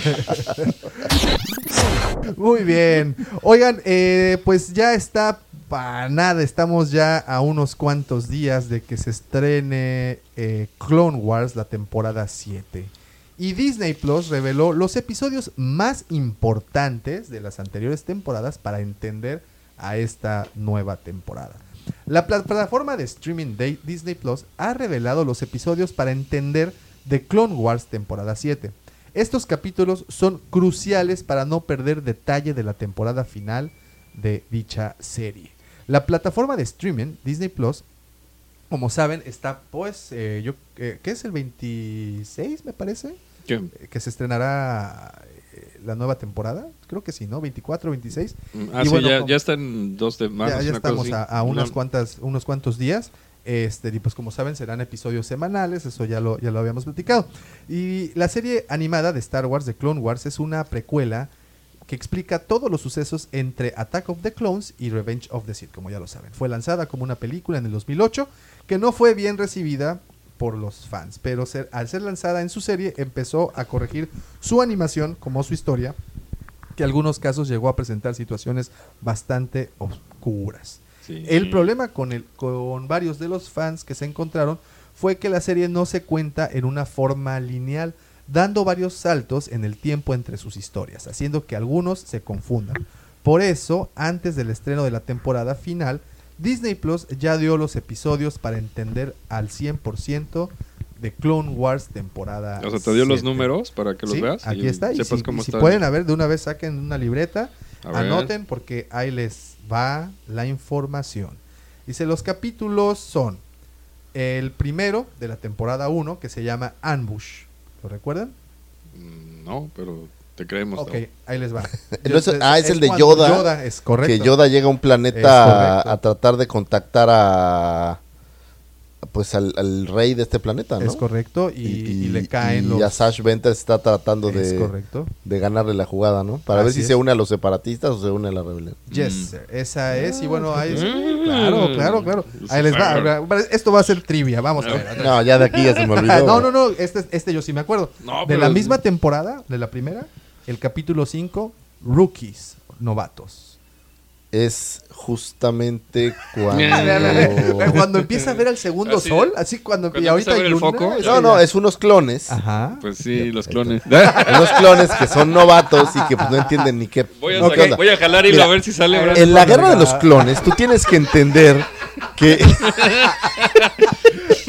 Muy bien. Oigan, eh, pues ya está para nada. Estamos ya a unos cuantos días de que se estrene eh, Clone Wars, la temporada 7. Y Disney Plus reveló los episodios más importantes de las anteriores temporadas para entender a esta nueva temporada. La pla- plataforma de streaming de Disney Plus ha revelado los episodios para entender The Clone Wars temporada 7. Estos capítulos son cruciales para no perder detalle de la temporada final de dicha serie. La plataforma de streaming Disney Plus, como saben, está pues, eh, yo, eh, ¿qué es el 26 me parece? ¿Qué? Eh, Que se estrenará la nueva temporada. Creo que sí, ¿no? 24, 26. Ah, Y sí, bueno, ya, como- ya están dos de más. ya, estamos a, a unas No, cuantas, unos cuantos días. Este, y pues como saben, serán episodios semanales, eso ya lo, ya lo habíamos platicado. Y la serie animada de Star Wars, de Clone Wars, es una precuela que explica todos los sucesos entre Attack of the Clones y Revenge of the Sith, como ya lo saben. Fue lanzada como una película en el 2008, que no fue bien recibida por los fans, pero ser- al ser lanzada en su serie empezó a corregir su animación como su historia, que en algunos casos llegó a presentar situaciones bastante oscuras. sí. El problema con, el, con varios de los fans que se encontraron fue que la serie no se cuenta en una forma lineal, dando varios saltos en el tiempo entre sus historias, haciendo que algunos se confundan. Por eso, antes del estreno de la temporada final, Disney Plus ya dio los episodios para entender al 100% de Clone Wars temporada. O sea, te dio los 7. números para que los Sí, veas. Aquí y está. Y sepas si, cómo y si pueden, a ver, de una vez saquen una libreta, anoten porque ahí les va la información. Dice, los capítulos son el primero de la temporada 1 que se llama Ambush. ¿Lo recuerdan? Mm, No, pero te creemos. Ok, Tavo. ahí les va. *laughs* Entonces, ah, es el de Yoda, Yoda, es correcto. Que Yoda llega a un Es planeta a, a tratar de contactar a. Pues al, al rey de este planeta, ¿no? Es correcto. Y, y le caen y los... Asash Ventress está tratando Es de, correcto. de ganarle la jugada, ¿no? Para ver Así si es. se une a los separatistas o se une a la rebelión. Yes, Mm. esa es. Y bueno, ahí... Mm. Claro, claro, claro. Ahí les va. Esto va a ser trivia. Vamos a ver. No, ya de aquí ya se me *laughs* olvidó. No, no, no, este, este yo sí me acuerdo. No, de la misma temporada, de la primera, el capítulo 5, Rookies, novatos. Es justamente cuando. *laughs* Cuando empieza a ver al segundo Así, sol, así cuando, cuando y ahorita empieza a ver hay el luna, foco, es No, no, es unos clones. Ajá. Pues sí, los clones. *laughs* Unos clones que son novatos y que pues, no entienden ni qué. Voy a, no, ¿qué sacar- onda. voy a jalar hilo Mira, a ver si sale. ahora. En la guerra de los clones, tú tienes que entender que *laughs*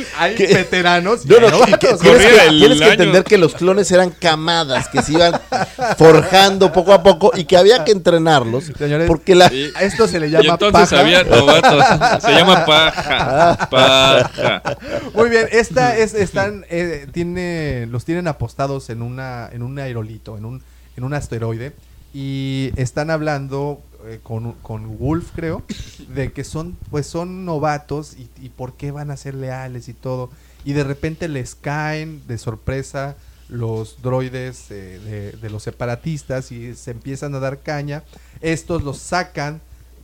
*laughs* Hay veteranos y No, no, que- tienes, que, el tienes que entender que los clones eran camadas que se iban *laughs* forjando poco a poco y que había que entrenarlos Señores, porque la Sí. A esto se le Y llama entonces paja. había novatos. *laughs* Se llama paja. Paja. Muy bien, esta es, están, eh, tiene, los tienen apostados en una, en un aerolito, en un, en un asteroide, y están hablando eh, con, con Wolf, creo, de que son, pues son novatos y, por qué van a ser leales y todo, y de repente les caen de sorpresa los droides eh, de, de los separatistas y se empiezan a dar caña, estos los sacan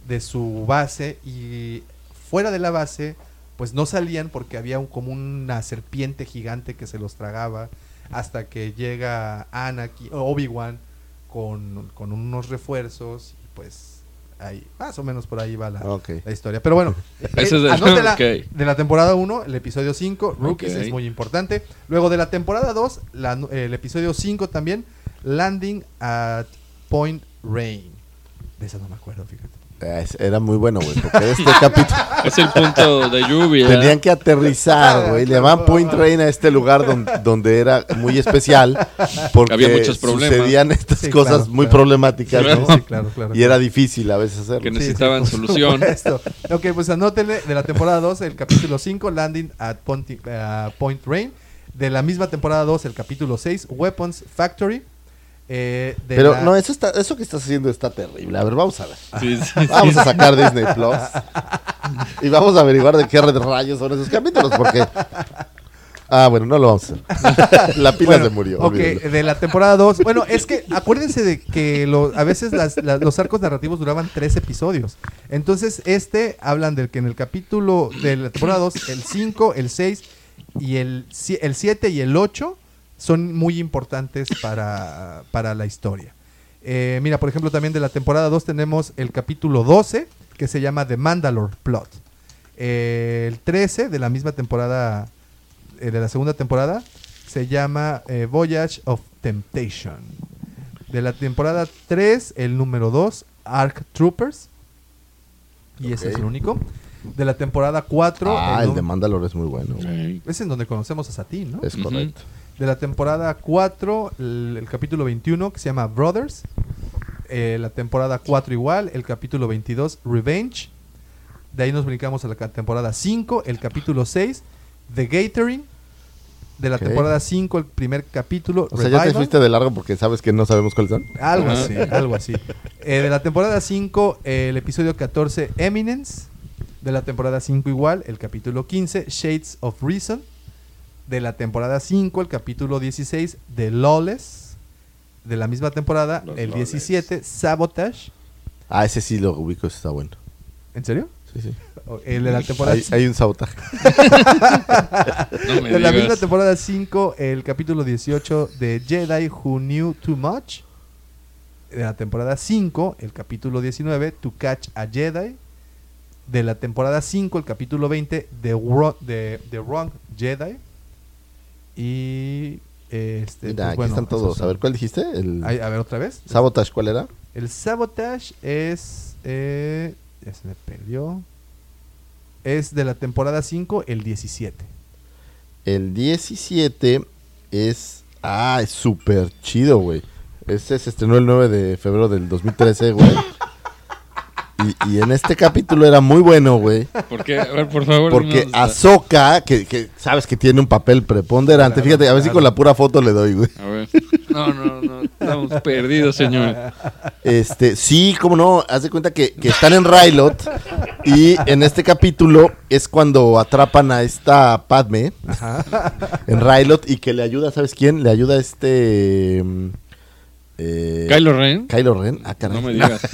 de su base y fuera de la base pues no salían porque había un, como una serpiente gigante que se los tragaba hasta que llega Anakin, Obi-Wan con, con unos refuerzos y pues ahí, más o menos por ahí va la, la historia. Pero bueno, *laughs* Ese es el- anótela, *laughs* ok. de la temporada 1, el episodio 5, Rookies Ok. es muy importante. Luego de la temporada 2, la nu- el episodio 5 también, Landing at Point Rain. De esa no me acuerdo, fíjate. Era muy bueno, güey, porque este *laughs* capítulo *laughs* Es el punto de lluvia. tenían que aterrizar, *laughs* güey, le llamaban Point Rain a este lugar don- donde era muy especial porque Había muchos problemas. sucedían estas Sí, cosas claro, muy claro. problemáticas, ¿no? Sí, claro, claro. Y era difícil a veces hacerlo. Que necesitaban sí, solución. supuesto. Ok, pues anótenle de la temporada 2, el capítulo 5, Landing at Ponti- eh, Point Rain. De la misma temporada 2, el capítulo 6, Weapons Factory. Eh, de Pero la- no, eso está, eso que estás haciendo está terrible. A ver, vamos a ver. Sí, *laughs* sí, Vamos a sacar Disney Plus y vamos a averiguar de qué red rayos son esos capítulos, porque. Ah, bueno, no lo vamos a hacer. *laughs* La pila Bueno, se murió. Ok, de la temporada 2. Bueno, es que acuérdense de que lo- a veces las- los arcos narrativos duraban tres episodios. Entonces, este hablan del que en el capítulo de la temporada 2, el 5, el 6 y el 7 y el 8 son muy importantes para, para la historia. Eh, mira, por ejemplo, también de la temporada 2 tenemos el capítulo 12, que se llama The Mandalore Plot. Eh, el 13 de la misma temporada, eh, de la segunda temporada, se llama eh, Voyage of Temptation. De la temporada 3, el número 2, Arc Troopers. Y ese Ok. es el único. De la temporada 4, Ah, el el de Mandalore es muy bueno. Sí. es en donde conocemos a Satín, ¿no? Es correcto. De la temporada 4, el, el capítulo 21, que se llama Brothers. Eh, la temporada 4 igual, el capítulo 22, Revenge. De ahí nos brincamos a la temporada 5, el capítulo 6, The Gathering. De la Ok. temporada 5, el primer capítulo, O sea, ya te Revival. fuiste de largo porque sabes que no sabemos cuáles son. Algo así, algo así. Eh, de la temporada 5, el episodio 14, Eminence. De la temporada 5 igual, el capítulo 15, Shades of Reason. De la temporada 5, el capítulo 16, The Lawless. De la misma temporada, Los el Lawless. 17, Sabotage. Ah, ese sí lo ubico, ese está bueno. ¿En serio? Sí, sí. O- El de la temporada Hay, hay un sabotaje. *laughs* No me de la misma temporada 5, el capítulo 18 de Jedi Who Knew Too Much. De la temporada 5, el capítulo 19, To Catch a Jedi. De la temporada 5, el capítulo 20, The, Wro- The, The Wrong Jedi. Y. este, Mira, pues, aquí bueno, están todos. son. A ver, ¿cuál dijiste? El Ay, a ver, otra vez. Sabotage, ¿cuál era? El Sabotage es. eh, ya se me perdió. Es de la temporada 5, el 17. El 17 es. Ah, es súper chido, güey. Ese se estrenó el 9 de febrero del 2013, güey. Y, y en este capítulo era muy bueno, güey. ¿Por qué? A ver, por favor. Porque dinos- Ahsoka, que, que sabes que tiene un papel preponderante. Claro, Fíjate, a ver si con la pura foto le doy, güey. A ver. No, no, no. Estamos perdidos, señor. Este, sí, cómo no, haz de cuenta que, que están en Rylot y en este capítulo es cuando atrapan a esta Padme en Rylot y que le ayuda, ¿sabes quién? Le ayuda este... eh, Kylo Ren. Kylo Ren. Ah, caray. No me digas. *laughs*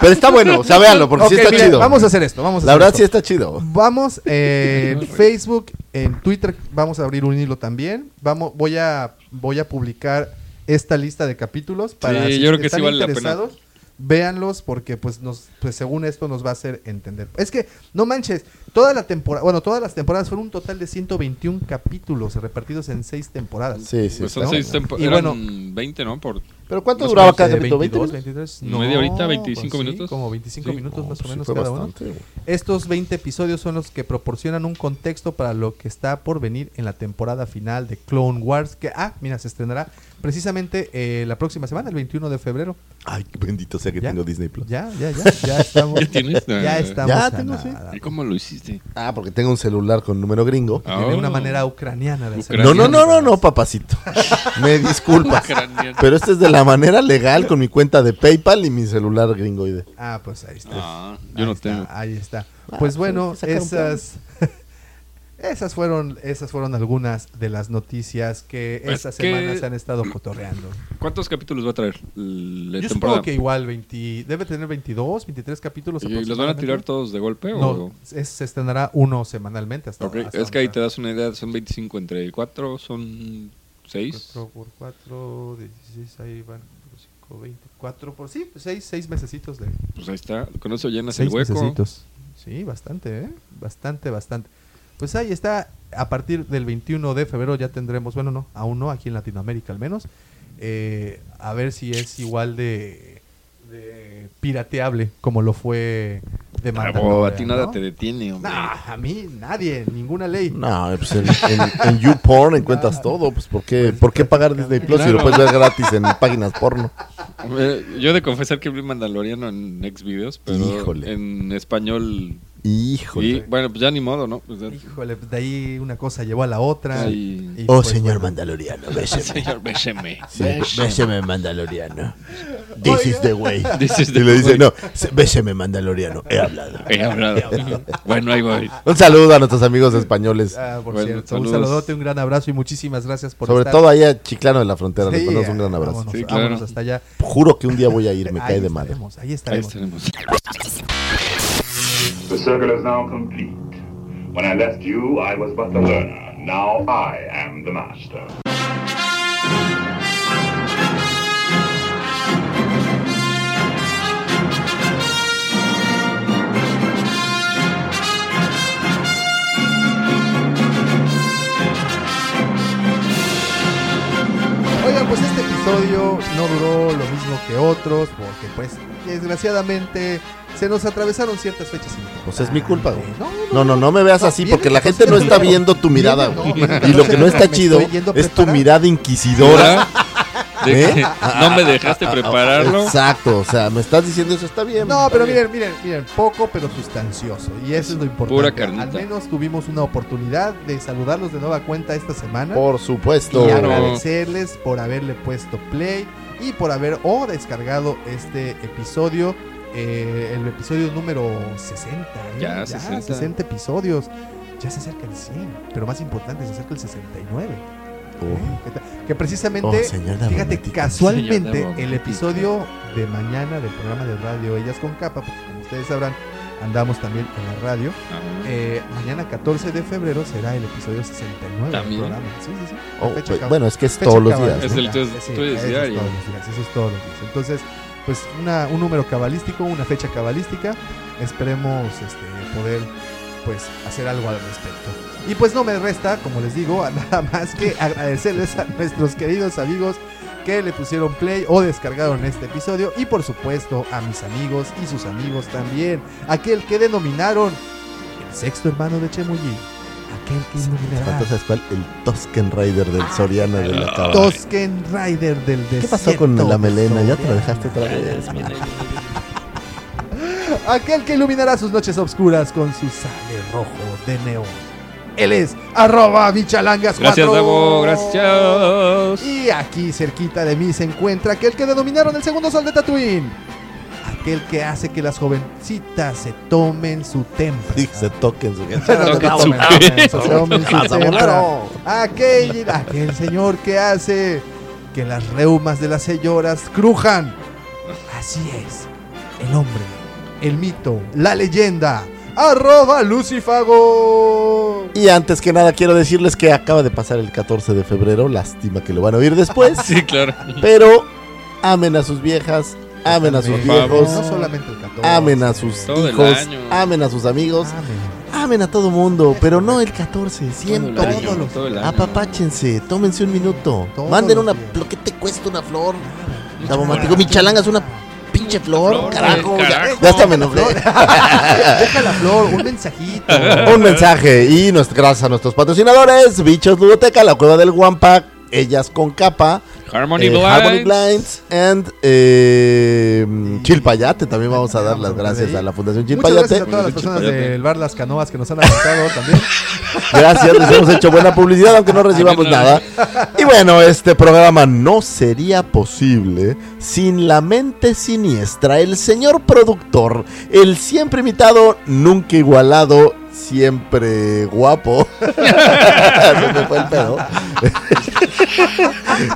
Pero está bueno, o sea, véanlo, porque sí Ok, está mire, chido. Vamos a hacer esto. Vamos a La hacer verdad esto. sí está chido. Vamos eh, en *laughs* Facebook, en Twitter vamos a abrir un hilo también. Vamos, voy a voy a publicar esta lista de capítulos para Sí, si yo creo que están sí vale la pena. Véanlos porque pues nos pues según esto nos va a hacer entender. Es que no manches, toda la temporada, bueno, todas las temporadas fueron un total de 121 capítulos repartidos en seis temporadas. Sí, sí. Pues son seis tempo- Y eran bueno- 20, ¿no? Por, ¿Pero cuánto duraba menos cada de capítulo? ¿20 22, minutos? 23. ¿Media horita, No, 25 pues sí, minutos? Como 25 Sí. minutos No, más o pues sí menos cada uno. bastante. Estos 20 episodios son los que proporcionan un contexto para lo que está por venir en la temporada final de Clone Wars. Que, ah, mira, se estrenará precisamente eh, la próxima semana, el 21 de febrero. Ay, bendito sea que ¿Ya? tengo Disney Plus. Ya, ya, ya. Ya estamos. *laughs* ¿Ya tienes? Ya estamos. Ya a tengo, sí. nada. ¿Y cómo lo hiciste? Ah, porque tengo un celular con número gringo. Tiene Oh. una manera ucraniana de hacer. No, no, no, no, no, papacito. *laughs* Me disculpas. Pero este es de la manera legal con mi cuenta de PayPal y mi celular gringoide. Ah, pues ahí está. Ah, yo Ahí no está, tengo. Ahí está. Ah, Pues pues, bueno, esas *laughs* esas fueron esas fueron algunas de las noticias que Pues esta que- semana se han estado cotorreando. ¿Cuántos capítulos va a traer la Yo temporada? supongo que igual 20, debe tener 22, 23 capítulos ¿Y los van a tirar todos de golpe? No, o... es- se estrenará uno semanalmente hasta Ok, hasta Es que ahí te das una idea, son 25 entre 4, son 6. 4 por 4, 16, ahí van 5, 24 por sí, 6, 6 mesecitos de Pues ahí está, con eso llenas Seis el hueco. mesecitos. Sí, bastante, ¿eh? Bastante, bastante. Pues ahí está. A partir del 21 de febrero ya tendremos, bueno, no, aún no, aquí en Latinoamérica al menos. eh, a ver si es igual de, de pirateable como lo fue de Bravo, a ti nada ¿no? te detiene, hombre. Nah, a mí nadie, ninguna ley. No, pues en, en, en YouPorn encuentras todo. Pues ¿por qué, Pues, ¿por qué pagar Disney Plus si lo Claro. puedes ver gratis en páginas porno? Eh, Yo he de confesar que vi Mandaloriano en Xvideos, pero Híjole. en español. Híjole. Y bueno, pues ya ni modo, ¿no? Pues ya- Híjole, de ahí una cosa llevó a la otra. Y Oh, pues, señor bueno. Mandaloriano, béseme. *laughs* Señor, béseme. Sí, béseme, Mandaloriano. This is the way. *laughs* This is Y the le dice, way. no, se- béseme, Mandaloriano. He hablado. He hablado. *laughs* bueno, ahí voy. Un saludo a nuestros amigos españoles. Ah, por Bueno, cierto, un saludote, un gran abrazo y muchísimas gracias por Sobre estar. todo ahí a Chiclano de la Frontera. Les Sí, mandamos un gran abrazo. Vámonos, Sí, claro. vámonos hasta allá. Juro que un día voy a ir, me Ahí cae de madre. estaremos, ahí Ahí estaremos. The circle is now complete. When I left you, I was but the learner. Now I am the master. Oigan, pues este episodio no duró lo mismo que otros, porque pues desgraciadamente se nos atravesaron ciertas fechas. Pues es mi culpa, güey. No, No, no, no me veas así porque la gente no está viendo tu mirada, güey. Y lo que no está chido es tu mirada inquisidora. De *laughs* ¿Eh? que no me dejaste prepararlo. Exacto, o sea, me estás diciendo eso está bien. No, está pero bien. miren, miren, miren, poco pero sustancioso. Y eso es lo importante. Pura carnita. Al menos tuvimos una oportunidad de saludarlos de nueva cuenta esta semana. Por supuesto. y agradecerles por haberle puesto play y por haber o descargado este episodio, eh, el episodio número 60. ¿eh? Ya, 60. episodios. Ya se acerca el 100, pero más importante, se acerca el 69. Oh. ¿eh? Que precisamente, Oh, fíjate, casualmente el episodio de mañana del programa de radio Ellas con Capa, porque como ustedes sabrán, andamos también en la radio. Ah, Eh, mañana 14 de febrero será el episodio 69 del ¿También? programa. Sí, sí, sí. Oh, pues, bueno, es que es todos los días. Es el- tú- Sí, tú eres eso diario. todos los días, eso es todos los días. Entonces, pues una, un número cabalístico, una fecha cabalística. Esperemos este, poder pues hacer algo al respecto. Y pues no me resta, como les digo, *laughs* nada más que agradecerles a nuestros queridos amigos que le pusieron play o descargaron este episodio y por supuesto a mis amigos y sus amigos también, aquel que denominaron el sexto hermano de Chemulli, aquel que iluminará ¿Cuánto sabes cuál? El Tosken Rider del Soriana de la Cava. Tosken Rider del ¿Qué desierto. pasó con la melena? Ya te la dejaste otra vez. *laughs* Aquel que iluminará sus noches oscuras con su sale rojo de neón. Él es arroba bichalangas Gracias, Davo. Gracias. Y aquí cerquita de mí se encuentra aquel que denominaron el segundo sol de Tatooine. Aquel que hace que las jovencitas se tomen su tempra. Sí, se toquen su. Aquel, aquel señor que hace que las reumas de las señoras crujan. Así es, el hombre, el mito, la leyenda. Arroba Lucifago. Y antes que nada quiero decirles que acaba de pasar el 14 de febrero, lástima que lo van a oír después, *laughs* Sí, claro. pero amen a sus viejas, amen a sus viejos, No solamente el 14. amen a sus Todo el hijos, año. amen a sus amigos, Amen. amen a todo mundo, pero no el 14, siempre. Todo el año, Todos los- todo el año. Apapáchense, tómense un minuto, manden una, lo que te cuesta una flor, Davomático. Mi chalanga es una pinche flor, Flor, carajo. Ya, carajo. ya hasta me enojé. Deja la flor, un mensajito. Un mensaje y nuestra- gracias a nuestros patrocinadores, Bichos Ludoteca, La Cueva del Guampa, Ellas con Capa, Harmony eh, Blinds. Harmony Blinds and eh, Chilpayate. También vamos a dar las gracias a la Fundación Muchas gracias a Chilpayate. todas las personas Chilpayate. del bar Las Canoas que nos han aguantado también. *laughs* Gracias, les hemos hecho buena publicidad, aunque no recibamos nada. Y bueno, este programa no sería posible sin la mente siniestra, el señor productor, el siempre imitado, nunca igualado, siempre guapo. *laughs* Se me fue el pedo.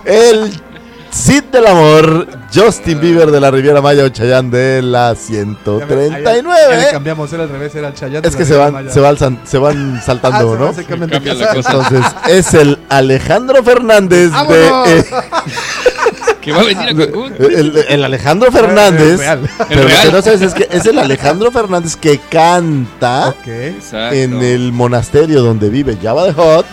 El Cid del Amor, Justin Bieber de la Riviera Maya o Chayán de la Ya le 139. cambiamos, era al revés, era el Chayanne. Es que se van, se van, sal- se van saltando, Ah, se ¿no? van, se cambian de cosa. Entonces, es el Alejandro Fernández ¡Vámonos! de. eh, Que va a venir a Cancún. el, el Alejandro Fernández. real. Pero lo real. que no sabes es que es el Alejandro Fernández que canta en el monasterio donde vive Java de Hot.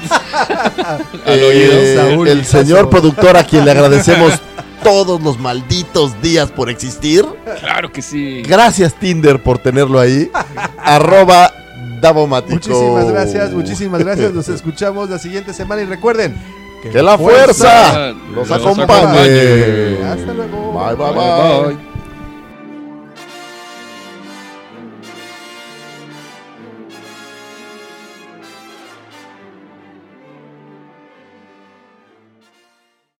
Al oído. Saúl el señor productor a quien le agradecemos *laughs* todos los malditos días por existir. Claro que sí. Gracias, Tinder, por tenerlo ahí. *laughs* Arroba Davomático. Muchísimas gracias, muchísimas gracias. Nos escuchamos la siguiente semana y recuerden Que la fuerza Los los acompañe. acompañe. Hasta luego. Bye, bye, bye. Bye.